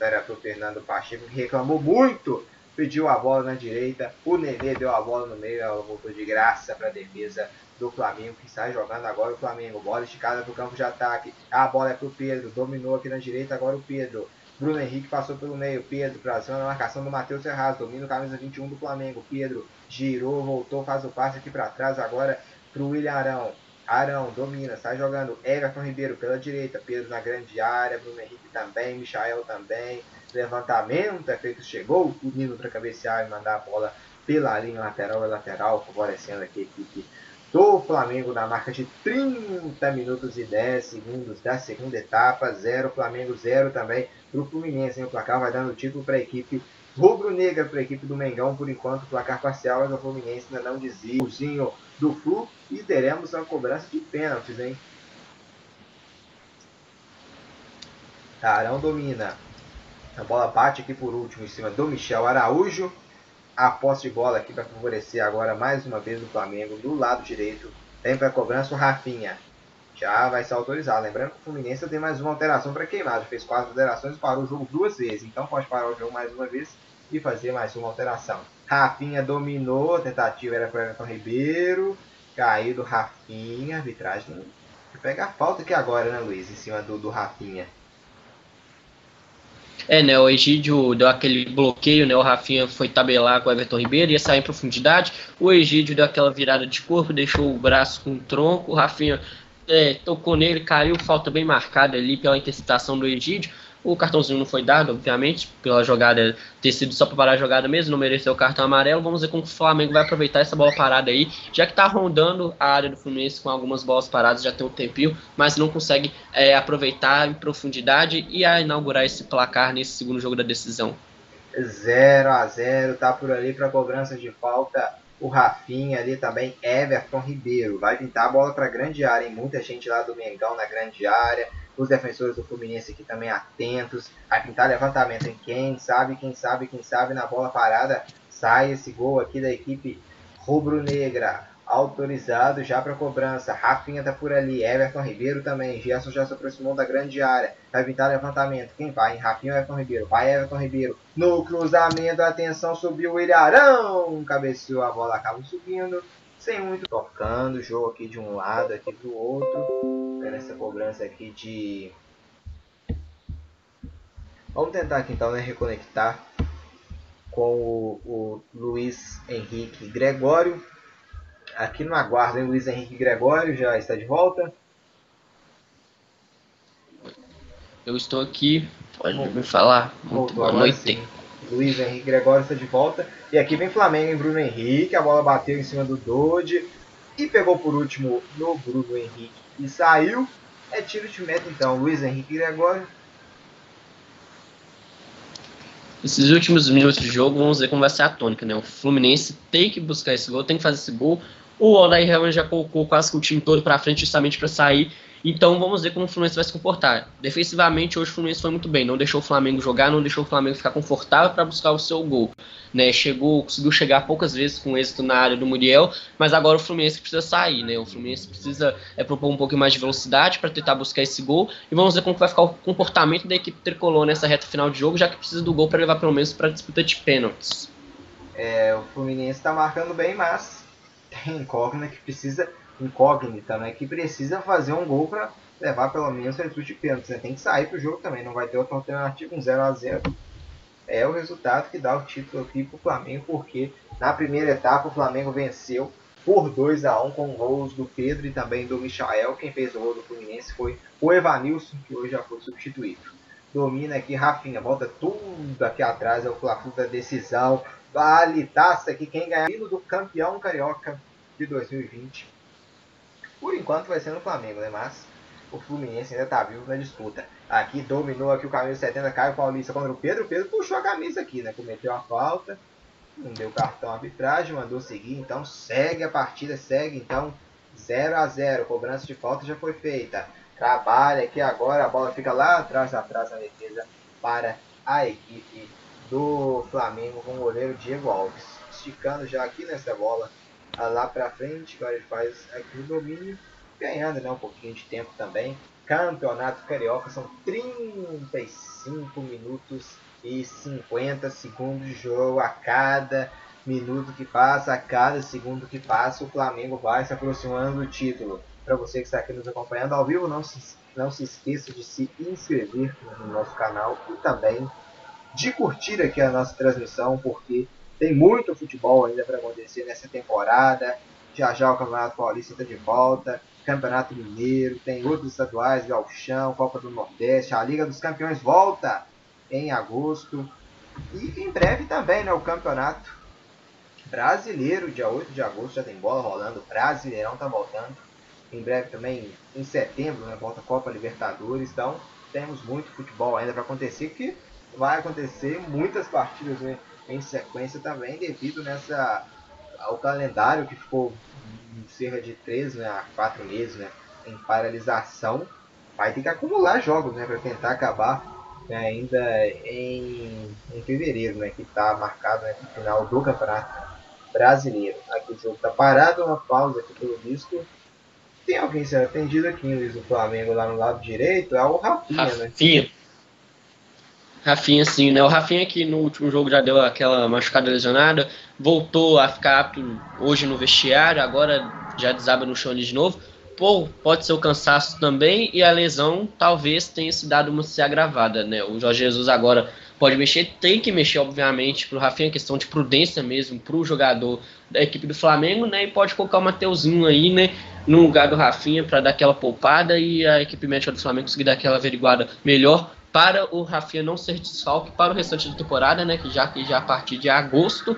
era pro Fernando Pacheco, que reclamou muito pediu a bola na direita, o Nenê deu a bola no meio, ela voltou de graça para a defesa do Flamengo, que está jogando agora o Flamengo. Bola esticada para o campo de ataque, a bola é para o Pedro, dominou aqui na direita agora o Pedro. Bruno Henrique passou pelo meio, Pedro para cima marcação do Matheus Serraz, domina o camisa 21 do Flamengo, Pedro girou, voltou, faz o passe aqui para trás agora para o William Arão. Arão domina, sai jogando. Everton Ribeiro pela direita. Pedro na grande área. Bruno Henrique também. Michael também. Levantamento é feito. Chegou o Nino para cabecear e mandar a bola pela linha lateral e lateral, favorecendo aqui a equipe do Flamengo na marca de 30 minutos e 10 segundos da segunda etapa. 0 Flamengo, 0 também para o Fluminense. O placar vai dando título para a equipe rubro-negra, para a equipe do Mengão. Por enquanto, o placar parcial é do Fluminense ainda não dizia. Do Flu e teremos uma cobrança de pênaltis, hein? Arão domina. A bola bate aqui por último em cima do Michel Araújo a posse de bola aqui para favorecer agora mais uma vez o Flamengo do lado direito. Tem para cobrança o Rafinha. Já vai ser autorizado. Lembrando que o Fluminense tem mais uma alteração para queimar. Já fez quatro alterações e parou o jogo duas vezes. Então pode parar o jogo mais uma vez e fazer mais uma alteração. Rafinha dominou. A tentativa era para Everton Ribeiro. Caído Rafinha. Arbitragem. Pega a falta aqui agora, né, Luiz? Em cima do, do Rafinha. É, né, o Egídio deu aquele bloqueio, né, o Rafinha foi tabelar com o Everton Ribeiro, ia sair em profundidade, o Egídio deu aquela virada de corpo, deixou o braço com o tronco, o Rafinha é, tocou nele, caiu, falta bem marcada ali pela interceptação do Egídio, o cartãozinho não foi dado, obviamente, pela jogada ter sido só para parar a jogada mesmo, não mereceu o cartão amarelo. Vamos ver como o Flamengo vai aproveitar essa bola parada aí, já que está rondando a área do Fluminense com algumas bolas paradas, já tem um tempinho, mas não consegue é, aproveitar em profundidade e a inaugurar esse placar nesse segundo jogo da decisão. 0 a 0 tá por ali para cobrança de falta o Rafinha ali também, Everton Ribeiro. Vai pintar a bola para grande área, hein? Muita gente lá do Mengão na grande área os defensores do Fluminense aqui também atentos, a pintar levantamento em quem sabe, quem sabe, quem sabe, na bola parada sai esse gol aqui da equipe rubro-negra, autorizado já para cobrança, Rafinha tá por ali, Everton Ribeiro também, Gerson já se aproximou da grande área, vai pintar levantamento, quem vai? Rafinha ou Everton Ribeiro, vai Everton Ribeiro, no cruzamento, atenção, subiu o Ilharão, cabeceou a bola, acaba subindo, sem muito tocando, o jogo aqui de um lado, aqui do outro. Vendo essa cobrança aqui de... Vamos tentar aqui então né, reconectar com o, o Luiz Henrique Gregório. Aqui no aguardo, hein? Luiz Henrique Gregório já está de volta. Eu estou aqui, pode me falar. Muito boa noite. Sim. Luiz Henrique Gregório está de volta. E aqui vem Flamengo em Bruno Henrique. A bola bateu em cima do Dodge. E pegou por último no Bruno Henrique e saiu. É tiro de meta então. Luiz Henrique Gregório. Esses últimos minutos de jogo, vamos ver como vai ser a tônica, né? O Fluminense tem que buscar esse gol, tem que fazer esse gol. O Odair Helman já colocou quase que o time todo para frente justamente para sair então vamos ver como o Fluminense vai se comportar. Defensivamente, hoje o Fluminense foi muito bem, não deixou o Flamengo jogar, não deixou o Flamengo ficar confortável para buscar o seu gol. Né? Chegou, conseguiu chegar poucas vezes com êxito na área do Muriel, mas agora o Fluminense precisa sair, né? O Fluminense precisa é, propor um pouco mais de velocidade para tentar buscar esse gol e vamos ver como vai ficar o comportamento da equipe tricolor nessa reta final de jogo, já que precisa do gol para levar pelo menos para a disputa de pênaltis. É, o Fluminense está marcando bem, mas tem incógnita que precisa incógnita, né? Que precisa fazer um gol para levar pelo menos a de pênaltis. Né? Tem que sair pro jogo também, não vai ter outra alternativa, um 0 a 0 É o resultado que dá o título aqui pro Flamengo, porque na primeira etapa o Flamengo venceu por 2 a 1 com gols do Pedro e também do Michael. Quem fez o gol do Fluminense foi o Evanilson, que hoje já foi substituído. Domina aqui Rafinha, volta tudo aqui atrás, é o fla da decisão. Vale taça aqui, quem ganhar do campeão carioca de 2020 por enquanto vai ser no Flamengo, né? Mas o Fluminense ainda tá vivo na disputa. Aqui dominou aqui o camisa 70, Caio Paulista contra o Pedro. O Pedro puxou a camisa aqui, né? Cometeu a falta. Não deu cartão arbitragem, mandou seguir. Então segue a partida, segue então 0 a 0 Cobrança de falta já foi feita. Trabalha aqui agora, a bola fica lá atrás, atrás na defesa para a equipe do Flamengo com o goleiro Diego Alves. Esticando já aqui nessa bola lá para frente, agora ele faz aqui o domínio, ganhando né, um pouquinho de tempo também. Campeonato Carioca são 35 minutos e 50 segundos de jogo a cada minuto que passa, a cada segundo que passa, o Flamengo vai se aproximando do título. Para você que está aqui nos acompanhando ao vivo, não se, não se esqueça de se inscrever no nosso canal e também de curtir aqui a nossa transmissão, porque tem muito futebol ainda para acontecer nessa temporada. Já já o Campeonato Paulista está de volta. Campeonato Mineiro, tem outros estaduais, Galchão, Copa do Nordeste, a Liga dos Campeões volta em agosto. E em breve também, né, o Campeonato Brasileiro, dia 8 de agosto, já tem bola rolando, Brasileirão tá voltando. Em breve também, em setembro, né, volta a Copa Libertadores, então temos muito futebol ainda para acontecer, que vai acontecer muitas partidas né, em sequência também, devido nessa ao calendário que ficou cerca de 3 né, a 4 meses né, em paralisação. Vai ter que acumular jogos né, para tentar acabar né, ainda em, em fevereiro, né, que está marcado né, no final do Campeonato Brasileiro. Aqui o jogo está parado, uma pausa aqui pelo visto. Tem alguém sendo atendido aqui, Luiz, do Flamengo, lá no lado direito? É o Rafinha, Rafinha. né? Rafinha, sim, né? O Rafinha que no último jogo já deu aquela machucada lesionada, voltou a ficar apto hoje no vestiário, agora já desaba no chão de novo. Pô, pode ser o cansaço também e a lesão talvez tenha se dado uma se agravada, né? O Jorge Jesus agora pode mexer, tem que mexer, obviamente, pro Rafinha, questão de prudência mesmo, pro jogador da equipe do Flamengo, né? E pode colocar o Mateuzinho aí, né? No lugar do Rafinha para dar aquela poupada e a equipe médica do Flamengo conseguir dar aquela averiguada melhor para o Rafinha não ser desfalque para o restante da temporada, né? Que já que já a partir de agosto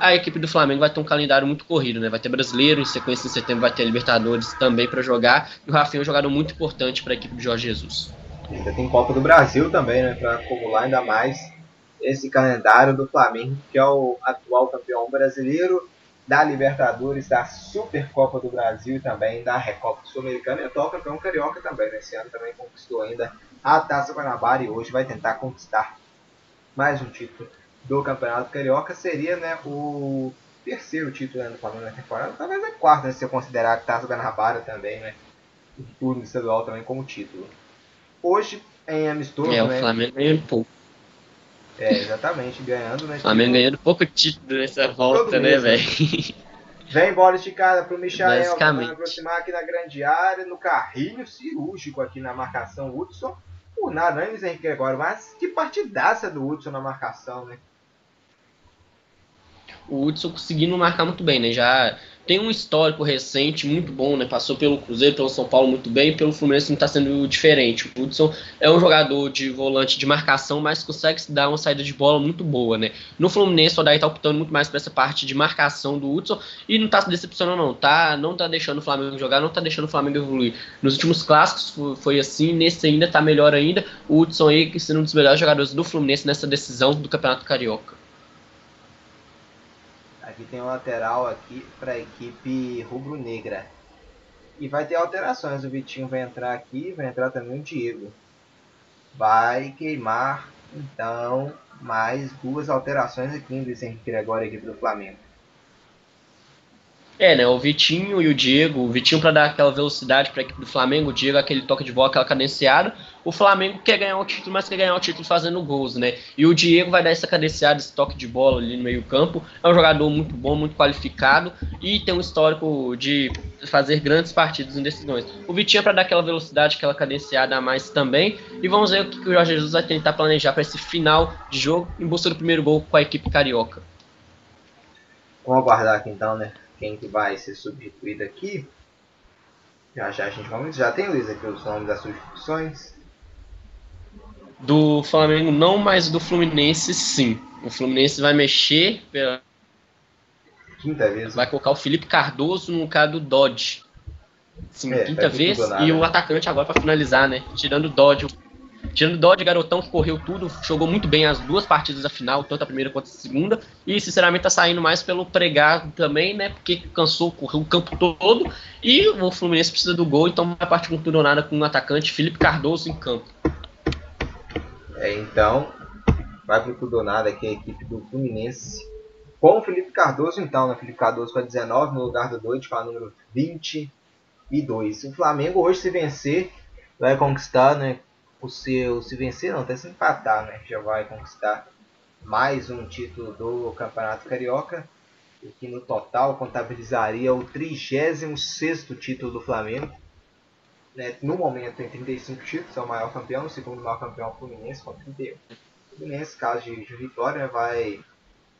a equipe do Flamengo vai ter um calendário muito corrido, né? Vai ter brasileiro, em sequência em setembro vai ter Libertadores também para jogar. E o Rafinha é um jogador muito importante para a equipe do Jorge Jesus. Ainda tem Copa do Brasil também, né? Para acumular ainda mais esse calendário do Flamengo, que é o atual campeão brasileiro da Libertadores, da Supercopa do Brasil e também da Recopa Sul-Americana e atual campeão carioca também. Nesse ano também conquistou ainda a Taça Guanabara e hoje vai tentar conquistar mais um título do Campeonato Carioca. Seria né, o terceiro título né, do Flamengo na temporada, talvez é quarto, né, se eu considerar a Taça Guanabara também, né, o turno estadual também como título. Hoje, em amistoso, É, o né, Flamengo ganhando pouco. é, exatamente, ganhando, né, O Flamengo ganhando pouco título nessa volta, né, né? velho? Vem bola esticada pro Michael, Basicamente. vai aproximar aqui na grande área, no carrinho cirúrgico aqui na marcação Hudson. O Naranjo Henrique agora, mas que partidaça do Hudson na marcação, né? o Hudson conseguindo marcar muito bem, né? Já tem um histórico recente muito bom, né? Passou pelo Cruzeiro, pelo São Paulo muito bem, pelo Fluminense não está sendo diferente. O Hudson é um jogador de volante de marcação, mas consegue dar uma saída de bola muito boa, né? No Fluminense, o Odair tá optando muito mais para essa parte de marcação do Hudson e não tá se decepcionando, não. Tá, não tá deixando o Flamengo jogar, não tá deixando o Flamengo evoluir. Nos últimos clássicos fo- foi assim, nesse ainda tá melhor ainda. O Hudson aí que sendo um dos melhores jogadores do Fluminense nessa decisão do Campeonato Carioca. Aqui tem um lateral aqui para a equipe rubro-negra. E vai ter alterações. O Vitinho vai entrar aqui, vai entrar também o Diego. Vai queimar, então, mais duas alterações aqui em Henrique Gregório, equipe do Flamengo. É, né? O Vitinho e o Diego. O Vitinho para dar aquela velocidade para equipe do Flamengo, o Diego aquele toque de bola, aquela cadenciada. O Flamengo quer ganhar o título, mas quer ganhar o título fazendo gols, né? E o Diego vai dar essa cadenciada, esse toque de bola ali no meio-campo. É um jogador muito bom, muito qualificado e tem um histórico de fazer grandes partidas em decisões. O Vitinho é para dar aquela velocidade, aquela cadenciada a mais também. E vamos ver o que que o Jorge Jesus vai tentar planejar para esse final de jogo em busca do primeiro gol com a equipe carioca. Vamos aguardar aqui então, né? Quem que vai ser substituído aqui. Já já a gente vamos. Já tem Luiz aqui os nomes das substituições. Do Flamengo não, mas do Fluminense sim. O Fluminense vai mexer, pela- Quinta vez. vai colocar o Felipe Cardoso no lugar do Dodge. Sim, É, quinta tá vez. E o atacante agora para finalizar, né? Tirando o Dodge. Tirando Dodge, garotão que correu tudo, jogou muito bem as duas partidas da final, tanto a primeira quanto a segunda. E sinceramente tá saindo mais pelo pregar também, né? Porque cansou, correu o campo todo. E o Fluminense precisa do gol, então vai partir com tudo ou nada com o atacante Felipe Cardoso em campo. É, então, vai pro tudo ou nada aqui a equipe do Fluminense. Com o Felipe Cardoso, então, né? Felipe Cardoso com a 19 no lugar do Doide com a número 22. O Flamengo hoje, se vencer, vai conquistar, né? O seu. Se vencer, não, até se empatar, né? Já vai conquistar mais um título do Campeonato Carioca. O que no total contabilizaria o 36 título do Flamengo. Né? No momento tem 35 títulos, é o maior campeão, o segundo maior campeão é o Fluminense com 31. O Fluminense, caso de, de vitória, vai,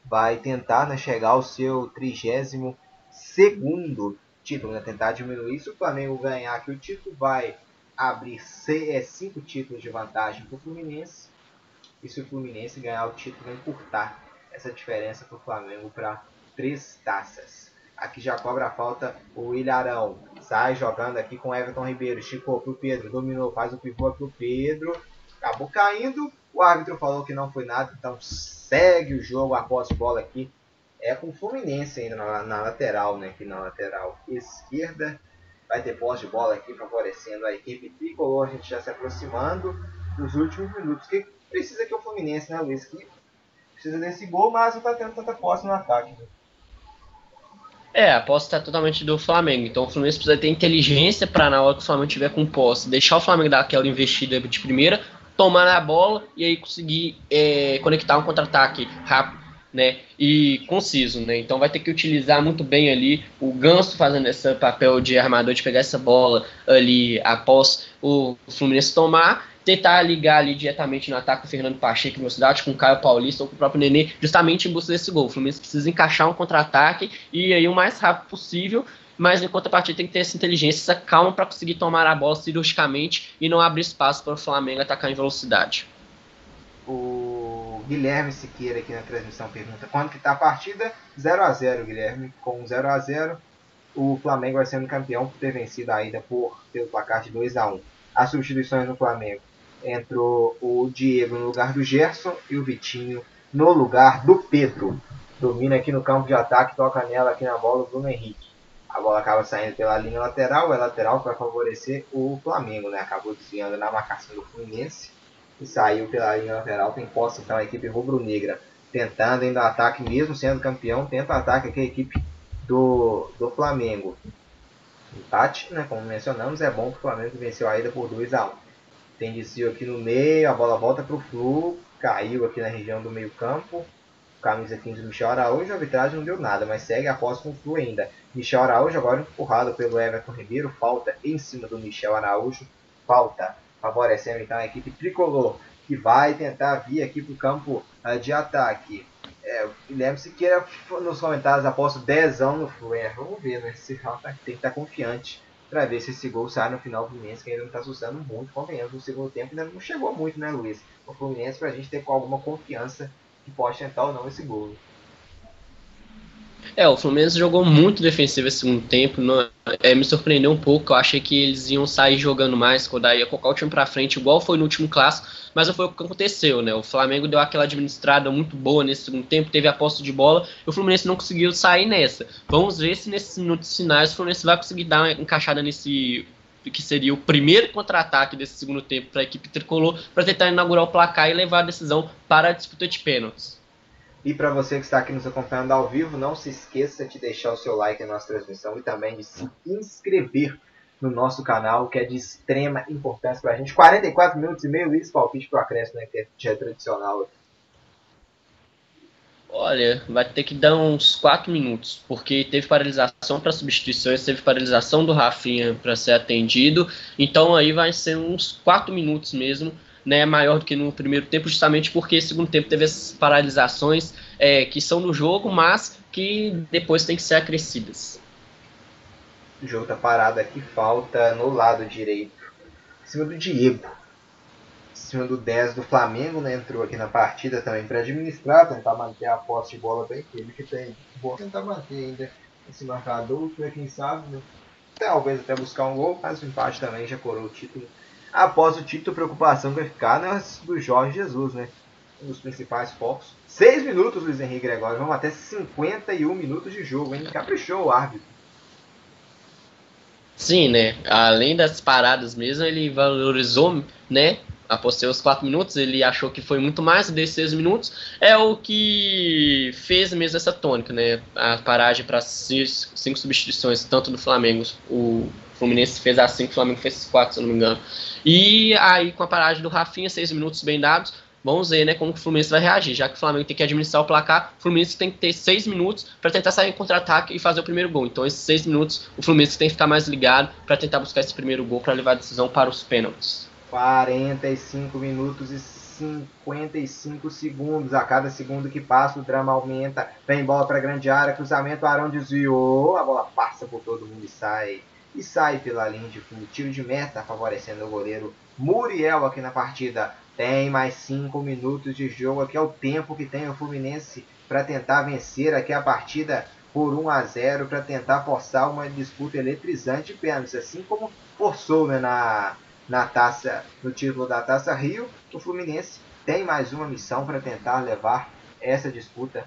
vai tentar né, chegar ao seu 32 segundo título, né? Tentar diminuir. Se o Flamengo ganhar aqui o título, vai abrir é, cinco títulos de vantagem para o Fluminense. E se o Fluminense ganhar o título, vai encurtar essa diferença para o Flamengo para três taças. Aqui já cobra a falta o Ilharão. Sai jogando aqui com Everton Ribeiro. Esticou pro Pedro. Dominou. Faz o pivô pro Pedro. Acabou caindo. O árbitro falou que não foi nada. Então segue o jogo após bola aqui. É com o Fluminense ainda na, na lateral, né? Aqui na lateral esquerda. Vai ter posse de bola aqui favorecendo a equipe tricolor. A gente já se aproximando dos últimos minutos. Que precisa que o Fluminense, né, Luiz? Que precisa desse gol, mas não tá tendo tanta posse no ataque. É, a posse está totalmente do Flamengo. Então o Fluminense precisa ter inteligência para na hora que o Flamengo tiver com posse, deixar o Flamengo dar aquela investida de primeira, tomar a bola e aí conseguir é, conectar um contra-ataque rápido, né? E conciso, né? Então vai ter que utilizar muito bem ali o Ganso fazendo esse papel de armador de pegar essa bola ali após o Fluminense tomar tentar ligar ali diretamente no ataque o Fernando Pacheco velocidade, com o Caio Paulista ou com o próprio Nenê, justamente em busca desse gol. O Fluminense precisa encaixar um contra-ataque e aí o mais rápido possível, mas em contrapartida tem que ter essa inteligência, essa calma para conseguir tomar a bola cirurgicamente e não abrir espaço para o Flamengo atacar em velocidade. O Guilherme Siqueira aqui na transmissão pergunta quando que está a partida? 0 a 0 Guilherme, com 0 a 0 o Flamengo vai sendo campeão por ter vencido a ida por pelo placar de 2 a 1 As substituições no Flamengo entrou o Diego no lugar do Gerson e o Vitinho no lugar do Pedro. Domina aqui no campo de ataque, toca nela aqui na bola o Bruno Henrique. A bola acaba saindo pela linha lateral, é lateral para favorecer o Flamengo, né? Acabou desviando na marcação do Fluminense e saiu pela linha lateral. Tem posse então a equipe rubro-negra tentando ainda ataque, mesmo sendo campeão, tenta ataque aqui a equipe do, do Flamengo. Empate, né? Como mencionamos, é bom que o Flamengo venceu a ida por 2 a 1 tem desvio aqui no meio, a bola volta para o Flu, caiu aqui na região do meio campo. Camisa 15 do Michel Araújo, a arbitragem não deu nada, mas segue a posse com o Flu ainda. Michel Araújo agora empurrado pelo Everton Ribeiro, falta em cima do Michel Araújo, falta favorecendo então a equipe tricolor, que vai tentar vir aqui para o campo uh, de ataque. É, Lembre-se que nos comentários aposto 10 anos no Flu, é, vamos ver, né? Se tem que estar confiante para ver se esse gol sai no final do Fluminense, que ainda não está assustando muito, convenhamos, no segundo tempo ainda não chegou muito, né, Luiz? O Fluminense para a gente ter com alguma confiança que pode tentar ou não esse gol. É, o Fluminense jogou muito defensivo esse segundo tempo. Não, é, me surpreendeu um pouco. Eu achei que eles iam sair jogando mais, quando ia colocar o time pra frente, igual foi no último clássico. Mas foi o que aconteceu, né? O Flamengo deu aquela administrada muito boa nesse segundo tempo, teve a posse de bola e o Fluminense não conseguiu sair nessa. Vamos ver se nesses minutos finais o Fluminense vai conseguir dar uma encaixada nesse que seria o primeiro contra-ataque desse segundo tempo para a equipe tricolor, para tentar inaugurar o placar e levar a decisão para a disputa de pênaltis. E para você que está aqui nos acompanhando ao vivo, não se esqueça de deixar o seu like na nossa transmissão e também de se inscrever no nosso canal, que é de extrema importância para a gente. 44 minutos e meio, isso palpite para o acréscimo, né, que já é tradicional. Olha, vai ter que dar uns 4 minutos, porque teve paralisação para substituições, teve paralisação do Rafinha para ser atendido, então aí vai ser uns 4 minutos mesmo né, maior do que no primeiro tempo, justamente porque no segundo tempo teve essas paralisações é, que são no jogo, mas que depois tem que ser acrescidas. O jogo tá parado aqui, falta no lado direito, em cima do Diego, em cima do 10 do Flamengo, né, entrou aqui na partida também para administrar, tentar manter a posse de bola da equipe que tem, vou tentar manter ainda esse marcador, quem sabe, né? talvez até buscar um gol, mas o empate também já corou o título após o título, preocupação vai ficar nas do Jorge Jesus, né? Um dos principais focos. 6 minutos, Luiz Henrique Gregório. Vamos até 51 minutos de jogo, hein? Caprichou o árbitro. Sim, né? Além das paradas mesmo, ele valorizou, né? Após seus 4 minutos, ele achou que foi muito mais desses 6 minutos. É o que fez mesmo essa tônica, né? A paragem para 5 substituições, tanto do Flamengo, o Fluminense fez as 5, o Flamengo fez 4, se eu não me engano. E aí, com a paragem do Rafinha, 6 minutos bem dados, vamos ver né, como o Fluminense vai reagir. Já que o Flamengo tem que administrar o placar, o Fluminense tem que ter 6 minutos para tentar sair em contra-ataque e fazer o primeiro gol. Então, esses 6 minutos, o Fluminense tem que ficar mais ligado para tentar buscar esse primeiro gol para levar a decisão para os pênaltis. 45 minutos e 55 segundos. A cada segundo que passa, o drama aumenta. Vem bola para grande área, cruzamento, Arão desviou. A bola passa por todo mundo e sai. E sai pela linha de fundo. Tiro de meta favorecendo o goleiro Muriel aqui na partida. Tem mais 5 minutos de jogo. Aqui é o tempo que tem o Fluminense para tentar vencer aqui a partida por 1 a 0 para tentar forçar uma disputa eletrizante de pênaltis, assim como forçou né, na, na taça, no título da Taça Rio, o Fluminense tem mais uma missão para tentar levar essa disputa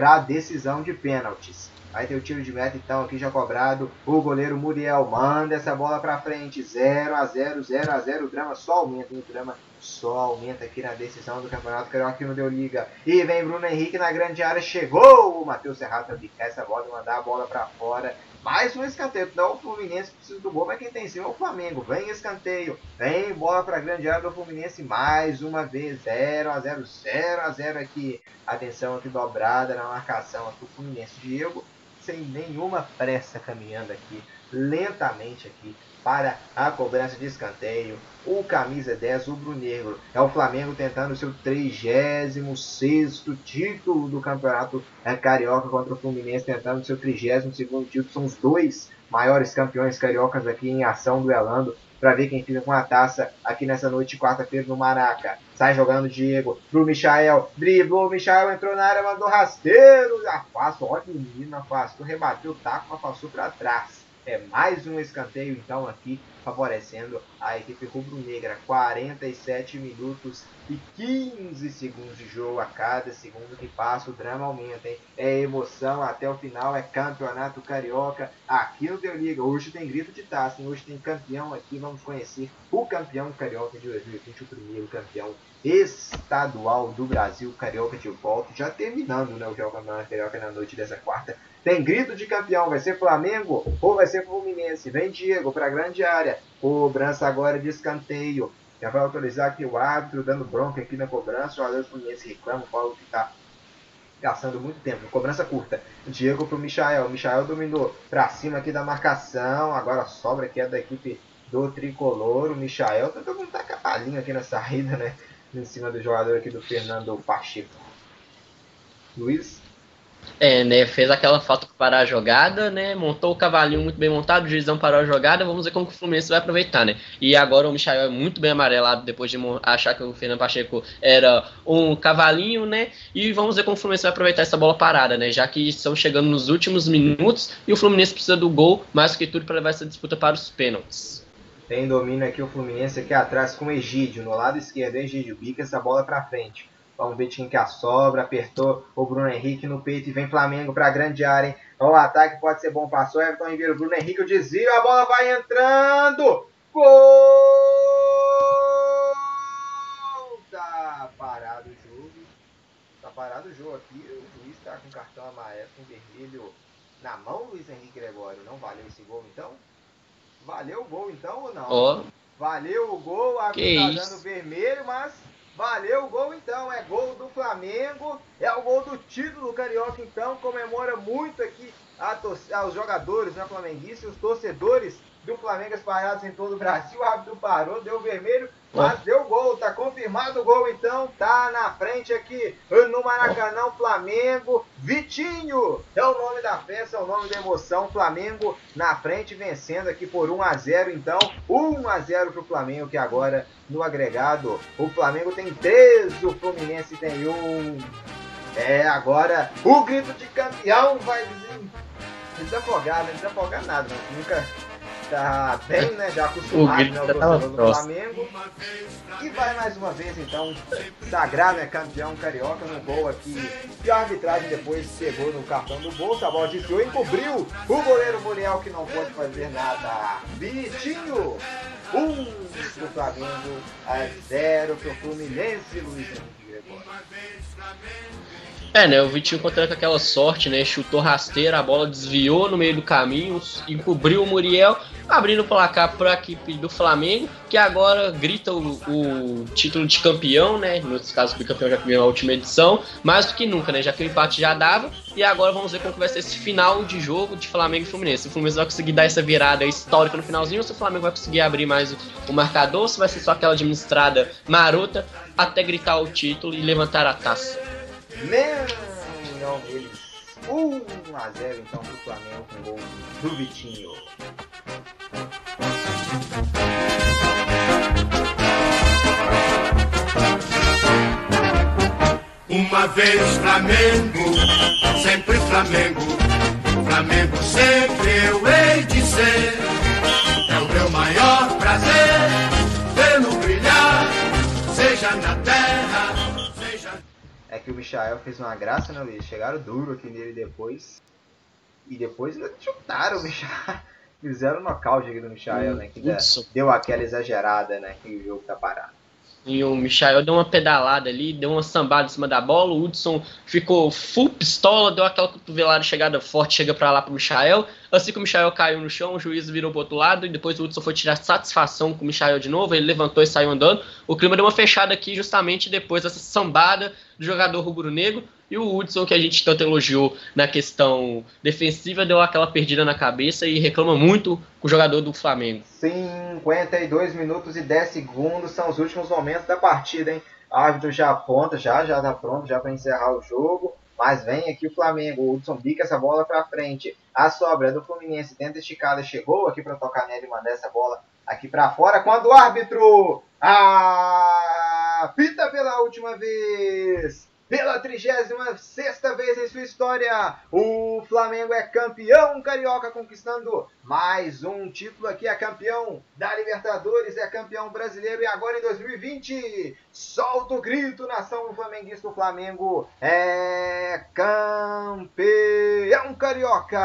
para a decisão de pênaltis. Vai ter o tiro de meta então aqui já cobrado. O goleiro Muriel manda essa bola para frente. 0 a 0 0 a 0 O drama só aumenta. O drama só aumenta aqui na decisão do Campeonato Carioca não deu liga. E vem Bruno Henrique na grande área. Chegou o Matheus Serrato para picar essa bola e mandar a bola para fora. Mais um escanteio. Não, o Fluminense precisa do gol, mas quem tem em cima é o Flamengo. Vem escanteio. Vem bola para a grande área do Fluminense mais uma vez. 0 a 0 0 a 0 aqui. Atenção aqui dobrada na marcação aqui o Fluminense. Diego sem nenhuma pressa caminhando aqui, lentamente aqui, para a cobrança de escanteio. O camisa 10, o Brunegro, é o Flamengo tentando seu 36 título do Campeonato Carioca contra o Fluminense, tentando seu 32 título. São os dois maiores campeões cariocas aqui em ação, duelando para ver quem fica com a taça aqui nessa noite quarta-feira no Maraca. Sai jogando Diego pro Michael, driblou, o Michael entrou na área, mandou rasteiro, afasta, olha o menino, afastou, rebateu o taco, mas passou para trás. É mais um escanteio então aqui favorecendo a equipe rubro-negra. 47 minutos e 15 segundos de jogo a cada segundo que passa. O drama aumenta, hein? É emoção até o final, é campeonato carioca aqui no Deu Liga. Hoje tem grito de taça, hein? hoje tem campeão aqui. Vamos conhecer o campeão carioca de 2020, o primeiro campeão estadual do Brasil, Carioca de volta, já terminando né, o Jogo Campeonato Carioca na noite dessa quarta. Tem grito de campeão, vai ser Flamengo ou vai ser Fluminense? Vem Diego para a grande área, cobrança agora de escanteio. Já vai autorizar aqui o árbitro, dando bronca aqui na cobrança. O Alex Fluminense reclama, o Paulo que está gastando muito tempo. Cobrança curta. Diego para o Michael. O Michael dominou para cima aqui da marcação. Agora sobra aqui é da equipe do tricolor. O Michael. Todo mundo tá com a palhinha aqui na saída, né? em cima do jogador aqui do Fernando Pacheco. Luiz? É, né? Fez aquela falta para parar a jogada, né? Montou o cavalinho muito bem montado, o juizão parou a jogada. Vamos ver como o Fluminense vai aproveitar, né? E agora o Michael é muito bem amarelado depois de achar que o Fernando Pacheco era um cavalinho, né? E vamos ver como o Fluminense vai aproveitar essa bola parada, né? Já que estão chegando nos últimos minutos e o Fluminense precisa do gol mais que tudo para levar essa disputa para os pênaltis. Tem domínio aqui o Fluminense aqui atrás com o Egídio. No lado esquerdo, Egídio bica essa bola para frente. Vamos ver quem que a sobra. Apertou o Bruno Henrique no peito e vem Flamengo para a grande área. Hein? O ataque pode ser bom. Passou Everton envia o Bruno Henrique. O desvio. A bola vai entrando. Gol! Tá parado o jogo. Tá parado o jogo aqui. O juiz está com cartão amarelo, com vermelho na mão, Luiz Henrique Gregório. Não valeu esse gol então? Valeu o gol então ou não? Oh. Valeu o gol, a tá dando vermelho, mas valeu o gol então. É gol do Flamengo, é o gol do título carioca então. Comemora muito aqui aos jogadores né, flamenguistas, os torcedores do Flamengo espalhados em todo o Brasil. O árbitro parou, deu vermelho, mas oh. deu gol. Tá confirmado o gol então. Tá na frente aqui no Maracanã, Flamengo. Vitinho é o nome da festa, é o nome da emoção. Flamengo na frente, vencendo aqui por 1 a 0 então. 1 a 0 pro Flamengo, que agora no agregado o Flamengo tem 3, o Fluminense tem 1. É, agora o grito de campeão vai desafogar, não desafogar nada, nunca tá bem, né? Já acostumado, né? O torcedor do Flamengo. E vai mais uma vez, então, sagrar, né? Campeão carioca no gol aqui. E a arbitragem depois chegou no cartão do bolso. A bola desviou e encobriu o goleiro Muriel, que não pode fazer nada. Vitinho! Um do Flamengo a zero pro Fluminense, Luiz Henrique Gregório. É, né? O Vitinho contando com aquela sorte, né? Chutou rasteira, a bola desviou no meio do caminho, encobriu o Muriel, abrindo o placar para a equipe do Flamengo, que agora grita o, o título de campeão, né? No caso, o campeão já ganhou a última edição, mais do que nunca, né? Já que o empate já dava. E agora vamos ver como vai ser esse final de jogo de Flamengo e Fluminense. Se o Fluminense vai conseguir dar essa virada histórica no finalzinho, ou se o Flamengo vai conseguir abrir mais o marcador, se vai ser só aquela administrada marota até gritar o título e levantar a taça. Mengão deles. 1 a 0 então pro Flamengo com gol do Vitinho. Uma vez Flamengo, sempre Flamengo, Flamengo sempre eu hei de ser. É o meu maior prazer É que o Michael fez uma graça, né, Luiz? Chegaram duro aqui nele depois. E depois chutaram o Michael. Fizeram o nocaute aqui do Michael, né? Que Hudson. deu aquela exagerada, né? Que o jogo tá parado. E o Michael deu uma pedalada ali, deu uma sambada em cima da bola. O Hudson ficou full pistola, deu aquela cotovelada chegada forte, chega pra lá pro Michael. Assim que o Michael caiu no chão, o juiz virou pro outro lado e depois o Hudson foi tirar satisfação com o Michael de novo. Ele levantou e saiu andando. O clima deu uma fechada aqui justamente depois dessa sambada do jogador rubro-negro. E o Hudson, que a gente tanto elogiou na questão defensiva, deu aquela perdida na cabeça e reclama muito com o jogador do Flamengo. 52 minutos e 10 segundos são os últimos momentos da partida, hein? O árbitro já aponta, já, já tá pronto, já para encerrar o jogo. Mas vem aqui o Flamengo, o Hudson bica essa bola para frente. A sobra é do Fluminense, tenta esticada, chegou aqui para tocar nele e mandar essa bola aqui para fora. Quando o árbitro apita pela última vez, pela 36 vez em sua história, o Flamengo é campeão carioca, conquistando mais um título aqui. É campeão da Libertadores, é campeão brasileiro e agora em 2020, solta o grito, nação flamenguista. O Flamengo é campeão carioca.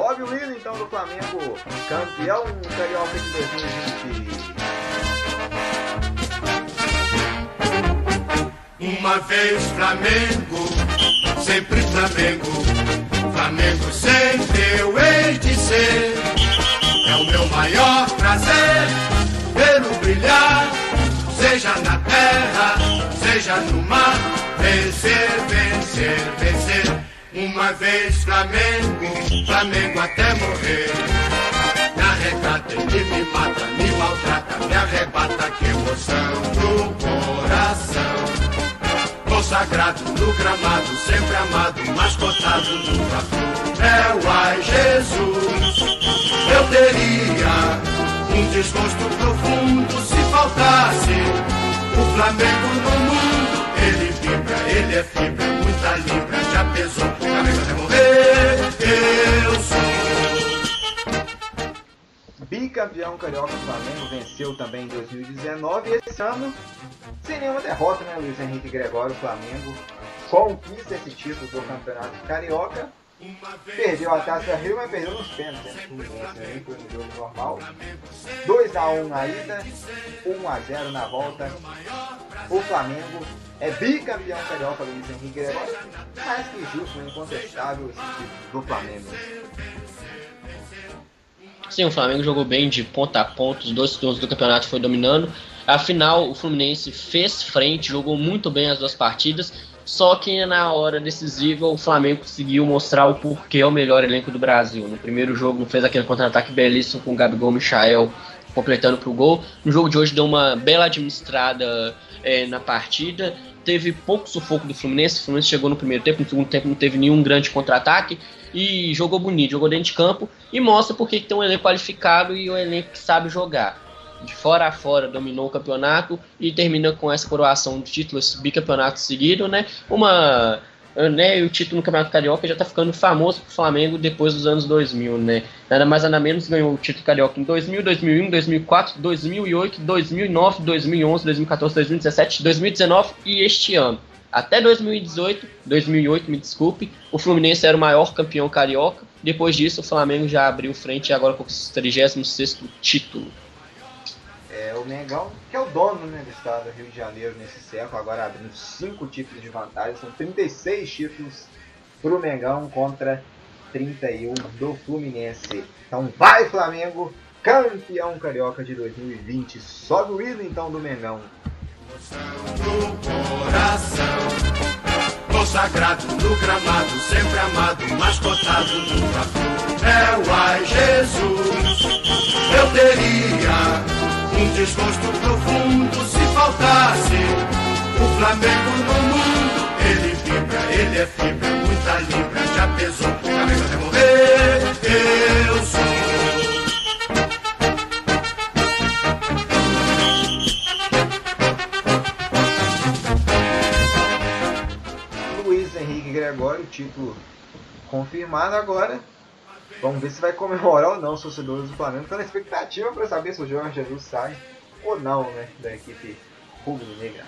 Sobe o hino então do Flamengo, campeão carioca de 2020. Uma vez Flamengo, sempre Flamengo, Flamengo sempre eu hei de ser. É o meu maior prazer vê-lo brilhar, seja na terra, seja no mar, vencer, vencer, vencer. Uma vez Flamengo, Flamengo até morrer. Me arrecata, ele me mata, me maltrata, me arrebata, que emoção do coração. Consagrado no gramado, sempre amado, mascotado no vapor. É o ai Jesus, eu teria um desgosto profundo se faltasse o Flamengo no mundo. Ele vibra, ele é fibra, muita libra, pesou, Flamengo até. Eu sou. Bicampeão carioca do Flamengo venceu também em 2019 e esse ano sem nenhuma derrota, né, Luiz Henrique Gregório, o Flamengo conquista esse título do Campeonato Carioca. Perdeu a Taça Rio, mas perdeu nos pênaltis, né? Fluminense, né? Foi no jogo normal. 2x1 na ida, 1x0 na volta. O Flamengo é bicampeão carioca do Luiz Henrique Gregório. Mais que justo, né? incontestável do Flamengo. Sim, o Flamengo jogou bem de ponta a ponta, os dois turnos do campeonato foi dominando. Afinal, o Fluminense fez frente, jogou muito bem as duas partidas, só que na hora decisiva o Flamengo conseguiu mostrar o porquê é o melhor elenco do Brasil. No primeiro jogo fez aquele contra-ataque belíssimo com o Gabigol Michael completando para o gol. No jogo de hoje deu uma bela administrada é, na partida. Teve pouco sufoco do Fluminense. O Fluminense chegou no primeiro tempo, no segundo tempo não teve nenhum grande contra-ataque e jogou bonito, jogou dentro de campo e mostra porque que tem um elenco qualificado e um elenco que sabe jogar. De fora a fora dominou o campeonato e termina com essa coroação de títulos bicampeonato seguido, né? Uma né, o título no Campeonato Carioca já está ficando famoso pro Flamengo depois dos anos 2000, né? Nada mais nada menos ganhou o título carioca em 2000, 2001, 2004, 2008, 2009, 2011, 2014, 2017, 2019 e este ano. Até 2018, 2008, me desculpe, o Fluminense era o maior campeão carioca. Depois disso, o Flamengo já abriu frente e agora conquistou o 36º título. É o Mengão, que é o dono né, do estado do Rio de Janeiro nesse século, agora abrindo 5 títulos de vantagem, são 36 títulos para o Mengão contra 31 do Fluminense. Então vai Flamengo, campeão carioca de 2020. Sobe o hino então do Mengão. do coração. consagrado no gramado, sempre amado, mascotado no flor. É o ai Jesus, eu teria um desgosto profundo se faltasse o Flamengo no mundo. Ele vibra, ele é fibra, muita libra, já pesou, cabeça até morrer. Eu sou. Luiz Henrique Gregório, título confirmado agora. Vamos ver se vai comemorar ou não os torcedores do Flamengo. Estão na expectativa para saber se o Jorge Jesus sai ou não né, da equipe rubro-negra.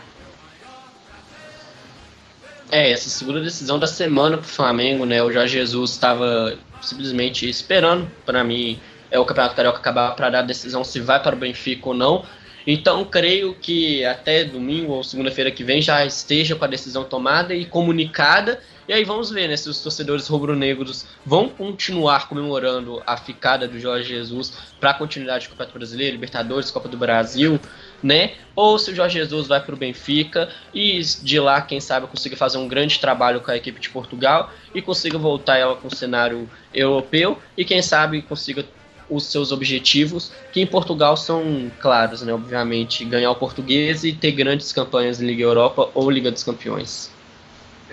É, essa segunda decisão da semana pro Flamengo, né? O Jorge Jesus estava simplesmente esperando, para mim, é o Campeonato Carioca acabar para dar a decisão se vai para o Benfica ou não. Então, creio que até domingo ou segunda-feira que vem já esteja com a decisão tomada e comunicada. E aí vamos ver né, se os torcedores rubro-negros vão continuar comemorando a ficada do Jorge Jesus para a continuidade do Campeonato Brasileiro, Libertadores, Copa do Brasil, né? Ou se o Jorge Jesus vai para o Benfica e de lá, quem sabe, consiga fazer um grande trabalho com a equipe de Portugal e consiga voltar ela com o cenário europeu e quem sabe consiga os seus objetivos, que em Portugal são claros, né? Obviamente, ganhar o português e ter grandes campanhas em Liga Europa ou Liga dos Campeões.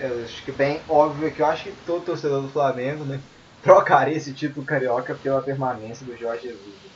Eu acho que bem óbvio que eu acho que todo torcedor do Flamengo né, trocaria esse título carioca pela permanência do Jorge Jesus.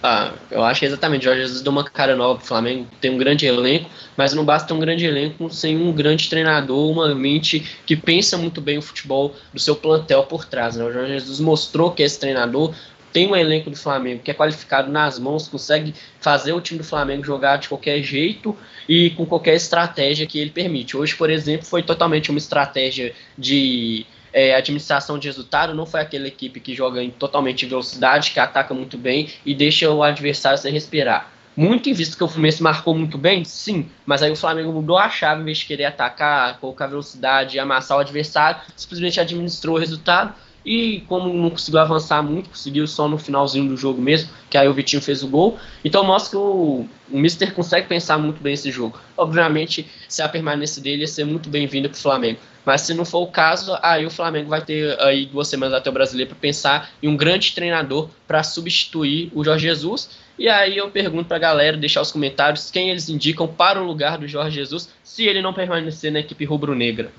Ah, eu acho que exatamente, Jorge Jesus deu uma cara nova pro Flamengo, tem um grande elenco, mas não basta um grande elenco sem um grande treinador, uma mente que pensa muito bem o futebol do seu plantel por trás. Né? O Jorge Jesus mostrou que esse treinador tem um elenco do Flamengo que é qualificado nas mãos, consegue fazer o time do Flamengo jogar de qualquer jeito e com qualquer estratégia que ele permite. Hoje, por exemplo, foi totalmente uma estratégia de é, administração de resultado, não foi aquela equipe que joga em totalmente velocidade, que ataca muito bem e deixa o adversário sem respirar. Muito em vista que o Fluminense marcou muito bem, sim, mas aí o Flamengo mudou a chave em vez de querer atacar, colocar velocidade e amassar o adversário, simplesmente administrou o resultado e como não conseguiu avançar muito, conseguiu só no finalzinho do jogo mesmo, que aí o Vitinho fez o gol. Então mostra que o, o Mister consegue pensar muito bem esse jogo. Obviamente, se a permanência dele ia ser muito bem-vinda para o Flamengo. Mas se não for o caso, aí o Flamengo vai ter aí duas semanas até o brasileiro para pensar em um grande treinador para substituir o Jorge Jesus. E aí eu pergunto para a galera deixar os comentários quem eles indicam para o lugar do Jorge Jesus se ele não permanecer na equipe rubro-negra.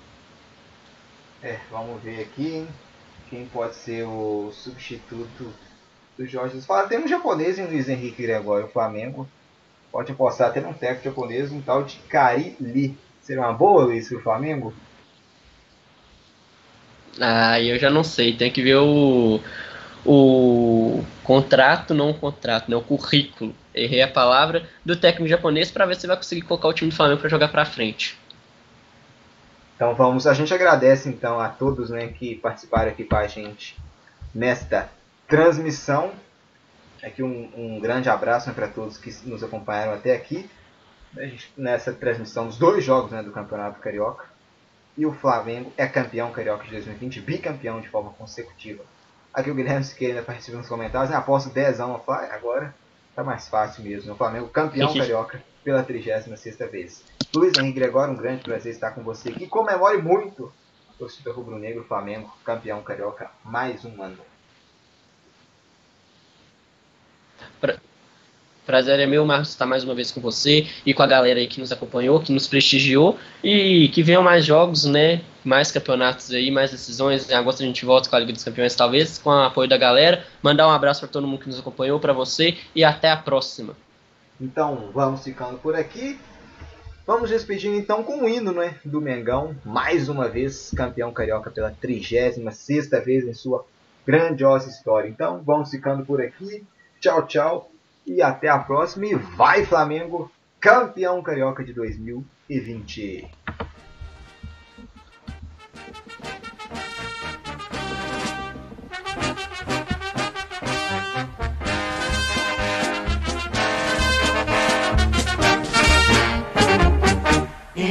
É, vamos ver aqui, hein? Quem pode ser o substituto do Jorge Jesus. Fala, tem um japonês em Luiz Henrique Gregório, o Flamengo. Pode apostar até num técnico japonês, um tal de Kari Lee. Seria uma boa, Luiz, para o Flamengo? Ah, eu já não sei. Tem que ver o, o contrato, não o contrato, né? O currículo. Errei a palavra do técnico japonês para ver se vai conseguir colocar o time do Flamengo para jogar para frente. Então vamos, a gente agradece então a todos né, que participaram aqui com a gente nesta transmissão. Aqui um, um grande abraço né, para todos que nos acompanharam até aqui nessa transmissão dos dois jogos né, do Campeonato Carioca. E o Flamengo é campeão carioca de 2020, bicampeão de forma consecutiva. Aqui o Guilherme Siqueira participa nos comentários, né, aposto 10 a 1 agora tá mais fácil mesmo. O Flamengo campeão carioca pela 36ª vez. Luiz Henrique Gregório, um grande prazer estar com você aqui. Comemore muito, torcida rubro-negro, Flamengo, campeão carioca, mais um ano. Pra... Prazer é meu, Marcos, estar mais uma vez com você e com a galera aí que nos acompanhou, que nos prestigiou e que venham mais jogos, né? Mais campeonatos aí, mais decisões. Em agosto a gente volta com a Liga dos Campeões, talvez, com o apoio da galera. Mandar um abraço para todo mundo que nos acompanhou, para você e até a próxima. Então, vamos ficando por aqui. Vamos despedindo então com o hino né, do Mengão, mais uma vez campeão carioca pela 36 vez em sua grandiosa história. Então, vamos ficando por aqui. Tchau, tchau e até a próxima. E vai Flamengo, campeão carioca de 2020.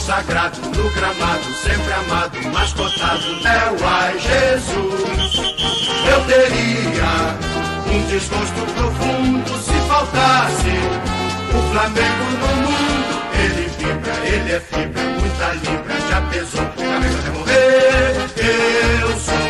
Consagrado no gramado, sempre amado, mascotado, é o ai Jesus. Eu teria um desgosto profundo se faltasse o Flamengo no mundo. Ele vibra, ele é fibra, muita libra, já pesou, Flamengo até morrer. Eu sou.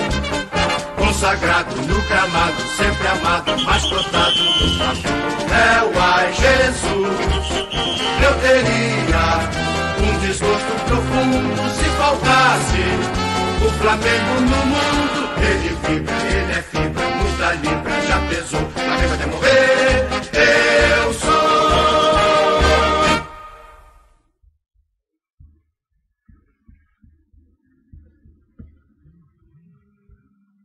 consagrado no gramado, sempre amado, mas plantado no campo. É o ai Jesus, eu teria um desgosto profundo se faltasse o Flamengo no mundo. Ele vibra, ele é fibra, muita libra, já pesou, Flamengo até morrer.